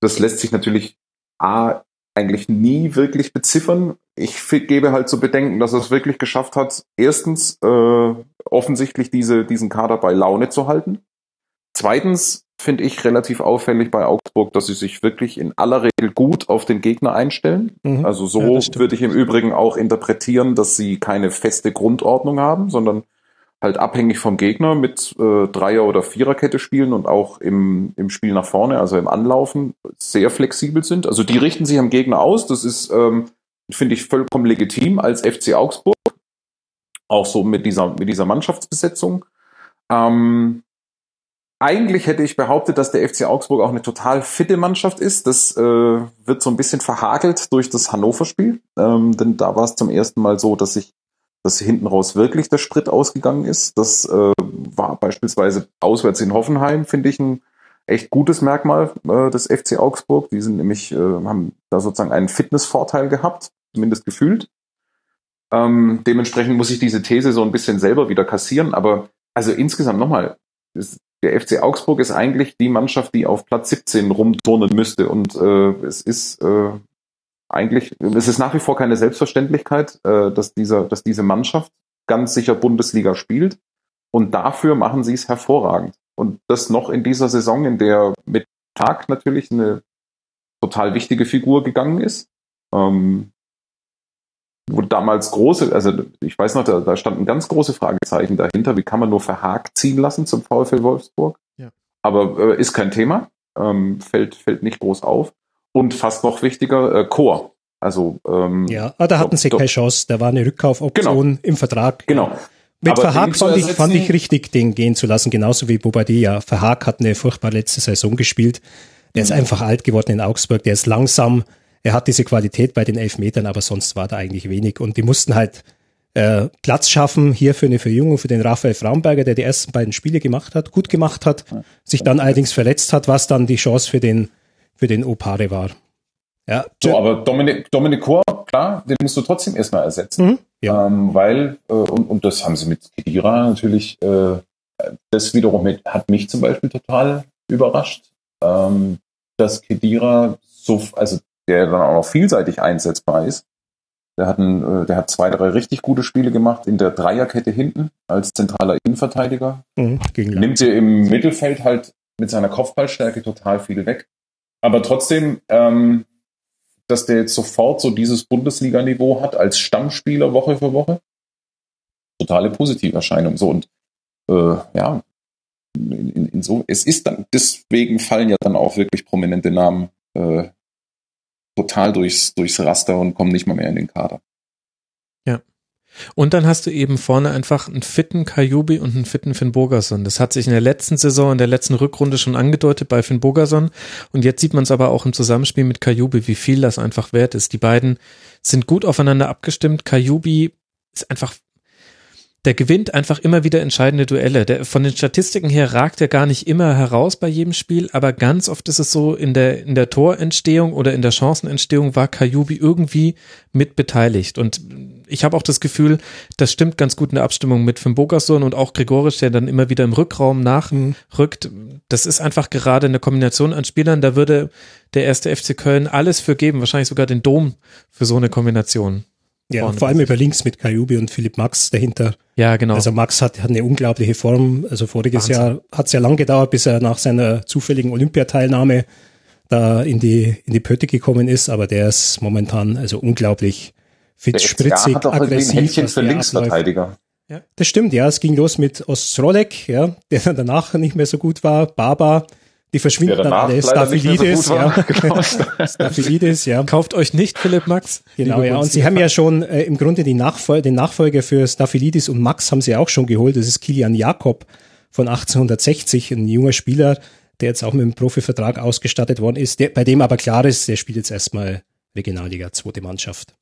Das lässt sich natürlich A, eigentlich nie wirklich beziffern. Ich gebe halt zu bedenken, dass er es wirklich geschafft hat, erstens äh, offensichtlich diese, diesen Kader bei Laune zu halten. Zweitens finde ich relativ auffällig bei Augsburg, dass sie sich wirklich in aller Regel gut auf den Gegner einstellen. Mhm. Also Ja, so stimmt. würde ich im Übrigen auch interpretieren, dass sie keine feste Grundordnung haben, sondern halt abhängig vom Gegner mit äh, Dreier- oder Viererkette spielen und auch im, im Spiel nach vorne, also im Anlaufen, sehr flexibel sind. Also die richten sich am Gegner aus. Das ist, ähm, finde ich, vollkommen legitim als FC Augsburg. Auch so mit dieser, mit dieser Mannschaftsbesetzung. Ähm, eigentlich hätte ich behauptet, dass der FC Augsburg auch eine total fitte Mannschaft ist. Das äh, wird so ein bisschen verhagelt durch das Hannover-Spiel. Ähm, denn da war es zum ersten Mal so, dass sich dass hinten raus wirklich der Sprit ausgegangen ist. Das äh, war beispielsweise auswärts in Hoffenheim, finde ich, ein echt gutes Merkmal äh, des FC Augsburg. Die sind nämlich, äh, haben da sozusagen einen Fitnessvorteil gehabt, zumindest gefühlt. Ähm, dementsprechend muss ich diese These so ein bisschen selber wieder kassieren. Aber also insgesamt nochmal, der FC Augsburg ist eigentlich die Mannschaft, die auf Platz 17 rumturnen müsste. Und äh, es ist äh, eigentlich, es ist nach wie vor keine Selbstverständlichkeit, äh, dass, dieser, dass diese Mannschaft ganz sicher Bundesliga spielt. Und dafür machen sie es hervorragend. Und das noch in dieser Saison, in der mit Tag natürlich eine total wichtige Figur gegangen ist. Ähm, wo damals große, also ich weiß noch, da, da standen ganz große Fragezeichen dahinter. Wie kann man nur Verhag ziehen lassen zum VfL Wolfsburg? Ja. Aber äh, ist kein Thema, ähm, fällt, fällt nicht groß auf. Und fast noch wichtiger, äh, Chor. Also ähm, ja, ah, da hatten sie keine Chance. Da war eine Rückkaufoption genau. im Vertrag. Genau. Mit Aber Verhaag fand ich, fand ich richtig, den gehen zu lassen, genauso wie Bobadilla. Verhaag hat eine furchtbar letzte Saison gespielt. Der mhm. ist einfach alt geworden in Augsburg, der ist langsam, er hat diese Qualität bei den Elfmetern, aber sonst war da eigentlich wenig. Und die mussten halt äh, Platz schaffen hier für eine Verjüngung für den Raphael Fraumberger, der die ersten beiden Spiele gemacht hat, gut gemacht hat, sich dann allerdings verletzt hat, was dann die Chance für den, für den Opare war. Ja. So, aber Dominik, Dominik Kor, klar, den musst du trotzdem erstmal ersetzen. Mhm, ja. ähm, weil, äh, und, und das haben sie mit Kedira natürlich, äh, das wiederum mit, hat mich zum Beispiel total überrascht, ähm, dass Kedira so, also der dann auch noch vielseitig einsetzbar ist. Der hat, ein, äh, der hat zwei, drei richtig gute Spiele gemacht in der Dreierkette hinten als zentraler Innenverteidiger. Mhm, Nimmt dir im Mittelfeld halt mit seiner Kopfballstärke total viel weg. Aber trotzdem, ähm, dass der jetzt sofort so dieses Bundesliga-Niveau hat als Stammspieler Woche für Woche, totale Positiverscheinung. So und äh, ja, in, in, in so, es ist dann, deswegen fallen ja dann auch wirklich prominente Namen äh, total durchs, durchs Raster und kommen nicht mal mehr in den Kader. Und dann hast du eben vorne einfach einen fitten Kajubi und einen fitten Finn Bogerson. Das hat sich in der letzten Saison, in der letzten Rückrunde schon angedeutet bei Finn Bogerson. Und jetzt sieht man es aber auch im Zusammenspiel mit Kajubi, wie viel das einfach wert ist. Die beiden sind gut aufeinander abgestimmt. Kajubi ist einfach der gewinnt einfach immer wieder entscheidende Duelle. Der, von den Statistiken her ragt er gar nicht immer heraus bei jedem Spiel, aber ganz oft ist es so, in der, in der Torentstehung oder in der Chancenentstehung war Kajubi irgendwie mit beteiligt. Und ich habe auch das Gefühl, das stimmt ganz gut in der Abstimmung mit Finn Bogerson und auch Gregorisch, der dann immer wieder im Rückraum nachrückt. Das ist einfach gerade eine Kombination an Spielern, da würde der erste FC Köln alles für geben, wahrscheinlich sogar den Dom für so eine Kombination. Ja, vor allem über links mit Kajubi und Philipp Max dahinter. Ja, genau. Also Max hat, hat eine unglaubliche Form. Also voriges Wahnsinn. Jahr hat es ja lang gedauert, bis er nach seiner zufälligen Olympiateilnahme da in die, in die Pötte gekommen ist, aber der ist momentan also unglaublich fit, spritzig, hat auch aggressiv. Ein Händchen für Linksverteidiger. Ja. Das stimmt, ja. Es ging los mit Ostrolek, ja, der dann danach nicht mehr so gut war. Baba, die verschwinden dann alle. Staphylidis, so ja. Genau. Staphylidis, ja. Kauft euch nicht Philipp Max. Genau, ja. Und sie haben ja schon äh, im Grunde die Nachfol den Nachfolger für Staphylidis und Max haben sie auch schon geholt. Das ist Kilian Jakob von 1860, ein junger Spieler, der jetzt auch mit einem Profivertrag ausgestattet worden ist, der, bei dem aber klar ist, der spielt jetzt erstmal Regionalliga, zweite Mannschaft.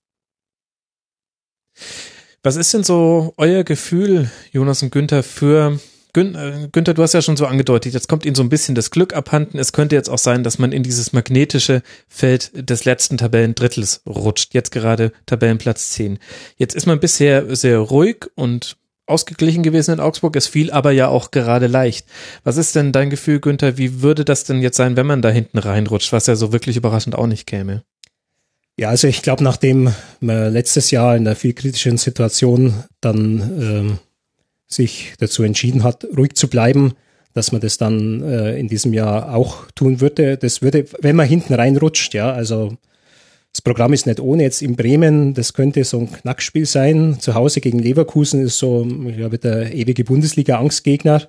Was ist denn so euer Gefühl, Jonas und Günther, für äh, Günther, du hast ja schon so angedeutet, jetzt kommt ihnen so ein bisschen das Glück abhanden. Es könnte jetzt auch sein, dass man in dieses magnetische Feld des letzten Tabellendrittels rutscht. Jetzt gerade Tabellenplatz 10. Jetzt ist man bisher sehr ruhig und ausgeglichen gewesen in Augsburg. Es fiel aber ja auch gerade leicht. Was ist denn dein Gefühl, Günther? Wie würde das denn jetzt sein, wenn man da hinten reinrutscht, was ja so wirklich überraschend auch nicht käme? Ja, also ich glaube, nachdem man letztes Jahr in einer viel kritischen Situation dann ähm, sich dazu entschieden hat, ruhig zu bleiben, dass man das dann äh, in diesem Jahr auch tun würde. Das würde, wenn man hinten reinrutscht, ja, also das Programm ist nicht ohne jetzt in Bremen, das könnte so ein Knackspiel sein. Zu Hause gegen Leverkusen ist so, ich glaube, der ewige Bundesliga-Angstgegner,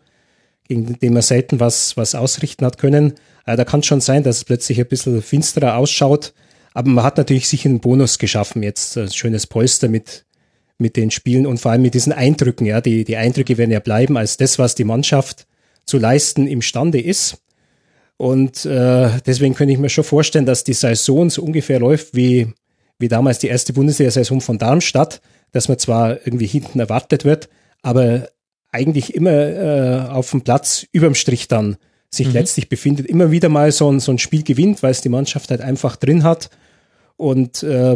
gegen den man selten was, was ausrichten hat können. Äh, da kann schon sein, dass es plötzlich ein bisschen finsterer ausschaut. Aber man hat natürlich sich einen Bonus geschaffen, jetzt ein schönes Polster mit mit den Spielen und vor allem mit diesen Eindrücken. Ja, die, die Eindrücke werden ja bleiben als das, was die Mannschaft zu leisten imstande ist. Und äh, deswegen könnte ich mir schon vorstellen, dass die Saison so ungefähr läuft wie, wie damals die erste Bundesliga-Saison von Darmstadt, dass man zwar irgendwie hinten erwartet wird, aber eigentlich immer äh, auf dem Platz überm Strich dann sich mhm. letztlich befindet, immer wieder mal so ein, so ein Spiel gewinnt, weil es die Mannschaft halt einfach drin hat. Und äh,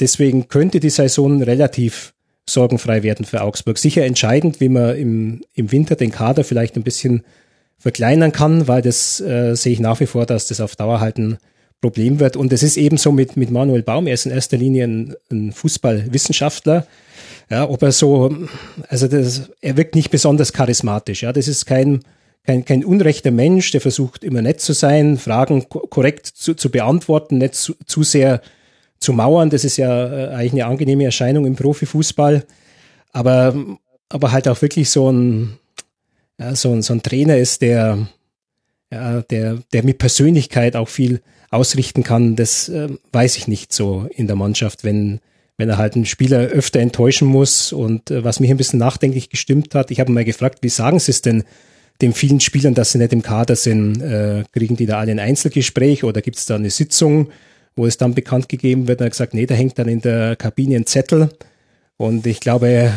Deswegen könnte die Saison relativ sorgenfrei werden für Augsburg. Sicher entscheidend, wie man im, im Winter den Kader vielleicht ein bisschen verkleinern kann, weil das äh, sehe ich nach wie vor, dass das auf Dauer halt ein Problem wird. Und es ist ebenso mit, mit Manuel Baum. Er ist in erster Linie ein, ein Fußballwissenschaftler. Ja, ob er so, also das, er wirkt nicht besonders charismatisch. Ja, das ist kein, kein, kein unrechter Mensch, der versucht immer nett zu sein, Fragen korrekt zu, zu beantworten, nicht zu, zu sehr zu mauern. Das ist ja äh, eigentlich eine angenehme Erscheinung im Profifußball. Aber, aber halt auch wirklich so ein, ja, so ein, so ein Trainer ist, der, ja, der, der mit Persönlichkeit auch viel ausrichten kann, das äh, weiß ich nicht so in der Mannschaft, wenn, wenn er halt einen Spieler öfter enttäuschen muss. Und äh, was mich ein bisschen nachdenklich gestimmt hat, ich habe mal gefragt, wie sagen Sie es denn den vielen Spielern, dass sie nicht im Kader sind? Äh, kriegen die da alle ein Einzelgespräch oder gibt es da eine Sitzung, wo es dann bekannt gegeben wird? Und er hat gesagt, nee, da hängt dann in der Kabine ein Zettel. Und ich glaube,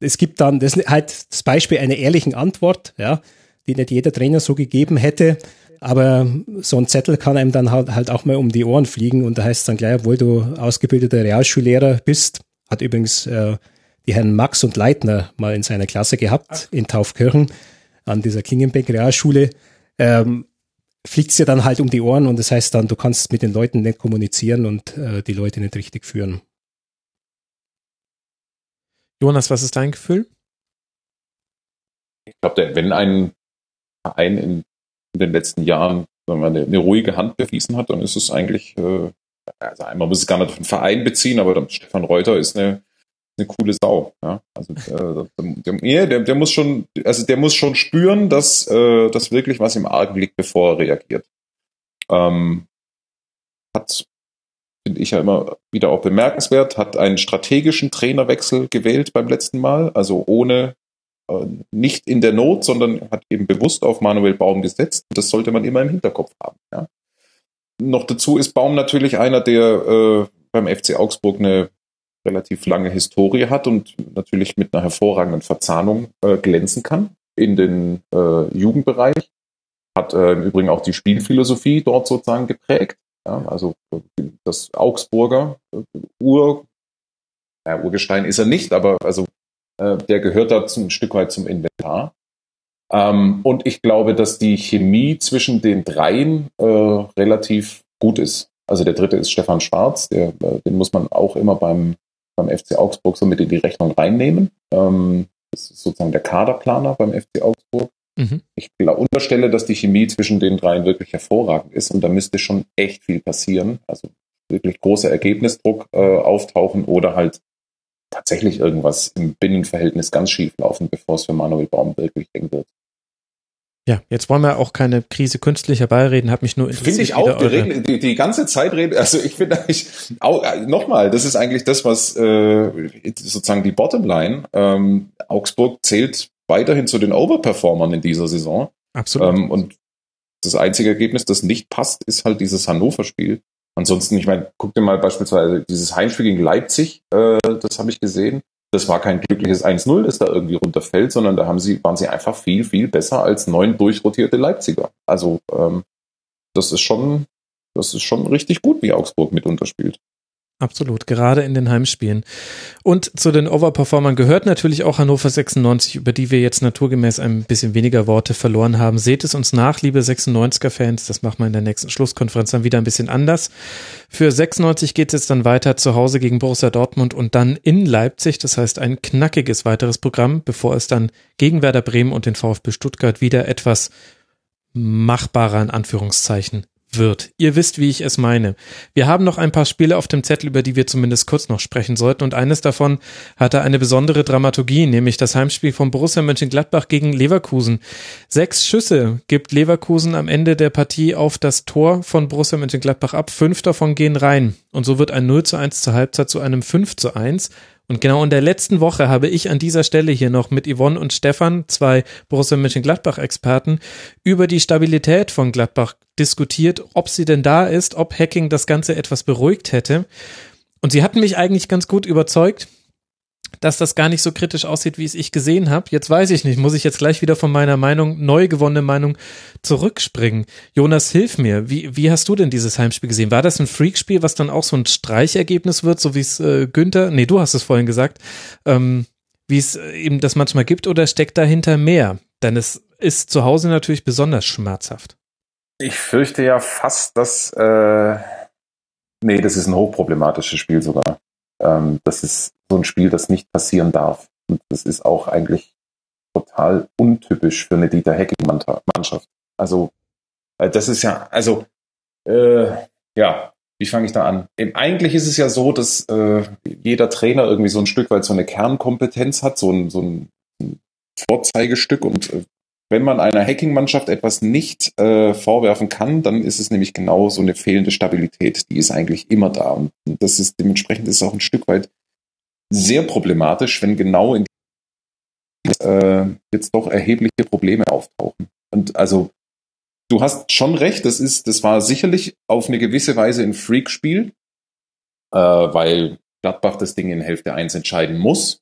es gibt dann, das ist halt das Beispiel einer ehrlichen Antwort, ja, die nicht jeder Trainer so gegeben hätte. Aber so ein Zettel kann einem dann halt, halt auch mal um die Ohren fliegen und da heißt es dann gleich, obwohl du ausgebildeter Realschullehrer bist, hat übrigens äh, die Herren Max und Leitner mal in seiner Klasse gehabt in Taufkirchen an dieser Klingenbeck Realschule, ähm, fliegt es dir dann halt um die Ohren und das heißt dann, du kannst mit den Leuten nicht kommunizieren und äh, die Leute nicht richtig führen. Jonas, was ist dein Gefühl? Ich glaube, wenn ein Verein in in den letzten Jahren wenn man eine, eine ruhige Hand bewiesen hat, dann ist es eigentlich, äh, also einmal muss es gar nicht auf den Verein beziehen, aber Stefan Reuter ist eine, eine coole Sau. Ja? Also äh, der, der, der, muss schon, also der muss schon spüren, dass, äh, dass wirklich was im Argen liegt, bevor er reagiert. Ähm, hat, finde ich ja immer wieder auch bemerkenswert, hat einen strategischen Trainerwechsel gewählt beim letzten Mal, also ohne äh, nicht in der Not, sondern hat eben bewusst auf Manuel Baum gesetzt. Das sollte man immer im Hinterkopf haben. Ja. Noch dazu ist Baum natürlich einer, der äh, beim FC Augsburg eine relativ lange Historie hat und natürlich mit einer hervorragenden Verzahnung äh, glänzen kann in den äh, Jugendbereich. Hat äh, im Übrigen auch die Spielphilosophie dort sozusagen geprägt. Ja, also äh, das Augsburger äh, Ur, ja, Urgestein ist er nicht, aber also äh, der gehört da ein Stück weit zum Inventar. Ähm, und ich glaube, dass die Chemie zwischen den dreien relativ gut ist. Also der dritte ist Stefan Schwarz, der, den muss man auch immer beim, beim FC Augsburg so mit in die Rechnung reinnehmen. Ähm, das ist sozusagen der Kaderplaner beim FC Augsburg. Mhm. Ich unterstelle, dass die Chemie zwischen den dreien wirklich hervorragend ist und da müsste schon echt viel passieren. Also wirklich großer Ergebnisdruck äh, auftauchen oder halt tatsächlich irgendwas im Binnenverhältnis ganz schief laufen, bevor es für Manuel Baum wirklich eng wird. Ja, jetzt wollen wir auch keine Krise künstlich herbeireden, hat mich nur interessiert. Finde ich auch, wir reden die, die ganze Zeit reden, also ich finde eigentlich, auch, nochmal, das ist eigentlich das, was äh, sozusagen die Bottomline, ähm, Augsburg zählt weiterhin zu den Overperformern in dieser Saison. Absolut. Ähm, und das einzige Ergebnis, das nicht passt, ist halt dieses Hannover-Spiel. Ansonsten, ich meine, guck dir mal beispielsweise dieses Heimspiel gegen Leipzig, äh, das habe ich gesehen. Das war kein glückliches 1-0, das da irgendwie runterfällt, sondern da haben sie, waren sie einfach viel, viel besser als neun durchrotierte Leipziger. Also ähm, das ist schon, das ist schon richtig gut, wie Augsburg mit unterspielt. Absolut, gerade in den Heimspielen. Und zu den Overperformern gehört natürlich auch Hannover 96, über die wir jetzt naturgemäß ein bisschen weniger Worte verloren haben. Seht es uns nach, liebe 96er-Fans, das machen wir in der nächsten Schlusskonferenz dann wieder ein bisschen anders. Für 96 geht es jetzt dann weiter zu Hause gegen Borussia Dortmund und dann in Leipzig. Das heißt ein knackiges weiteres Programm, bevor es dann gegen Werder Bremen und den VfB Stuttgart wieder etwas machbarer in Anführungszeichen wird. Ihr wisst, wie ich es meine. Wir haben noch ein paar Spiele auf dem Zettel, über die wir zumindest kurz noch sprechen sollten und eines davon hatte eine besondere Dramaturgie, nämlich das Heimspiel von Borussia Mönchengladbach gegen Leverkusen. Sechs Schüsse gibt Leverkusen am Ende der Partie auf das Tor von Borussia Mönchengladbach ab, fünf davon gehen rein und so wird ein 0 zu 1 zur Halbzeit zu einem 5 zu 1 und genau in der letzten Woche habe ich an dieser Stelle hier noch mit Yvonne und Stefan, zwei Borussia Mönchengladbach-Experten, über die Stabilität von Gladbach diskutiert, ob sie denn da ist, ob Hacking das Ganze etwas beruhigt hätte. Und sie hatten mich eigentlich ganz gut überzeugt dass das gar nicht so kritisch aussieht, wie es ich gesehen habe. Jetzt weiß ich nicht, muss ich jetzt gleich wieder von meiner Meinung, neu gewonnene Meinung zurückspringen. Jonas, hilf mir. Wie, wie hast du denn dieses Heimspiel gesehen? War das ein Freakspiel, was dann auch so ein Streichergebnis wird, so wie es äh, Günther, nee, du hast es vorhin gesagt, ähm, wie es äh, eben das manchmal gibt, oder steckt dahinter mehr? Denn es ist zu Hause natürlich besonders schmerzhaft. Ich fürchte ja fast, dass, äh, nee, das ist ein hochproblematisches Spiel sogar. Ähm, das ist so ein Spiel, das nicht passieren darf. Und das ist auch eigentlich total untypisch für eine Dieter Hecking-Mannschaft. Also, äh, das ist ja, also, äh, ja, wie fange ich da an? Eigentlich ist es ja so, dass äh, jeder Trainer irgendwie so ein Stück weit so eine Kernkompetenz hat, so ein, so ein Vorzeigestück. Und äh, wenn man einer Hacking-Mannschaft etwas nicht äh, vorwerfen kann, dann ist es nämlich genau so eine fehlende Stabilität. Die ist eigentlich immer da. Und das ist dementsprechend ist auch ein Stück weit sehr problematisch, wenn genau in äh, jetzt doch erhebliche Probleme auftauchen. Und also du hast schon recht, das ist, das war sicherlich auf eine gewisse Weise ein Freak-Spiel, äh, weil Gladbach das Ding in Hälfte 1 entscheiden muss.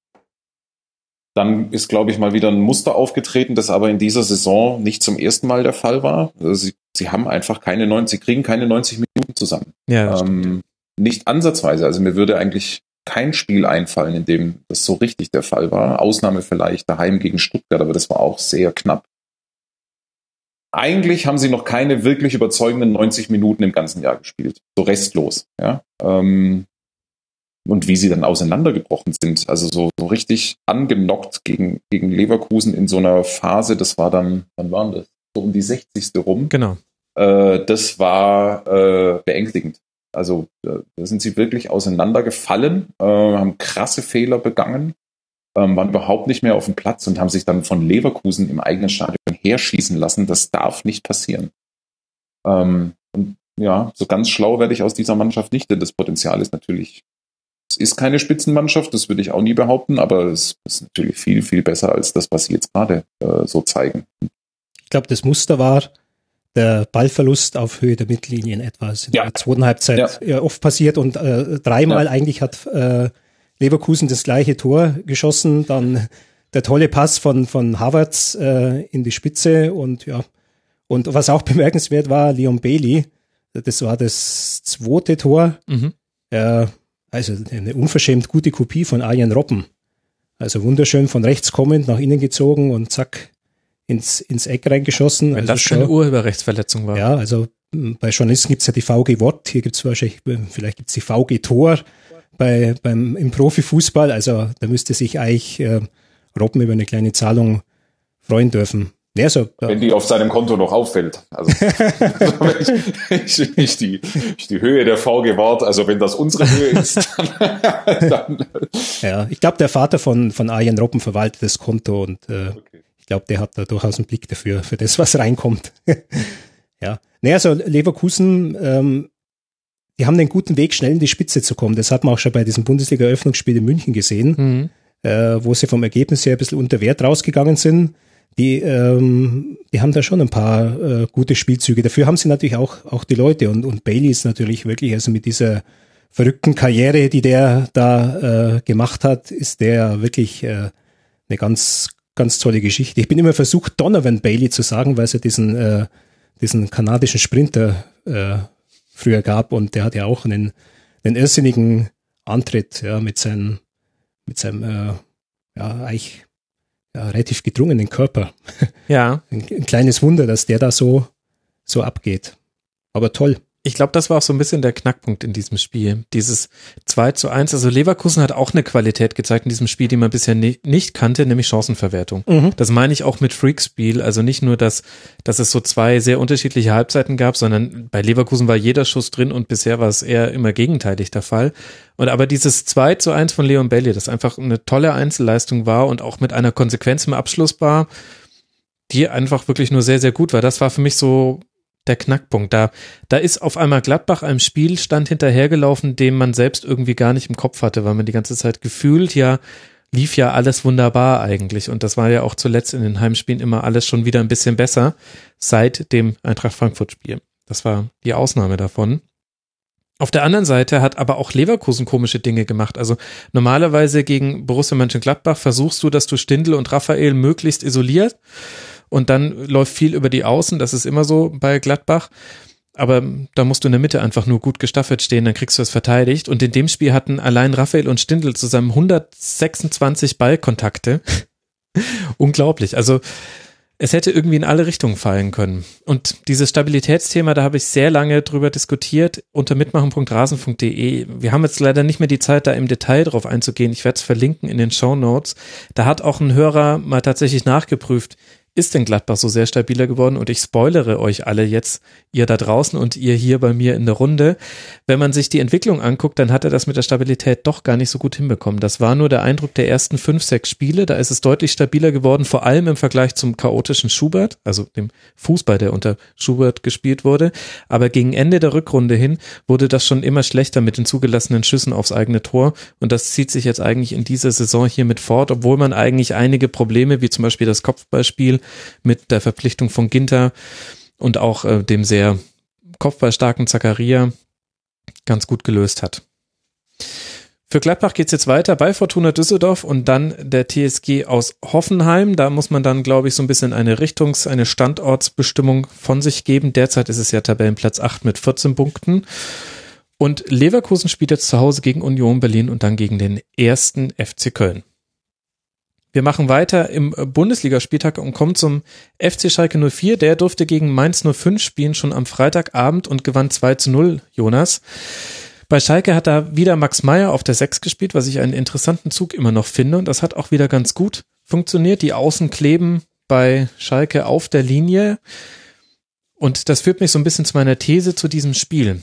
Dann ist, glaube ich, mal wieder ein Muster aufgetreten, das aber in dieser Saison nicht zum ersten Mal der Fall war. Also sie, sie haben einfach keine 90, sie kriegen keine 90 Minuten zusammen. Ja, ähm, nicht ansatzweise. Also mir würde eigentlich kein Spiel einfallen, in dem das so richtig der Fall war. Ausnahme vielleicht daheim gegen Stuttgart, aber das war auch sehr knapp. Eigentlich haben sie noch keine wirklich überzeugenden 90 Minuten im ganzen Jahr gespielt. So restlos. Ja? Ähm, und wie sie dann auseinandergebrochen sind. Also so, so richtig angenockt gegen, gegen Leverkusen in so einer Phase, das war dann, wann waren das? So um die 60. rum. Genau. Äh, das war äh, beängstigend. Also da sind sie wirklich auseinandergefallen, äh, haben krasse Fehler begangen, ähm, waren überhaupt nicht mehr auf dem Platz und haben sich dann von Leverkusen im eigenen Stadion herschießen lassen. Das darf nicht passieren. Ähm, und ja, so ganz schlau werde ich aus dieser Mannschaft nicht, denn das Potenzial ist natürlich, es ist keine Spitzenmannschaft, das würde ich auch nie behaupten, aber es ist natürlich viel, viel besser als das, was sie jetzt gerade äh, so zeigen. Ich glaube, das Muster war, der Ballverlust auf Höhe der Mittellinie in etwa ist in Ja. der zweiten Halbzeit ja. oft passiert und äh, dreimal Ja. eigentlich hat äh, Leverkusen das gleiche Tor geschossen, dann der tolle Pass von von Havertz äh, in die Spitze und ja und was auch bemerkenswert war, Leon Bailey, das war das zweite Tor, Mhm. äh, also eine unverschämt gute Kopie von Arjen Robben. Also wunderschön von rechts kommend, nach innen gezogen und zack ins, ins Eck reingeschossen. Wenn also das keine schon- Urheberrechtsverletzung war. ja, also m, bei Journalisten gibt's ja die VG Wort, hier gibt's wahrscheinlich, äh, vielleicht gibt's die VG Tor bei, beim, im Profifußball. Also da müsste sich eigentlich äh, Robben über eine kleine Zahlung freuen dürfen. Ja, also, Wenn äh, die auf seinem Konto noch auffällt. Also, wenn ich, ich, ich, die, ich die Höhe der VG Wort, also wenn das unsere Höhe ist, dann, dann ja, ich glaube, der Vater von, von Arjen Robben verwaltet das Konto und äh, Okay. ich glaube, der hat da durchaus einen Blick dafür, für das, was reinkommt. ja. Naja, also Leverkusen, ähm, die haben den guten Weg, schnell in die Spitze zu kommen. Das hat man auch schon bei diesem Bundesliga-Eröffnungsspiel in München gesehen. Mhm. äh, wo sie vom Ergebnis her ein bisschen unter Wert rausgegangen sind. Die, ähm, die haben da schon ein paar äh, gute Spielzüge. Dafür haben sie natürlich auch, auch die Leute und, und Bailey ist natürlich wirklich, also mit dieser verrückten Karriere, die der da äh, gemacht hat, ist der wirklich äh, eine ganz, ganz tolle Geschichte. Ich bin immer versucht, Donovan Bailey zu sagen, weil es ja diesen, äh, diesen kanadischen Sprinter äh, früher gab und der hat ja auch einen, einen irrsinnigen Antritt ja, mit seinem, mit seinem äh, ja, eigentlich ja, relativ gedrungenen Körper. Ja, Ein, ein kleines Wunder, dass der da so, so abgeht. Aber toll. Ich glaube, das war auch so ein bisschen der Knackpunkt in diesem Spiel. Dieses 2 zu 1. Also Leverkusen hat auch eine Qualität gezeigt in diesem Spiel, die man bisher ni nicht kannte, nämlich Chancenverwertung. Mhm. Das meine ich auch mit Freakspiel. Also nicht nur, dass, dass es so zwei sehr unterschiedliche Halbzeiten gab, sondern bei Leverkusen war jeder Schuss drin und bisher war es eher immer gegenteilig der Fall. Und aber dieses 2 zu 1 von Leon Bailey, das einfach eine tolle Einzelleistung war und auch mit einer Konsequenz im Abschluss war, die einfach wirklich nur sehr, sehr gut war. Das war für mich so der Knackpunkt. Da, da ist auf einmal Gladbach einem Spielstand hinterhergelaufen, den man selbst irgendwie gar nicht im Kopf hatte, weil man die ganze Zeit gefühlt ja lief ja alles wunderbar eigentlich. Und das war ja auch zuletzt in den Heimspielen immer alles schon wieder ein bisschen besser seit dem Eintracht Frankfurt Spiel. Das war die Ausnahme davon. Auf der anderen Seite hat aber auch Leverkusen komische Dinge gemacht. Also normalerweise gegen Borussia Mönchengladbach versuchst du, dass du Stindl und Raphael möglichst isoliert und dann läuft viel über die Außen. Das ist immer so bei Gladbach. Aber da musst du in der Mitte einfach nur gut gestaffelt stehen, dann kriegst du es verteidigt. Und in dem Spiel hatten allein Raphael und Stindl zusammen 126 Ballkontakte. Unglaublich. Also es hätte irgendwie in alle Richtungen fallen können. Und dieses Stabilitätsthema, da habe ich sehr lange drüber diskutiert unter mitmachen.rasen.de. Wir haben jetzt leider nicht mehr die Zeit, da im Detail drauf einzugehen. Ich werde es verlinken in den Show Notes. Da hat auch ein Hörer mal tatsächlich nachgeprüft, ist denn Gladbach so sehr stabiler geworden? Und ich spoilere euch alle jetzt, ihr da draußen und ihr hier bei mir in der Runde. Wenn man sich die Entwicklung anguckt, dann hat er das mit der Stabilität doch gar nicht so gut hinbekommen. Das war nur der Eindruck der ersten fünf, sechs Spiele. Da ist es deutlich stabiler geworden, vor allem im Vergleich zum chaotischen Schubert, also dem Fußball, der unter Schubert gespielt wurde. Aber gegen Ende der Rückrunde hin wurde das schon immer schlechter mit den zugelassenen Schüssen aufs eigene Tor. Und das zieht sich jetzt eigentlich in dieser Saison hier mit fort, obwohl man eigentlich einige Probleme, wie zum Beispiel das Kopfballspiel mit der Verpflichtung von Ginter und auch äh, dem sehr kopfballstarken Zakaria ganz gut gelöst hat. Für Gladbach geht's jetzt weiter bei Fortuna Düsseldorf und dann der TSG aus Hoffenheim. Da muss man dann, glaube ich, so ein bisschen eine Richtungs-, eine Standortsbestimmung von sich geben. Derzeit ist es ja Tabellenplatz 8 mit 14 Punkten. Und Leverkusen spielt jetzt zu Hause gegen Union Berlin und dann gegen den ersten FC Köln. Wir machen weiter im Bundesligaspieltag und kommen zum FC Schalke 04. Der durfte gegen Mainz 05 spielen schon am Freitagabend und gewann 2 zu 0, Jonas. Bei Schalke hat da wieder Max Meyer auf der 6 gespielt, was ich einen interessanten Zug immer noch finde. Und das hat auch wieder ganz gut funktioniert. Die Außen kleben bei Schalke auf der Linie. Und das führt mich so ein bisschen zu meiner These zu diesem Spiel.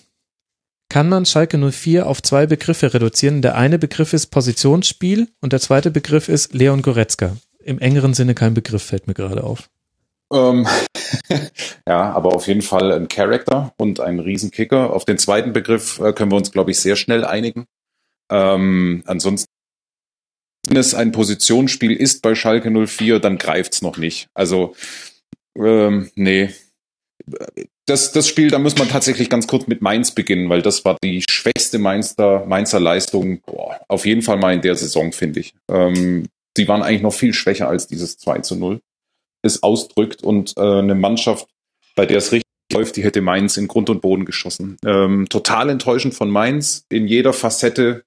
Kann man Schalke 04 auf zwei Begriffe reduzieren? Der eine Begriff ist Positionsspiel und der zweite Begriff ist Leon Goretzka. Im engeren Sinne kein Begriff, fällt mir gerade auf. Ähm, ja, aber auf jeden Fall ein Character und ein Riesenkicker. Auf den zweiten Begriff äh, können wir uns, glaube ich, sehr schnell einigen. Ähm, ansonsten, wenn es ein Positionsspiel ist bei Schalke 04, dann greift's noch nicht. Also, ähm, nee. Das, das Spiel, da muss man tatsächlich ganz kurz mit Mainz beginnen, weil das war die schwächste Mainzer, Mainzer Leistung, boah, auf jeden Fall mal in der Saison, finde ich. Ähm, sie waren eigentlich noch viel schwächer als dieses 2 zu 0 es ausdrückt und äh, eine Mannschaft, bei der es richtig läuft, die hätte Mainz in Grund und Boden geschossen. Ähm, total enttäuschend von Mainz. In jeder Facette,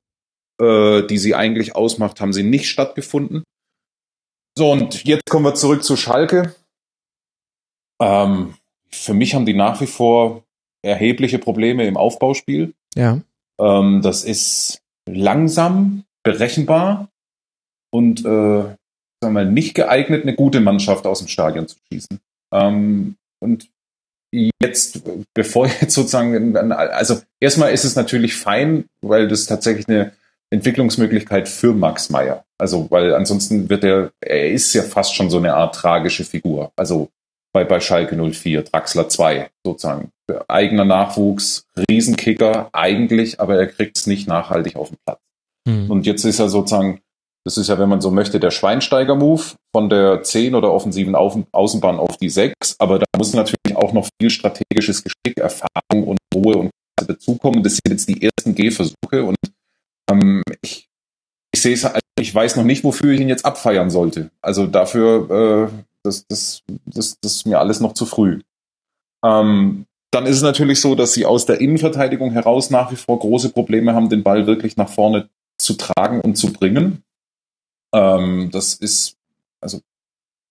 äh, die sie eigentlich ausmacht, haben sie nicht stattgefunden. So, und jetzt kommen wir zurück zu Schalke. Ähm, für mich haben die nach wie vor erhebliche Probleme im Aufbauspiel. Ja. Ähm, das ist langsam, berechenbar und äh, sagen wir mal, nicht geeignet, eine gute Mannschaft aus dem Stadion zu schießen. Ähm, und jetzt, bevor jetzt sozusagen, also erstmal ist es natürlich fein, weil das tatsächlich eine Entwicklungsmöglichkeit für Max Meyer. Also, weil ansonsten wird er, er ist ja fast schon so eine Art tragische Figur. Also bei, bei Schalke 04, Draxler 2 sozusagen. Eigener Nachwuchs, Riesenkicker eigentlich, aber er kriegt es nicht nachhaltig auf den Platz. Mhm. Und jetzt ist er sozusagen das ist ja, wenn man so möchte, der Schweinsteiger-Move von der 10 oder offensiven Außenbahn auf die 6. Aber da muss natürlich auch noch viel strategisches Geschick, Erfahrung und Ruhe und dazukommen. Das sind jetzt die ersten Gehversuche und ähm, ich, ich sehe es, also ich weiß noch nicht, wofür ich ihn jetzt abfeiern sollte. Also dafür, äh, das, das, das, das ist mir alles noch zu früh. Ähm, dann ist es natürlich so, dass sie aus der Innenverteidigung heraus nach wie vor große Probleme haben, den Ball wirklich nach vorne zu tragen und zu bringen. Ähm, das ist, also,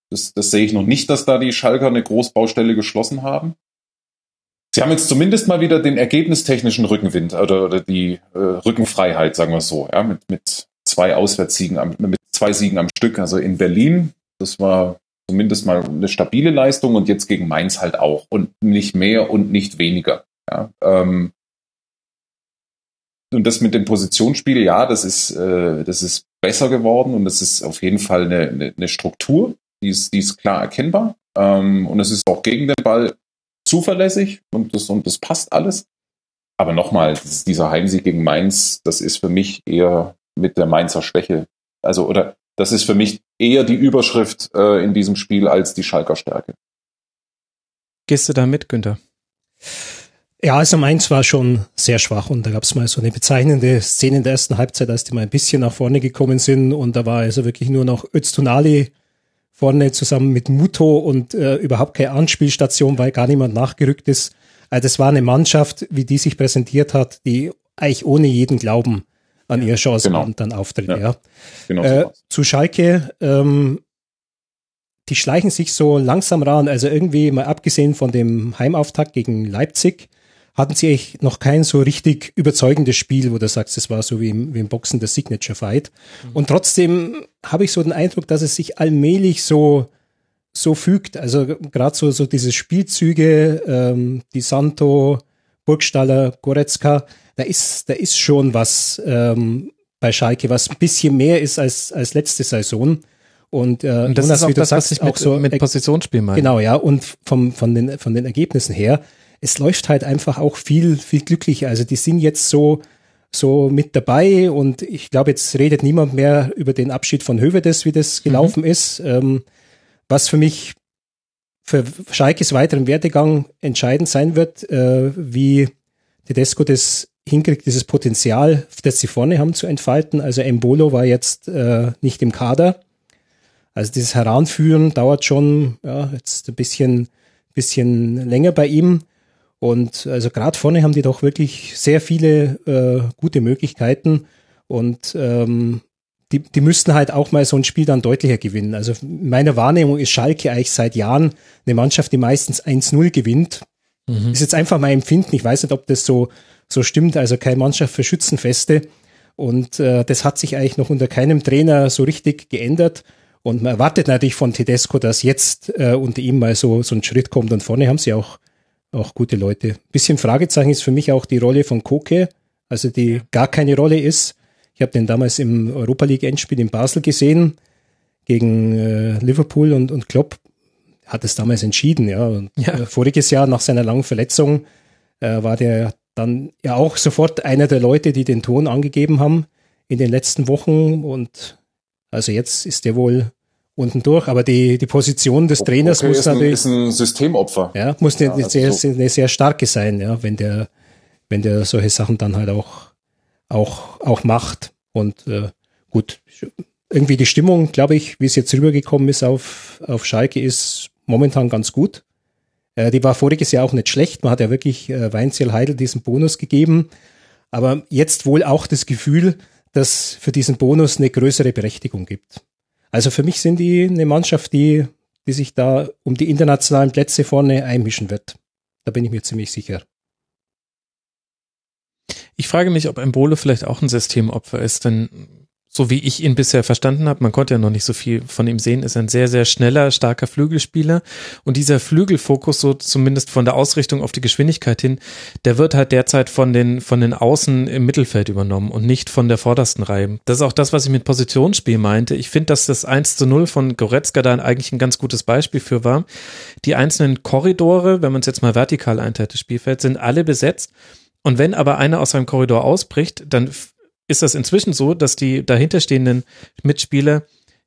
das, das sehe ich noch nicht, dass da die Schalker eine Großbaustelle geschlossen haben. Sie haben jetzt zumindest mal wieder den ergebnistechnischen Rückenwind oder, oder die äh, Rückenfreiheit, sagen wir so, ja, mit, mit zwei Auswärtssiegen, am, mit zwei Siegen am Stück. Also in Berlin, das war zumindest mal eine stabile Leistung und jetzt gegen Mainz halt auch und nicht mehr und nicht weniger. Ja, ähm, und das mit dem Positionsspiel, ja, das ist, äh, das ist besser geworden und es ist auf jeden Fall eine, eine, eine Struktur, die ist, die ist klar erkennbar. Ähm, und es ist auch gegen den Ball zuverlässig und das, und das passt alles. Aber nochmal, dieser Heimsieg gegen Mainz, das ist für mich eher mit der Mainzer Schwäche. Also, oder das ist für mich eher die Überschrift äh, in diesem Spiel als die Schalker Stärke. Gehst du da mit, Günther? Ja, also Mainz war schon sehr schwach und da gab es mal so eine bezeichnende Szene in der ersten Halbzeit, als die mal ein bisschen nach vorne gekommen sind und da war also wirklich nur noch Öztunali vorne zusammen mit Muto und äh, überhaupt keine Anspielstation, weil gar niemand nachgerückt ist. Also das war eine Mannschaft, wie die sich präsentiert hat, die eigentlich ohne jeden Glauben an ihre Chance genau. dann auftritt. Ja. ja. Genau äh, zu Schalke, ähm, die schleichen sich so langsam ran. Also irgendwie mal abgesehen von dem Heimauftakt gegen Leipzig, hatten sie eigentlich noch kein so richtig überzeugendes Spiel, wo du sagst, es war so wie im, wie im Boxen der Signature Fight. Mhm. Und trotzdem habe ich so den Eindruck, dass es sich allmählich so so fügt. Also gerade so, so diese Spielzüge, ähm, die Santo, Burgstaller, Goretzka, da ist, da ist schon was ähm, bei Schalke, was ein bisschen mehr ist als, als letzte Saison. Und, äh, und das Jonas, ist auch das, sagst, was ich mit, auch so, mit Positionsspiel meine. Genau, ja. Und vom, von, den, von den Ergebnissen her, es läuft halt einfach auch viel, viel glücklicher. Also die sind jetzt so, so mit dabei und ich glaube, jetzt redet niemand mehr über den Abschied von Hövedes, wie das gelaufen mhm. ist. Ähm, was für mich für Schalkes weiteren Werdegang entscheidend sein wird, äh, wie Tedesco das hinkriegt, dieses Potenzial, das sie vorne haben, zu entfalten. Also Embolo war jetzt äh, nicht im Kader. Also dieses Heranführen dauert schon ja, jetzt ein bisschen, bisschen länger bei ihm. Und also gerade vorne haben die doch wirklich sehr viele äh, gute Möglichkeiten. Und ähm, die, die müssten halt auch mal so ein Spiel dann deutlicher gewinnen. Also meiner Wahrnehmung ist Schalke eigentlich seit Jahren eine Mannschaft, die meistens 1-0 gewinnt. Mhm. Ist jetzt einfach mein Empfinden. Ich weiß nicht, ob das so, so stimmt. Also keine Mannschaft für Schützenfeste. Und äh, das hat sich eigentlich noch unter keinem Trainer so richtig geändert. Und man erwartet natürlich von Tedesco, dass jetzt äh, unter ihm mal so, so ein Schritt kommt. Und vorne haben sie auch, auch gute Leute. Bisschen Fragezeichen ist für mich auch die Rolle von Koke, also die gar keine Rolle ist. Ich habe den damals im Europa League Endspiel in Basel gesehen gegen äh, Liverpool und, und Klopp hat es damals entschieden. Ja. Und, ja. Äh, voriges Jahr nach seiner langen Verletzung äh, war der dann ja auch sofort einer der Leute, die den Ton angegeben haben in den letzten Wochen. Und also jetzt ist der wohl unten durch, aber die, die Position des Trainers okay, muss ist natürlich. Ein, ist ein Systemopfer. Ja, muss eine, ja, also sehr, so. eine sehr starke sein, ja, wenn der, wenn der solche Sachen dann halt auch auch, auch macht. Und äh, gut, irgendwie die Stimmung, glaube ich, wie es jetzt rübergekommen ist auf, auf Schalke, ist momentan ganz gut. Äh, die war voriges Jahr auch nicht schlecht. Man hat ja wirklich äh, Weinziel Heidel diesen Bonus gegeben. Aber jetzt wohl auch das Gefühl, dass für diesen Bonus eine größere Berechtigung gibt. Also für mich sind die eine Mannschaft, die, die sich da um die internationalen Plätze vorne einmischen wird. Da bin ich mir ziemlich sicher. Ich frage mich, ob Embole vielleicht auch ein Systemopfer ist, denn so wie ich ihn bisher verstanden habe, man konnte ja noch nicht so viel von ihm sehen, ist ein sehr, sehr schneller, starker Flügelspieler. Und dieser Flügelfokus, so zumindest von der Ausrichtung auf die Geschwindigkeit hin, der wird halt derzeit von den, von den Außen im Mittelfeld übernommen und nicht von der vordersten Reihe. Das ist auch das, was ich mit Positionsspiel meinte. Ich finde, dass das 1 zu 0 von Goretzka da eigentlich ein ganz gutes Beispiel für war. Die einzelnen Korridore, wenn man es jetzt mal vertikal einteilt, das Spielfeld, sind alle besetzt und wenn aber einer aus seinem Korridor ausbricht, dann ist das inzwischen so, dass die dahinterstehenden Mitspieler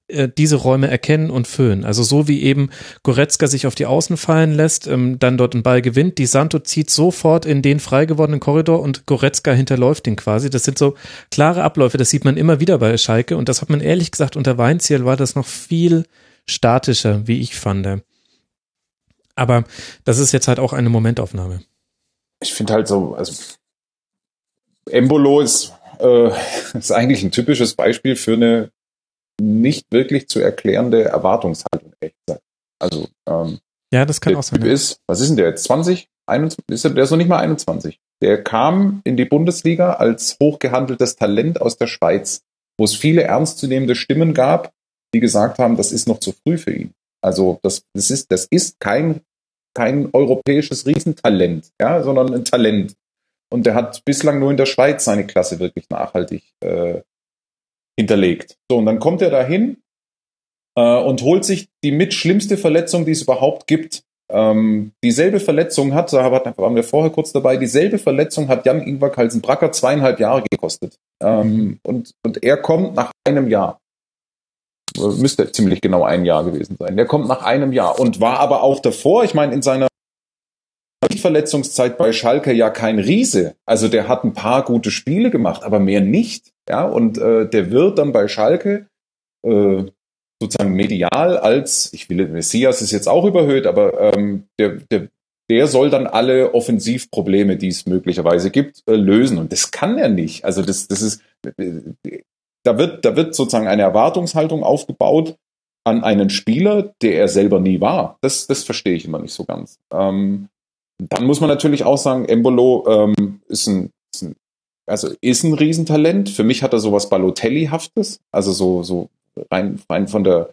äh, diese Räume erkennen und füllen. Also so wie eben Goretzka sich auf die Außen fallen lässt, ähm, dann dort einen Ball gewinnt, die Santo zieht sofort in den frei gewordenen Korridor und Goretzka hinterläuft den quasi. Das sind so klare Abläufe, das sieht man immer wieder bei Schalke und das hat man ehrlich gesagt unter Weinziel war das noch viel statischer, wie ich fand. Aber das ist jetzt halt auch eine Momentaufnahme ich finde halt so, also Embolo ist, äh, ist eigentlich ein typisches Beispiel für eine nicht wirklich zu erklärende Erwartungshaltung, echt gesagt. Also, ähm, ja, das kann der auch sein. Typ ist, was ist denn der jetzt? 20? 21? Ist der, der ist noch nicht mal 21. Der kam in die Bundesliga als hochgehandeltes Talent aus der Schweiz, wo es viele ernstzunehmende Stimmen gab, die gesagt haben, das ist noch zu früh für ihn. Also das, das, ist, das ist kein kein europäisches Riesentalent, ja, sondern ein Talent. Und der hat bislang nur in der Schweiz seine Klasse wirklich nachhaltig äh, hinterlegt. So, und dann kommt er dahin äh, und holt sich die mit schlimmste Verletzung, die es überhaupt gibt. Ähm, dieselbe Verletzung hat, da waren wir vorher kurz dabei, dieselbe Verletzung hat Jan Ingvar Kalsenbracker zweieinhalb Jahre gekostet. Ähm, und, und er kommt nach einem Jahr müsste ziemlich genau ein Jahr gewesen sein. Der kommt nach einem Jahr und war aber auch davor, ich meine, in seiner Verletzungszeit bei Schalke ja kein Riese. Also der hat ein paar gute Spiele gemacht, aber mehr nicht. Ja, und äh, der wird dann bei Schalke äh, sozusagen medial als, ich will, Messias ist jetzt auch überhöht, aber ähm, der, der, der soll dann alle Offensivprobleme, die es möglicherweise gibt, äh, lösen. Und das kann er nicht. Also das, das ist, da wird, da wird sozusagen eine Erwartungshaltung aufgebaut an einen Spieler, der er selber nie war. Das, das verstehe ich immer nicht so ganz. Ähm, dann muss man natürlich auch sagen, Embolo ähm, ist, ein, ist ein, also ist ein Riesentalent. Für mich hat er sowas Balotelli-haftes, also so, so rein, rein von der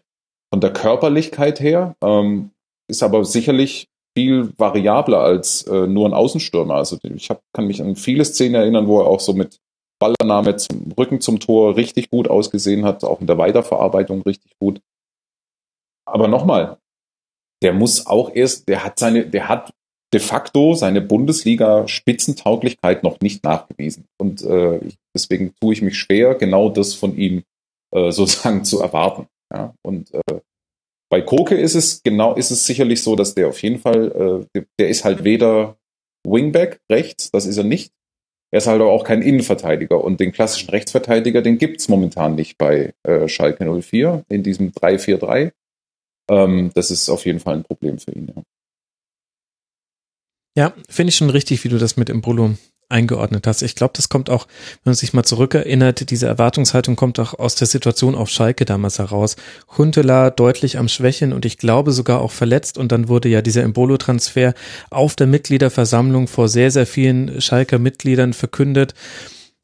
von der Körperlichkeit her, ähm, ist aber sicherlich viel variabler als äh, nur ein Außenstürmer. Also ich hab, kann mich an viele Szenen erinnern, wo er auch so mit Ballannahme zum Rücken zum Tor richtig gut ausgesehen hat, auch in der Weiterverarbeitung richtig gut. Aber nochmal, der muss auch erst, der hat seine, der hat de facto seine Bundesliga-Spitzentauglichkeit noch nicht nachgewiesen. Und äh, deswegen tue ich mich schwer, genau das von ihm äh, sozusagen zu erwarten. Ja? Und äh, bei Koke ist es genau, ist es sicherlich so, dass der auf jeden Fall, äh, der ist halt weder Wingback rechts, das ist er nicht. Er ist halt auch kein Innenverteidiger und den klassischen Rechtsverteidiger, den gibt's momentan nicht bei äh, Schalke 04 in diesem 3-4-3. Ähm, das ist auf jeden Fall ein Problem für ihn. Ja. Ja, finde ich schon richtig, wie du das mit Embolo eingeordnet hast. Ich glaube, das kommt auch, wenn man sich mal zurückerinnert, diese Erwartungshaltung kommt auch aus der Situation auf Schalke damals heraus. Huntela deutlich am Schwächen und ich glaube sogar auch verletzt und dann wurde ja dieser Embolo-Transfer auf der Mitgliederversammlung vor sehr, sehr vielen Schalker Mitgliedern verkündet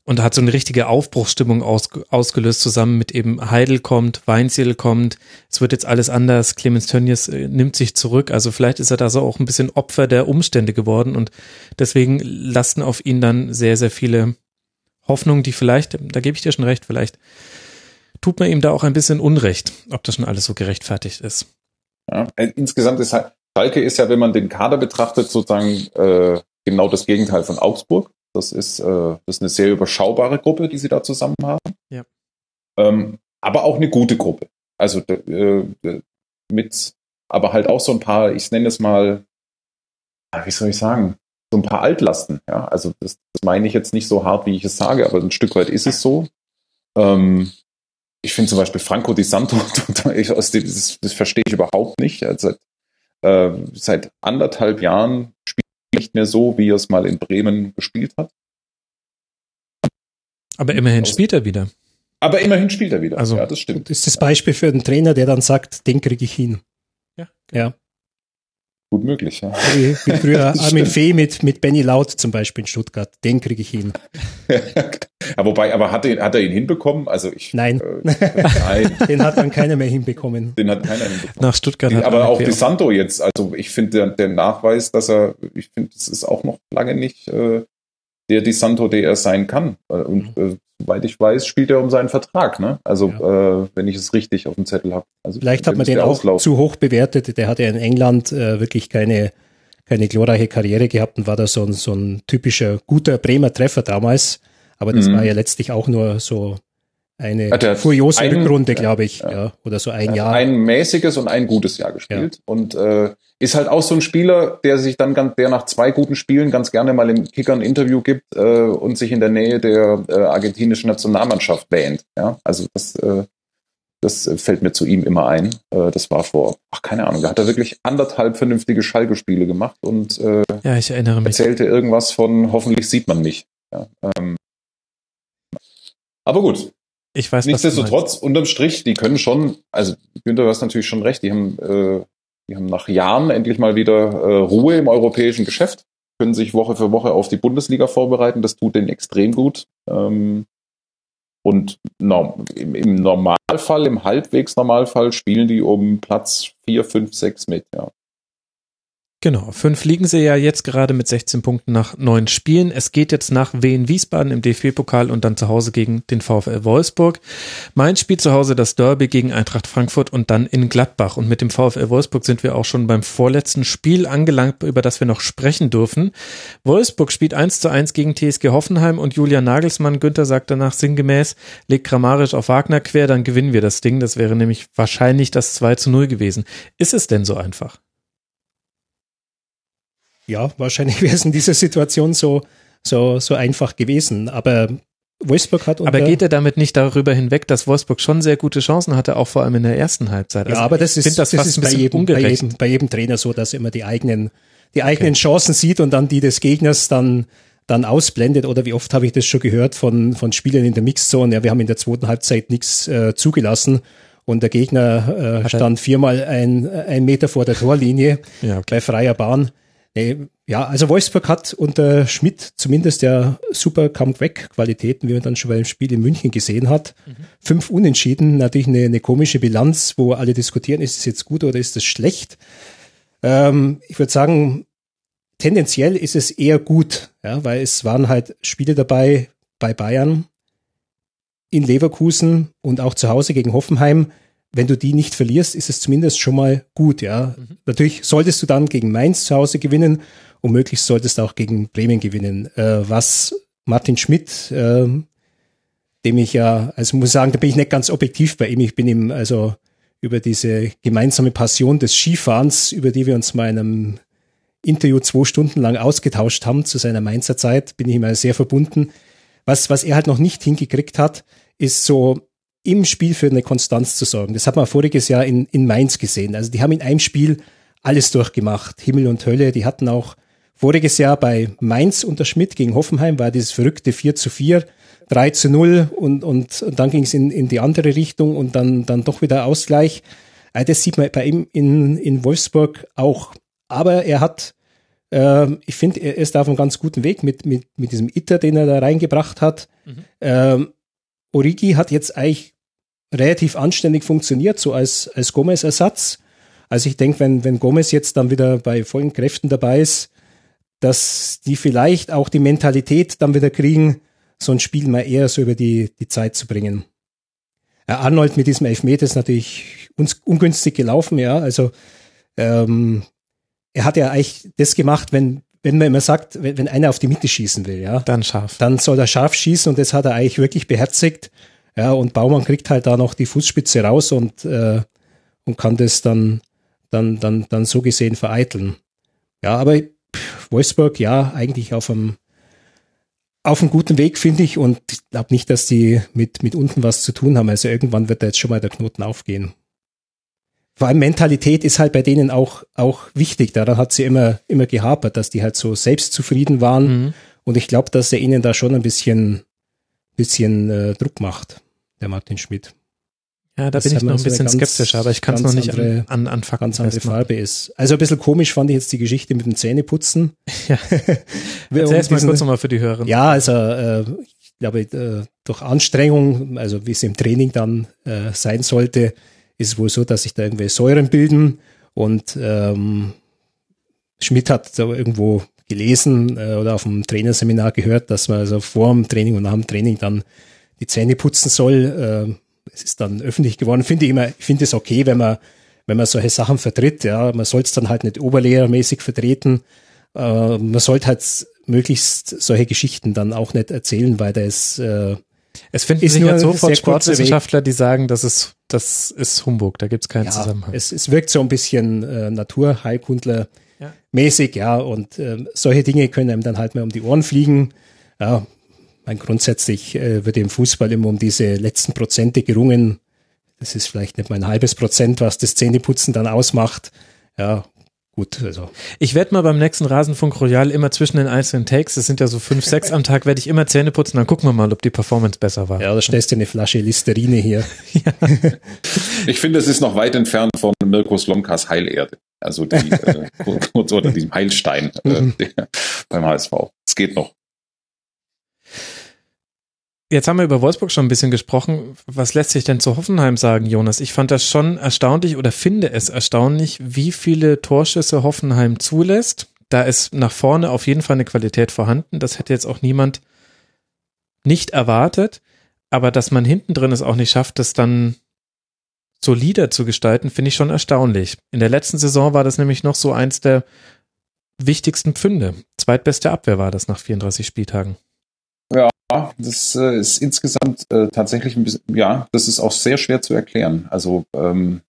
und hat so eine richtige Aufbruchsstimmung aus, ausgelöst, zusammen mit eben Heidel kommt, Weinziel kommt, es wird jetzt alles anders, Clemens Tönnies äh, nimmt sich zurück, also vielleicht ist er da so auch ein bisschen Opfer der Umstände geworden und deswegen lasten auf ihn dann sehr, sehr viele Hoffnungen, die vielleicht, da gebe ich dir schon recht, vielleicht tut man ihm da auch ein bisschen Unrecht, ob das schon alles so gerechtfertigt ist. Ja, äh, insgesamt ist halt, Schalke ist ja, wenn man den Kader betrachtet, sozusagen äh, genau das Gegenteil von Augsburg. Das ist, äh, das ist eine sehr überschaubare Gruppe, die sie da zusammen haben. Ja. Ähm, aber auch eine gute Gruppe. Also äh, mit, aber halt auch so ein paar, ich nenne es mal, wie soll ich sagen, so ein paar Altlasten. Ja, also das, das meine ich jetzt nicht so hart, wie ich es sage, aber ein Stück weit ist es so. Ähm, ich finde zum Beispiel Franco Di Santo, das, das verstehe ich überhaupt nicht. Also, äh, seit anderthalb Jahren nicht mehr so, wie er es mal in Bremen gespielt hat. Aber immerhin spielt er wieder. Aber immerhin spielt er wieder. Also, ja, das stimmt. Das ist das Beispiel für einen Trainer, der dann sagt, den kriege ich hin. Ja. Ja. Gut möglich, ja. Wie, wie früher Armin Fee mit, mit Benny Laut zum Beispiel in Stuttgart. Den kriege ich hin. ja, wobei, aber hat, er, hat er ihn hinbekommen? Also ich. Nein. Äh, nein. Den hat dann keiner mehr hinbekommen. Den hat keiner hinbekommen. Nach Stuttgart hat aber auch Di Santo jetzt. Also ich finde der, der Nachweis, dass er, ich finde, das ist auch noch lange nicht äh, der Di Santo, der er sein kann. Äh, Und äh, soweit ich weiß, spielt er um seinen Vertrag. Ne? Also äh, wenn ich es richtig auf dem Zettel habe. Also Vielleicht hat man den auch auslaufen. zu hoch bewertet. Der hat ja in England äh, wirklich keine, keine glorreiche Karriere gehabt und war da so ein, so ein typischer guter Bremer Treffer damals. Aber das Mhm. war ja letztlich auch nur so eine Hat er furiose einen- Rückrunde, ja, glaube ich. ja. Ja. Oder so ein Er hat Jahr. ein mäßiges und ein gutes Jahr gespielt und äh, ist halt auch so ein Spieler, der sich dann ganz, der nach zwei guten Spielen ganz gerne mal im Kicker ein Interview gibt äh, und sich in der Nähe der äh, argentinischen Nationalmannschaft wähnt. Ja, also das, äh, das fällt mir zu ihm immer ein. Äh, das war vor, ach keine Ahnung, da hat er wirklich anderthalb vernünftige Schalke-Spiele gemacht und äh, Ja, ich erinnere mich. erzählte irgendwas von hoffentlich sieht man mich. Ja, ähm, aber gut, Ich weiß. Nichtsdestotrotz, unterm Strich, die können schon, also Günther, du hast natürlich schon recht, die haben, äh, die haben nach Jahren endlich mal wieder äh, Ruhe im europäischen Geschäft, können sich Woche für Woche auf die Bundesliga vorbereiten, das tut denen extrem gut. Ähm, und norm, im, im Normalfall, im halbwegs Normalfall spielen die um Platz 4, 5, 6 mit, ja. Genau, fünf liegen sie ja jetzt gerade mit 16 Punkten nach neun Spielen. Es geht jetzt nach Wien Wiesbaden im DFB-Pokal und dann zu Hause gegen den VfL Wolfsburg. Mein Spiel zu Hause das Derby gegen Eintracht Frankfurt und dann in Gladbach. Und mit dem VfL Wolfsburg sind wir auch schon beim vorletzten Spiel angelangt, über das wir noch sprechen dürfen. Wolfsburg spielt 1 zu 1 gegen TSG Hoffenheim und Julian Nagelsmann, Günther sagt danach sinngemäß, legt grammarisch auf Wagner quer, dann gewinnen wir das Ding. Das wäre nämlich wahrscheinlich das 2 zu 0 gewesen. Ist es denn so einfach? Ja, wahrscheinlich wäre es in dieser Situation so, so, so einfach gewesen. Aber Wolfsburg hat Aber geht er damit nicht darüber hinweg, dass Wolfsburg schon sehr gute Chancen hatte, auch vor allem in der ersten Halbzeit? ja, Also aber das ist, das, das ist bei jedem, bei, jedem, bei jedem Trainer so, dass er immer die eigenen, die eigenen Chancen sieht und dann die des Gegners dann, dann ausblendet. Oder wie oft habe ich das schon gehört von, von Spielern in der Mixzone? Ja, wir haben in der zweiten Halbzeit nichts äh, zugelassen. Und der Gegner äh, stand viermal ein, ein Meter vor der Torlinie Ja, okay. bei freier Bahn. Ja, also Wolfsburg hat unter Schmidt zumindest ja super Comeback-Qualitäten, wie man dann schon beim Spiel in München gesehen hat. Mhm. Fünf Unentschieden, natürlich eine, eine, komische Bilanz, wo alle diskutieren, ist es jetzt gut oder ist es schlecht. Ähm, ich würde sagen, tendenziell ist es eher gut, ja, weil es waren halt Spiele dabei bei Bayern, in Leverkusen und auch zu Hause gegen Hoffenheim, wenn du die nicht verlierst, ist es zumindest schon mal gut, ja. Mhm. Natürlich solltest du dann gegen Mainz zu Hause gewinnen und möglichst solltest du auch gegen Bremen gewinnen. Äh, was Martin Schmidt, äh, dem ich ja, also muss sagen, da bin ich nicht ganz objektiv bei ihm. Ich bin ihm also über diese gemeinsame Passion des Skifahrens, über die wir uns mal in einem Interview zwei Stunden lang ausgetauscht haben zu seiner Mainzer Zeit, bin ich ihm sehr verbunden. Was, was er halt noch nicht hingekriegt hat, ist so im Spiel für eine Konstanz zu sorgen. Das hat man voriges Jahr in, in Mainz gesehen. Also die haben in einem Spiel alles durchgemacht. Himmel und Hölle. Die hatten auch voriges Jahr bei Mainz unter Schmidt gegen Hoffenheim war dieses verrückte 4 zu 4, 3 zu 0 und, und, und dann ging es in, in die andere Richtung und dann, dann doch wieder Ausgleich. Also das sieht man bei ihm in, in Wolfsburg auch. Aber er hat, äh, ich finde, er ist auf einem ganz guten Weg mit, mit, mit diesem Itter, den er da reingebracht hat. Mhm. Ähm, Origi hat jetzt eigentlich relativ anständig funktioniert, so als, als Gomez-Ersatz. Also ich denke, wenn, wenn Gomez jetzt dann wieder bei vollen Kräften dabei ist, dass die vielleicht auch die Mentalität dann wieder kriegen, so ein Spiel mal eher so über die, die Zeit zu bringen. Äh, Arnold mit diesem Elfmeter ist natürlich uns ungünstig gelaufen, ja. Also ähm, er hat ja eigentlich das gemacht, wenn, wenn man immer sagt, wenn, wenn einer auf die Mitte schießen will, ja. Dann scharf. Dann soll er scharf schießen und das hat er eigentlich wirklich beherzigt. Ja, und Baumann kriegt halt da noch die Fußspitze raus und, äh, und kann das dann, dann, dann, dann so gesehen vereiteln. Ja, aber Wolfsburg, ja, eigentlich auf einem, auf einem guten Weg, finde ich, und ich glaube nicht, dass die mit, mit unten was zu tun haben. Also irgendwann wird da jetzt schon mal der Knoten aufgehen. Vor allem Mentalität ist halt bei denen auch, auch wichtig. Daran hat sie immer, immer gehapert, dass die halt so selbstzufrieden waren. Mhm. Und ich glaube, dass er ihnen da schon ein bisschen, bisschen äh, Druck macht der Martin Schmidt. Ja, da das bin ich noch ein bisschen ganz, skeptisch, aber ich kann es noch nicht andere, an, an, an Fakten Ganz andere Farbe ist. Also ein bisschen komisch fand ich jetzt die Geschichte mit dem Zähneputzen. Ja. Erzähl es mal kurz nochmal für die Hörer. Ja, also äh, ich glaube, äh, durch Anstrengung, also wie es im Training dann äh, sein sollte, ist es wohl so, dass sich da irgendwelche Säuren bilden und ähm, Schmidt hat da irgendwo gelesen äh, oder auf dem Trainerseminar gehört, dass man also vor dem Training und nach dem Training dann die Zähne putzen soll. Äh, es ist dann öffentlich geworden. Finde ich immer, ich finde es okay, wenn man, wenn man solche Sachen vertritt. Ja, man soll es dann halt nicht oberlehrermäßig vertreten. Äh, man sollte halt möglichst solche Geschichten dann auch nicht erzählen, weil das äh, es finden sich ja sofort Sportwissenschaftler, die sagen, das ist, das ist Humbug, da gibt es keinen ja, Zusammenhang. Es, es wirkt so ein bisschen äh, Naturheilkundler ja. ja, und äh, solche Dinge können einem dann halt mal um die Ohren fliegen. Ja, mein grundsätzlich äh, wird im Fußball immer um diese letzten Prozente gerungen. Das ist vielleicht nicht mal ein halbes Prozent, was das Zähneputzen dann ausmacht. Ja, gut, also. Ich werde mal beim nächsten Rasenfunk Royal immer zwischen den einzelnen Takes, das sind ja so fünf, sechs am Tag, werde ich immer Zähne putzen, dann gucken wir mal, ob die Performance besser war. Ja, da stellst du eine Flasche Listerine hier. ja. Ich finde, es ist noch weit entfernt von Mirko Slomkas Heilerde. Also die, äh, kurz oder diesem Heilstein äh, mhm. der, beim HSV. Es geht noch. Jetzt haben wir über Wolfsburg schon ein bisschen gesprochen. Was lässt sich denn zu Hoffenheim sagen, Jonas? Ich fand das schon erstaunlich oder finde es erstaunlich, wie viele Torschüsse Hoffenheim zulässt. Da ist nach vorne auf jeden Fall eine Qualität vorhanden. Das hätte jetzt auch niemand nicht erwartet. Aber dass man hinten drin es auch nicht schafft, das dann solider zu gestalten, finde ich schon erstaunlich. In der letzten Saison war das nämlich noch so eins der wichtigsten Pfünde. Zweitbeste Abwehr war das nach 34 Spieltagen. Ja, das äh, ist insgesamt äh, tatsächlich ein bisschen, ja, das ist auch sehr schwer zu erklären. Also ähm,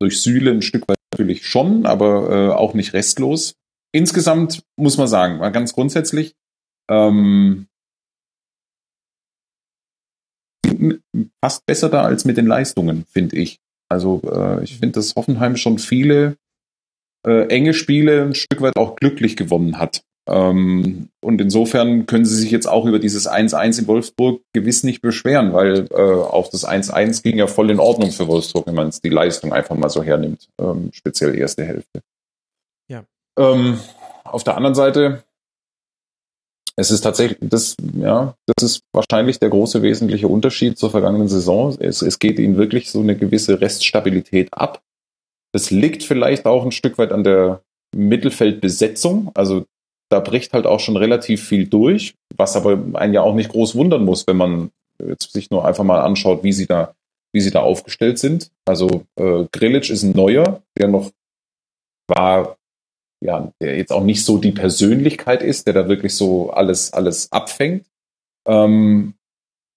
durch Sühle ein Stück weit natürlich schon, aber äh, auch nicht restlos. Insgesamt muss man sagen, ganz grundsätzlich, ähm, fast besser da als mit den Leistungen, finde ich. Also äh, ich finde, dass Hoffenheim schon viele äh, enge Spiele ein Stück weit auch glücklich gewonnen hat. Ähm, und insofern können sie sich jetzt auch über dieses 1-1 in Wolfsburg gewiss nicht beschweren, weil äh, auch das 1-1 ging ja voll in Ordnung für Wolfsburg, wenn man die Leistung einfach mal so hernimmt, ähm, speziell erste Hälfte. Ja. Ähm, auf der anderen Seite, es ist tatsächlich, das, ja, das ist wahrscheinlich der große wesentliche Unterschied zur vergangenen Saison. Es, es geht ihnen wirklich so eine gewisse Reststabilität ab. Das liegt vielleicht auch ein Stück weit an der Mittelfeldbesetzung. Also da bricht halt auch schon relativ viel durch, was aber einen ja auch nicht groß wundern muss, wenn man jetzt sich nur einfach mal anschaut, wie sie da, wie sie da aufgestellt sind. Also äh, Grilic ist ein neuer, der noch war, ja, der jetzt auch nicht so die Persönlichkeit ist, der da wirklich so alles, alles abfängt. Ähm,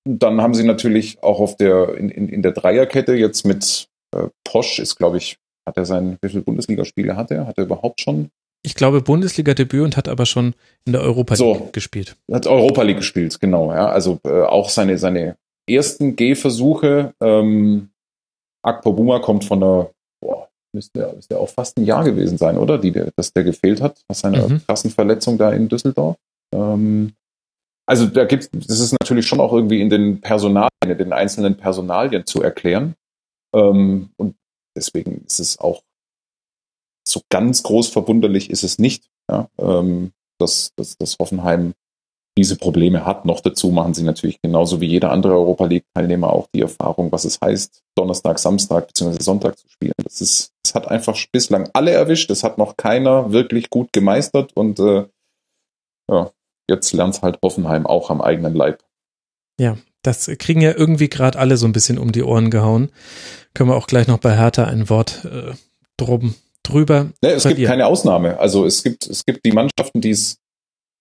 dann haben sie natürlich auch auf der, in, in, in der Dreierkette jetzt mit äh, Posch ist, glaube ich, hat er sein, wie viele Bundesligaspiele hat er? Hat er überhaupt schon? Ich glaube Bundesliga-Debüt und hat aber schon in der Europa League so, gespielt. Hat Europa League gespielt, genau, ja. Also äh, auch seine, seine ersten Gehversuche. Ähm, Akpo Buma kommt von der, boah, müsste, müsste auch fast ein Jahr gewesen sein, oder? Die, dass der gefehlt hat, aus seiner mhm. krassen Verletzung da in Düsseldorf. Ähm, also da gibt das ist natürlich schon auch irgendwie in den Personalien, in den einzelnen Personalien zu erklären. Ähm, und deswegen ist es auch so ganz groß verwunderlich ist es nicht, ja, ähm, dass, dass, dass Hoffenheim diese Probleme hat. Noch dazu machen sie natürlich genauso wie jeder andere Europa League-Teilnehmer auch die Erfahrung, was es heißt, Donnerstag, Samstag bzw. Sonntag zu spielen. Das ist, das hat einfach bislang alle erwischt. Das hat noch keiner wirklich gut gemeistert und äh, ja, jetzt lernt halt Hoffenheim auch am eigenen Leib. Ja, das kriegen ja irgendwie gerade alle so ein bisschen um die Ohren gehauen. Können wir auch gleich noch bei Hertha ein Wort äh, drum, drüber. Ja, es verlieren. gibt keine Ausnahme. Also es gibt, es gibt die Mannschaften, die es,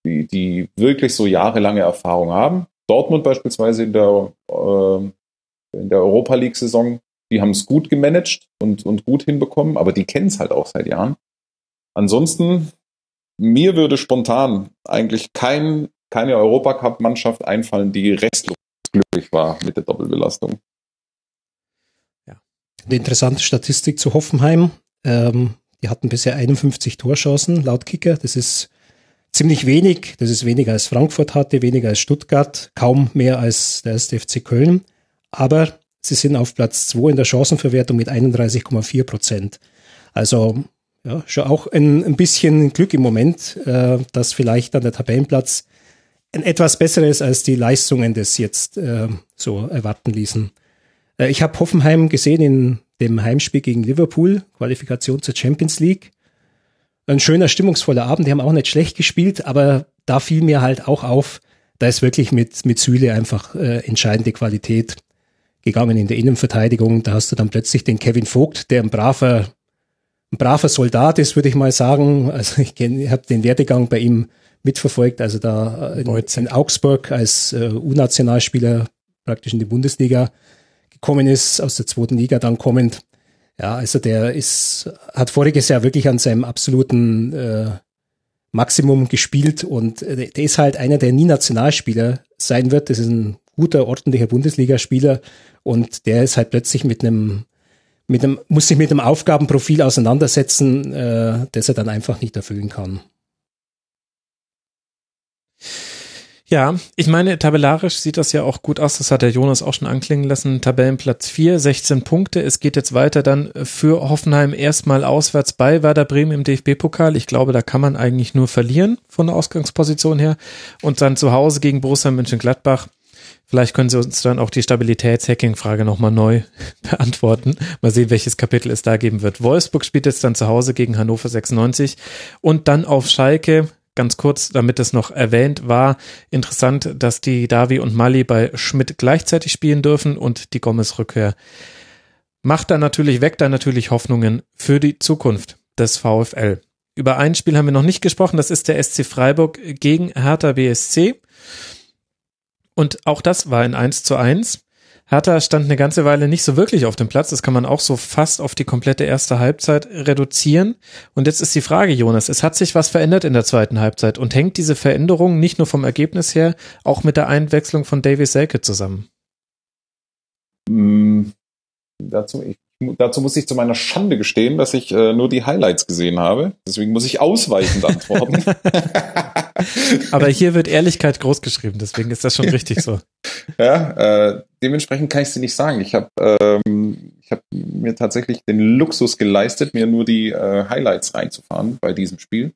die, die wirklich so jahrelange Erfahrung haben. Dortmund beispielsweise in der, äh, in der Europa League-Saison, die haben es gut gemanagt und, und gut hinbekommen, aber die kennen es halt auch seit Jahren. Ansonsten, mir würde spontan eigentlich kein, keine Europacup-Mannschaft einfallen, die restlos glücklich war mit der Doppelbelastung. Ja. Eine interessante Statistik zu Hoffenheim. Ähm, die hatten bisher 51 Torchancen laut Kicker. Das ist ziemlich wenig. Das ist weniger als Frankfurt hatte, weniger als Stuttgart, kaum mehr als der erste FC Köln. Aber sie sind auf Platz 2 in der Chancenverwertung mit 31,4 Prozent. Also ja, schon auch ein, ein bisschen Glück im Moment, äh, dass vielleicht dann der Tabellenplatz ein etwas besseres als die Leistungen des jetzt äh, so erwarten ließen. Äh, ich habe Hoffenheim gesehen in dem Heimspiel gegen Liverpool, Qualifikation zur Champions League. Ein schöner, stimmungsvoller Abend. Die haben auch nicht schlecht gespielt, aber da fiel mir halt auch auf, da ist wirklich mit, mit Süle einfach äh, entscheidende Qualität gegangen in der Innenverteidigung. Da hast du dann plötzlich den Kevin Vogt, der ein braver, ein braver Soldat ist, würde ich mal sagen. Also ich, ich habe den Werdegang bei ihm mitverfolgt. Also da in, in Augsburg als äh, U-Nationalspieler praktisch in die Bundesliga gekommen ist, aus der zweiten Liga dann kommend. Ja, also der ist, hat voriges Jahr wirklich an seinem absoluten äh, Maximum gespielt und äh, der ist halt einer, der nie Nationalspieler sein wird. Das ist ein guter, ordentlicher Bundesligaspieler und der ist halt plötzlich mit einem mit einem, muss sich mit einem Aufgabenprofil auseinandersetzen, äh, das er dann einfach nicht erfüllen kann. Ja, ich meine, tabellarisch sieht das ja auch gut aus. Das hat der Jonas auch schon anklingen lassen. Tabellenplatz 4, 16 Punkte. Es geht jetzt weiter dann für Hoffenheim erstmal auswärts bei Werder Bremen im DFB-Pokal. Ich glaube, da kann man eigentlich nur verlieren von der Ausgangsposition her. Und dann zu Hause gegen Borussia Mönchengladbach. Vielleicht können Sie uns dann auch die Stabilitätshacking-Frage nochmal neu beantworten. Mal sehen, welches Kapitel es da geben wird. Wolfsburg spielt jetzt dann zu Hause gegen Hannover 96 und dann auf Schalke ganz kurz, damit es noch erwähnt war, interessant, dass die Davi und Mali bei Schmidt gleichzeitig spielen dürfen und die Gomez-Rückkehr macht da natürlich, weckt da natürlich Hoffnungen für die Zukunft des VfL. Über ein Spiel haben wir noch nicht gesprochen, das ist der SC Freiburg gegen Hertha BSC. Und auch das war ein 1 zu 1. Hertha stand eine ganze Weile nicht so wirklich auf dem Platz. Das kann man auch so fast auf die komplette erste Halbzeit reduzieren. Und jetzt ist die Frage, Jonas, es hat sich was verändert in der zweiten Halbzeit und hängt diese Veränderung nicht nur vom Ergebnis her, auch mit der Einwechslung von Davis Selke zusammen? Mm, dazu, ich dazu muss ich zu meiner Schande gestehen, dass ich äh, nur die Highlights gesehen habe. Deswegen muss ich ausweichend antworten. Aber hier wird Ehrlichkeit groß geschrieben, deswegen ist das schon richtig so. ja, äh, dementsprechend kann ich sie nicht sagen. Ich habe ähm, ich hab mir tatsächlich den Luxus geleistet, mir nur die äh, Highlights reinzufahren bei diesem Spiel.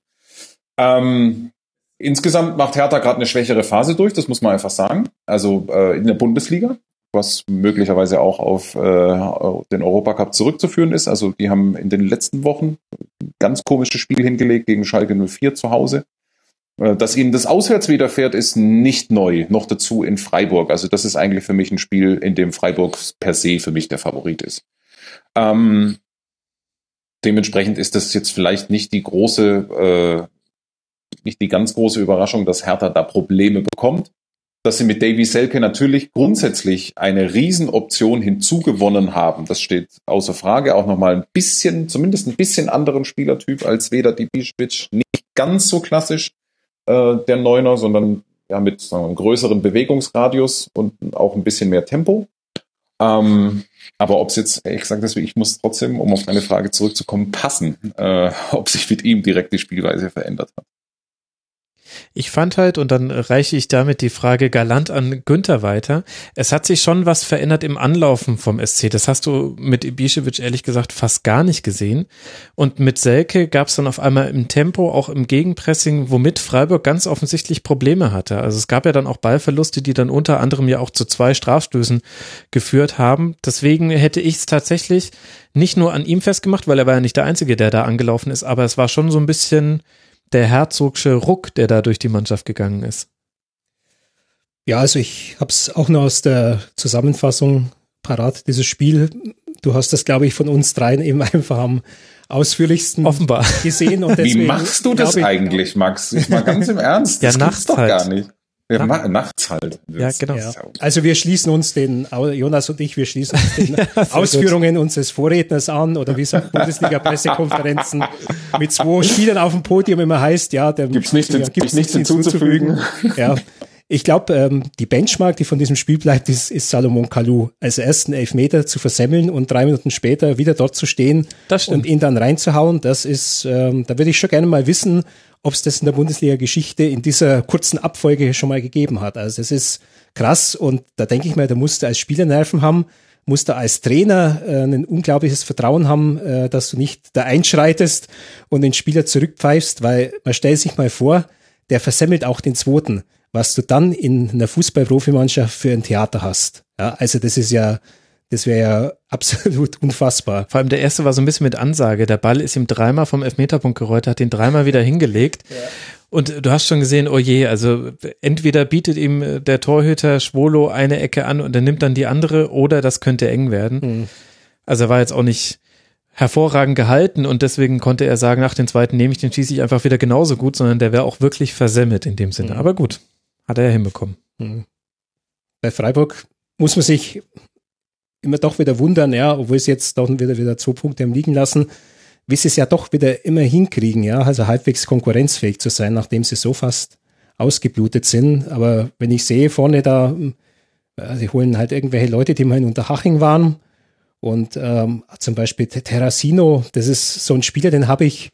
Ähm, insgesamt macht Hertha gerade eine schwächere Phase durch, das muss man einfach sagen. Also äh, in der Bundesliga, was möglicherweise auch auf äh, den Europacup zurückzuführen ist. Also die haben in den letzten Wochen ein ganz komisches Spiel hingelegt gegen Schalke 04 zu Hause. Äh, dass ihnen das auswärts widerfährt, ist nicht neu. Noch dazu in Freiburg. Also das ist eigentlich für mich ein Spiel, in dem Freiburg per se für mich der Favorit ist. Ähm, dementsprechend ist das jetzt vielleicht nicht die große, äh, nicht die ganz große Überraschung, dass Hertha da Probleme bekommt. Dass sie mit Davy Selke natürlich grundsätzlich eine Riesenoption hinzugewonnen haben, das steht außer Frage. Auch nochmal ein bisschen, zumindest ein bisschen anderen Spielertyp als Veda Dibišvić. Nicht ganz so klassisch äh, der Neuner, sondern ja mit sagen wir, einem größeren Bewegungsradius und auch ein bisschen mehr Tempo. Ähm, aber ob es jetzt, ehrlich gesagt, ist, ich muss trotzdem, um auf deine Frage zurückzukommen, passen, äh, ob sich mit ihm direkt die Spielweise verändert hat. Ich fand halt, und dann reiche ich damit die Frage galant an Günther weiter, es hat sich schon was verändert im Anlaufen vom SC. Das hast du mit Ibišević ehrlich gesagt fast gar nicht gesehen. Und mit Selke gab es dann auf einmal im Tempo, auch im Gegenpressing, womit Freiburg ganz offensichtlich Probleme hatte. Also es gab ja dann auch Ballverluste, die dann unter anderem ja auch zu zwei Strafstößen geführt haben. Deswegen hätte ich es tatsächlich nicht nur an ihm festgemacht, weil er war ja nicht der Einzige, der da angelaufen ist, aber es war schon so ein bisschen der herzogsche Ruck, der da durch die Mannschaft gegangen ist. Ja, also ich habe es auch nur aus der Zusammenfassung parat, dieses Spiel. Du hast das, glaube ich, von uns dreien eben einfach am ausführlichsten Offenbar. gesehen. Und deswegen, Wie machst du das ich, eigentlich, Max? Ich mal ganz im Ernst. Das ja, nachts doch halt. gar nicht. Ja, ja. nachts halt. ja, genau. Ja. Also wir schließen uns den, Jonas und ich, wir schließen uns den ja, Ausführungen gut. unseres Vorredners an oder wie sagt Bundesliga-Pressekonferenzen mit zwei Spielern auf dem Podium immer heißt, ja, der gibt's nicht, ja, gibt's nichts hinzuzufügen. Ja. Ich glaube, ähm, die Benchmark, die von diesem Spiel bleibt, ist, ist Salomon Kalou. Also erst einen Elfmeter zu versemmeln und drei Minuten später wieder dort zu stehen und ihn dann reinzuhauen, das ist, ähm, da würde ich schon gerne mal wissen, ob es das in der Bundesliga-Geschichte in dieser kurzen Abfolge schon mal gegeben hat. Also es ist krass und da denke ich mal, da musst du als Spieler Nerven haben, musst du als Trainer äh, ein unglaubliches Vertrauen haben, äh, dass du nicht da einschreitest und den Spieler zurückpfeifst, weil man stellt sich mal vor, der versemmelt auch den zweiten, was du dann in einer Fußballprofimannschaft für ein Theater hast. Ja, also das ist ja, das wäre ja absolut unfassbar. Vor allem der erste war so ein bisschen mit Ansage. Der Ball ist ihm dreimal vom Elfmeterpunkt gerollt, hat ihn dreimal wieder hingelegt. Ja. Und du hast schon gesehen, oh je, also entweder bietet ihm der Torhüter Schwolo eine Ecke an und er nimmt dann die andere oder das könnte eng werden. Mhm. Also er war jetzt auch nicht hervorragend gehalten und deswegen konnte er sagen, nach den zweiten nehme ich den schieße ich einfach wieder genauso gut, sondern der wäre auch wirklich versemmelt in dem Sinne. Mhm. Aber gut, hat er ja hinbekommen. Mhm. Bei Freiburg muss man sich immer doch wieder wundern, ja, obwohl sie jetzt doch wieder, wieder zwei Punkte haben liegen lassen, wie sie es ja doch wieder immer hinkriegen, ja, also halbwegs konkurrenzfähig zu sein, nachdem sie so fast ausgeblutet sind. Aber wenn ich sehe vorne da, äh, sie holen halt irgendwelche Leute, die mal in Unterhaching waren. Und ähm, zum Beispiel Terracino, das ist so ein Spieler, den habe ich,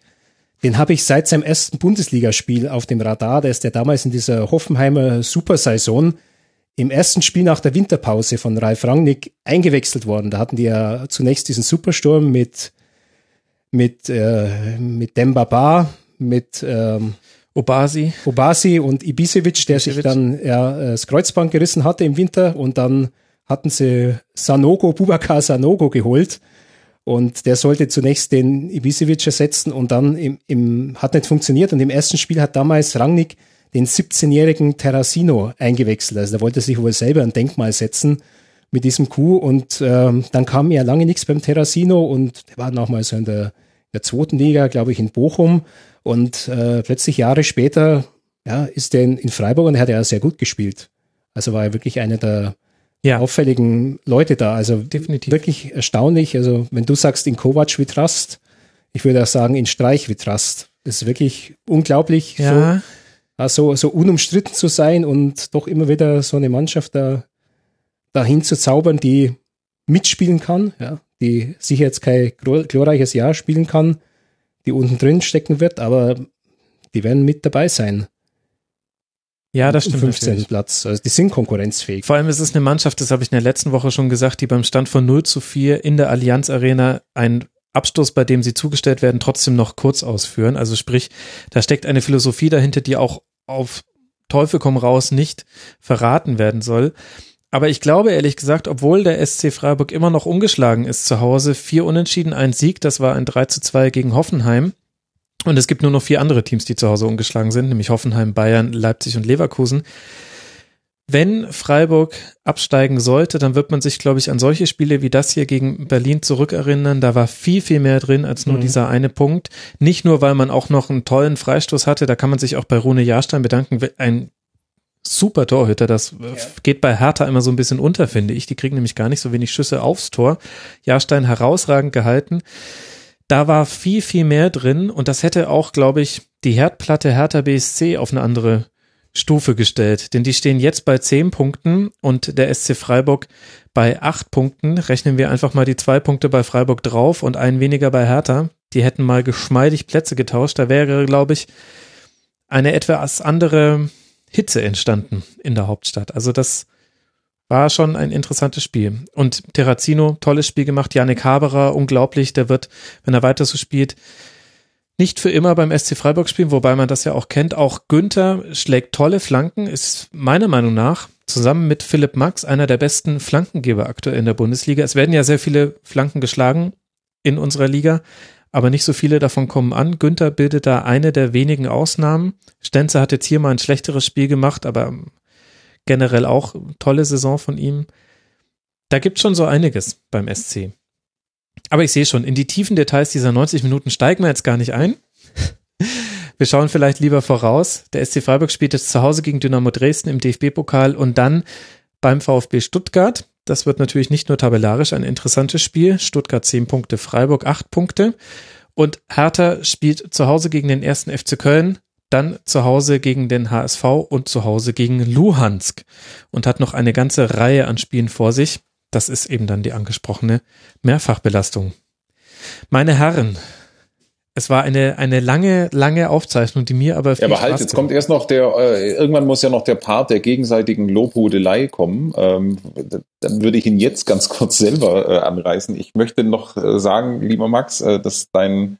den habe ich seit seinem ersten Bundesligaspiel auf dem Radar. Der ist ja damals in dieser Hoffenheimer Supersaison im ersten Spiel nach der Winterpause von Ralf Rangnick eingewechselt worden. Da hatten die ja zunächst diesen Supersturm mit, mit, äh, mit Dembaba, mit ähm, Obasi. Obasi und Ibisevic, der Ibisevic. sich dann ja, das Kreuzband gerissen hatte im Winter und dann hatten sie Sanogo, Bubakar Sanogo geholt und der sollte zunächst den Ibisevic ersetzen und dann im, im, hat nicht funktioniert und im ersten Spiel hat damals Rangnick den 17-jährigen Terracino eingewechselt. Also da wollte er sich wohl selber ein Denkmal setzen mit diesem Coup und ähm, dann kam ja lange nichts beim Terracino und der war nochmal so in der, der zweiten Liga, glaube ich, in Bochum und äh, plötzlich Jahre später ja, ist in, in Freiburg und er hat ja sehr gut gespielt. Also war er wirklich einer der ja. auffälligen Leute da. Also definitiv wirklich erstaunlich. Also wenn du sagst in Kovac wie Trust, ich würde auch sagen in Streich wie Trust. Das ist wirklich unglaublich. Ja. So, so, so unumstritten zu sein und doch immer wieder so eine Mannschaft da dahin zu zaubern, die mitspielen kann, ja, die sicher jetzt kein glorreiches Jahr spielen kann, die unten drin stecken wird, aber die werden mit dabei sein. Ja, das stimmt. 15. Natürlich. Platz. Also die sind konkurrenzfähig. Vor allem ist es eine Mannschaft, das habe ich in der letzten Woche schon gesagt, die beim Stand von 0 zu 4 in der Allianz Arena ein Abstoß, bei dem sie zugestellt werden, trotzdem noch kurz ausführen. Also sprich, da steckt eine Philosophie dahinter, die auch auf Teufel komm raus nicht verraten werden soll. Aber ich glaube ehrlich gesagt, obwohl der SC Freiburg immer noch ungeschlagen ist zu Hause, vier Unentschieden, ein Sieg, das war ein 3 zu 2 gegen Hoffenheim. Und es gibt nur noch vier andere Teams, die zu Hause ungeschlagen sind, nämlich Hoffenheim, Bayern, Leipzig und Leverkusen. Wenn Freiburg absteigen sollte, dann wird man sich, glaube ich, an solche Spiele wie das hier gegen Berlin zurückerinnern. Da war viel, viel mehr drin als nur mhm. dieser eine Punkt. Nicht nur, weil man auch noch einen tollen Freistoß hatte, da kann man sich auch bei Rune Jahrstein bedanken. Ein super Torhüter, das ja. geht bei Hertha immer so ein bisschen unter, finde ich. Die kriegen nämlich gar nicht so wenig Schüsse aufs Tor. Jahrstein herausragend gehalten. Da war viel, viel mehr drin und das hätte auch, glaube ich, die Herdplatte Hertha BSC auf eine andere Stufe gestellt, denn die stehen jetzt bei zehn Punkten und der SC Freiburg bei acht Punkten. Rechnen wir einfach mal die zwei Punkte bei Freiburg drauf und einen weniger bei Hertha. Die hätten mal geschmeidig Plätze getauscht. Da wäre, glaube ich, eine etwas andere Hitze entstanden in der Hauptstadt. Also das war schon ein interessantes Spiel. Und Terrazino, tolles Spiel gemacht. Janik Haberer, unglaublich. Der wird, wenn er weiter so spielt, nicht für immer beim SC Freiburg spielen, wobei man das ja auch kennt. Auch Günther schlägt tolle Flanken, ist meiner Meinung nach zusammen mit Philipp Max einer der besten Flankengeber aktuell in der Bundesliga. Es werden ja sehr viele Flanken geschlagen in unserer Liga, aber nicht so viele davon kommen an. Günther bildet da eine der wenigen Ausnahmen. Stenzer hat jetzt hier mal ein schlechteres Spiel gemacht, aber generell auch tolle Saison von ihm. Da gibt schon so einiges beim SC. Aber ich sehe schon, in die tiefen Details dieser 90 Minuten steigen wir jetzt gar nicht ein. Wir schauen vielleicht lieber voraus. Der SC Freiburg spielt jetzt zu Hause gegen Dynamo Dresden im DFB-Pokal und dann beim VfB Stuttgart. Das wird natürlich nicht nur tabellarisch ein interessantes Spiel. Stuttgart 10 Punkte, Freiburg 8 Punkte. Und Hertha spielt zu Hause gegen den ersten FC Köln, dann zu Hause gegen den HSV und zu Hause gegen Luhansk und hat noch eine ganze Reihe an Spielen vor sich. Das ist eben dann die angesprochene Mehrfachbelastung. Meine Herren, es war eine, eine lange, lange Aufzeichnung, die mir aber. Ja, aber halt, jetzt kommt erst noch der, äh, irgendwann muss ja noch der Part der gegenseitigen Lobhudelei kommen. Ähm, dann würde ich ihn jetzt ganz kurz selber äh, anreißen. Ich möchte noch äh, sagen, lieber Max, äh, dass dein,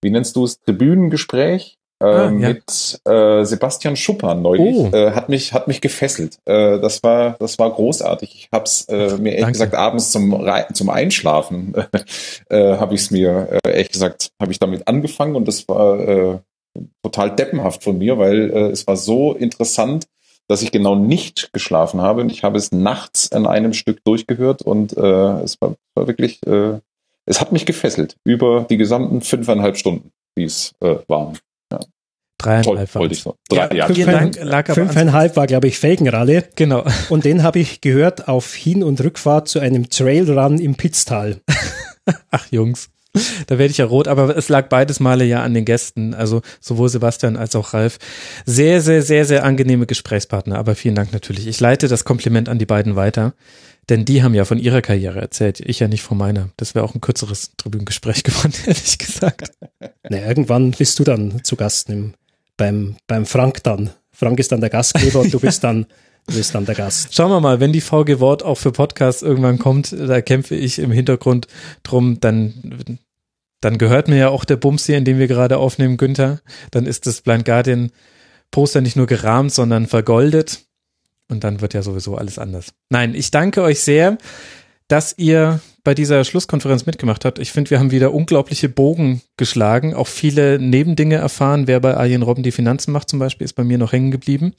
wie nennst du es, Tribünengespräch ah, ähm, ja. mit äh, Sebastian Schupper neulich oh. äh, hat mich hat mich gefesselt. Äh, das war das war großartig. Ich habe es äh, mir ehrlich Danke. gesagt abends zum zum Einschlafen äh, habe ich es mir äh, ehrlich gesagt habe ich damit angefangen und das war äh, total deppenhaft von mir, weil äh, es war so interessant, dass ich genau nicht geschlafen habe. Und ich habe es nachts an einem Stück durchgehört und äh, es war, war wirklich, äh, es hat mich gefesselt über die gesamten fünfeinhalb Stunden, die es äh, waren. Dreieinhalb Toll, ich so. Drei, ja, fünfeinhalb, lag fünfeinhalb war, glaube ich, Felgenralle. Genau. Und den habe ich gehört auf Hin- und Rückfahrt zu einem Trailrun im Pitztal. Ach, Jungs. Da werde ich ja rot, aber es lag beides Male ja an den Gästen, also sowohl Sebastian als auch Ralf. Sehr, sehr, sehr, sehr angenehme Gesprächspartner, aber vielen Dank natürlich. Ich leite das Kompliment an die beiden weiter, denn die haben ja von ihrer Karriere erzählt, ich ja nicht von meiner. Das wäre auch ein kürzeres Tribünengespräch geworden, ehrlich gesagt. Na, irgendwann bist du dann zu Gast im beim, beim Frank dann. Frank ist dann der Gastgeber und du bist dann, du bist dann der Gast. Schauen wir mal, wenn die VG Wort auch für Podcasts irgendwann kommt, da kämpfe ich im Hintergrund drum, dann, dann gehört mir ja auch der Bums hier, in dem wir gerade aufnehmen, Günther. Dann ist das Blind Guardian Poster nicht nur gerahmt, sondern vergoldet. Und dann wird ja sowieso alles anders. Nein, ich danke euch sehr dass ihr bei dieser Schlusskonferenz mitgemacht habt. Ich finde, wir haben wieder unglaubliche Bogen geschlagen, auch viele Nebendinge erfahren. Wer bei Alien Robben die Finanzen macht zum Beispiel, ist bei mir noch hängen geblieben.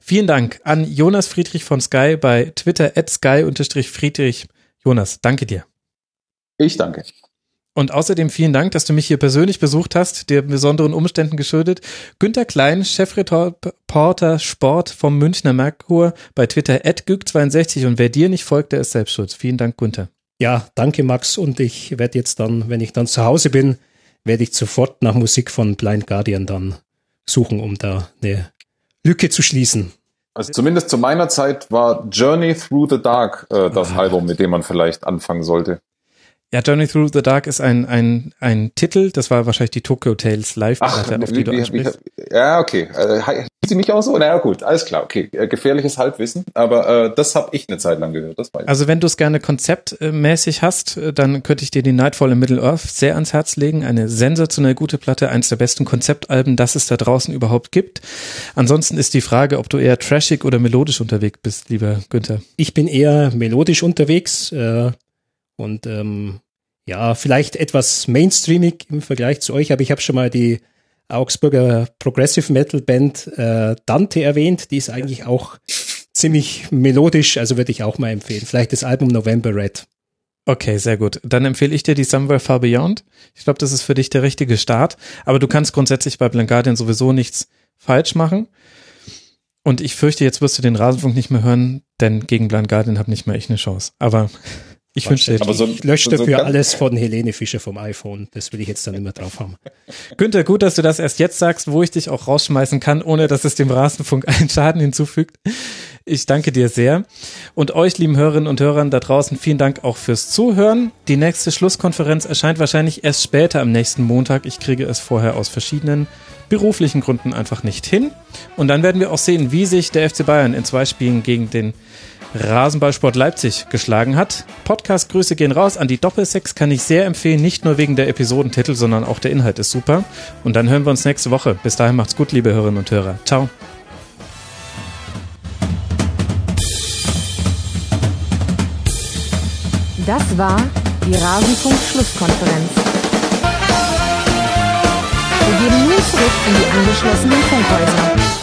Vielen Dank an Jonas Friedrich von Sky bei Twitter at sky-friedrich. Jonas, danke dir. Ich danke. Und außerdem vielen Dank, dass du mich hier persönlich besucht hast, der besonderen Umständen geschuldet. Günter Klein, Chefreporter Sport vom Münchner Merkur bei Twitter at güg62 und wer dir nicht folgt, der ist selbst schuld. Vielen Dank, Günther. Ja, danke Max und ich werde jetzt dann, wenn ich dann zu Hause bin, werde ich sofort nach Musik von Blind Guardian dann suchen, um da eine Lücke zu schließen. Also zumindest zu meiner Zeit war Journey Through the Dark äh, das ah. Album, mit dem man vielleicht anfangen sollte. Ja, Journey Through the Dark ist ein, ein, ein Titel, das war wahrscheinlich die Tokyo Tales Live-Platte, auf die du ansprichst. Ja, okay. Äh, sie nicht auch so? Naja, gut, alles klar, okay. Äh, gefährliches Halbwissen, aber äh, das habe ich eine Zeit lang gehört. Das weiß also wenn du es gerne konzeptmäßig hast, äh, dann könnte ich dir die Nightfall in Middle-earth sehr ans Herz legen. Eine sensationell gute Platte, eins der besten Konzeptalben, das es da draußen überhaupt gibt. Ansonsten ist die Frage, ob du eher trashig oder melodisch unterwegs bist, lieber Günther. Ich bin eher melodisch unterwegs. Äh und ähm, ja, vielleicht etwas mainstreamig im Vergleich zu euch, aber ich habe schon mal die Augsburger Progressive Metal Band äh, Dante erwähnt. Die ist eigentlich auch ziemlich melodisch, also würde ich auch mal empfehlen. Vielleicht das Album November Red. Okay, sehr gut. Dann empfehle ich dir die Somewhere Far Beyond. Ich glaube, das ist für dich der richtige Start. Aber du kannst grundsätzlich bei Blank Guardian sowieso nichts falsch machen. Und ich fürchte, jetzt wirst du den Rasenfunk nicht mehr hören, denn gegen Blank Guardian habe nicht mehr ich eine Chance. Aber ich wünsche dir. Aber so, ich lösche so, dafür alles von Helene Fischer vom iPhone. Das will ich jetzt dann immer drauf haben. Günther, gut, dass du das erst jetzt sagst, wo ich dich auch rausschmeißen kann, ohne dass es dem Rasenfunk einen Schaden hinzufügt. Ich danke dir sehr. Und euch, lieben Hörerinnen und Hörern da draußen, vielen Dank auch fürs Zuhören. Die nächste Schlusskonferenz erscheint wahrscheinlich erst später am nächsten Montag. Ich kriege es vorher aus verschiedenen beruflichen Gründen einfach nicht hin. Und dann werden wir auch sehen, wie sich der FC Bayern in zwei Spielen gegen den Rasenballsport Leipzig geschlagen hat. Podcast-Grüße gehen raus an die Doppelsex, kann ich sehr empfehlen, nicht nur wegen der Episodentitel, sondern auch der Inhalt ist super. Und dann hören wir uns nächste Woche. Bis dahin macht's gut, liebe Hörerinnen und Hörer. Ciao. Das war die Rasenfunk-Schlusskonferenz. Wir gehen nun zurück in die angeschlossenen Funkhäuser.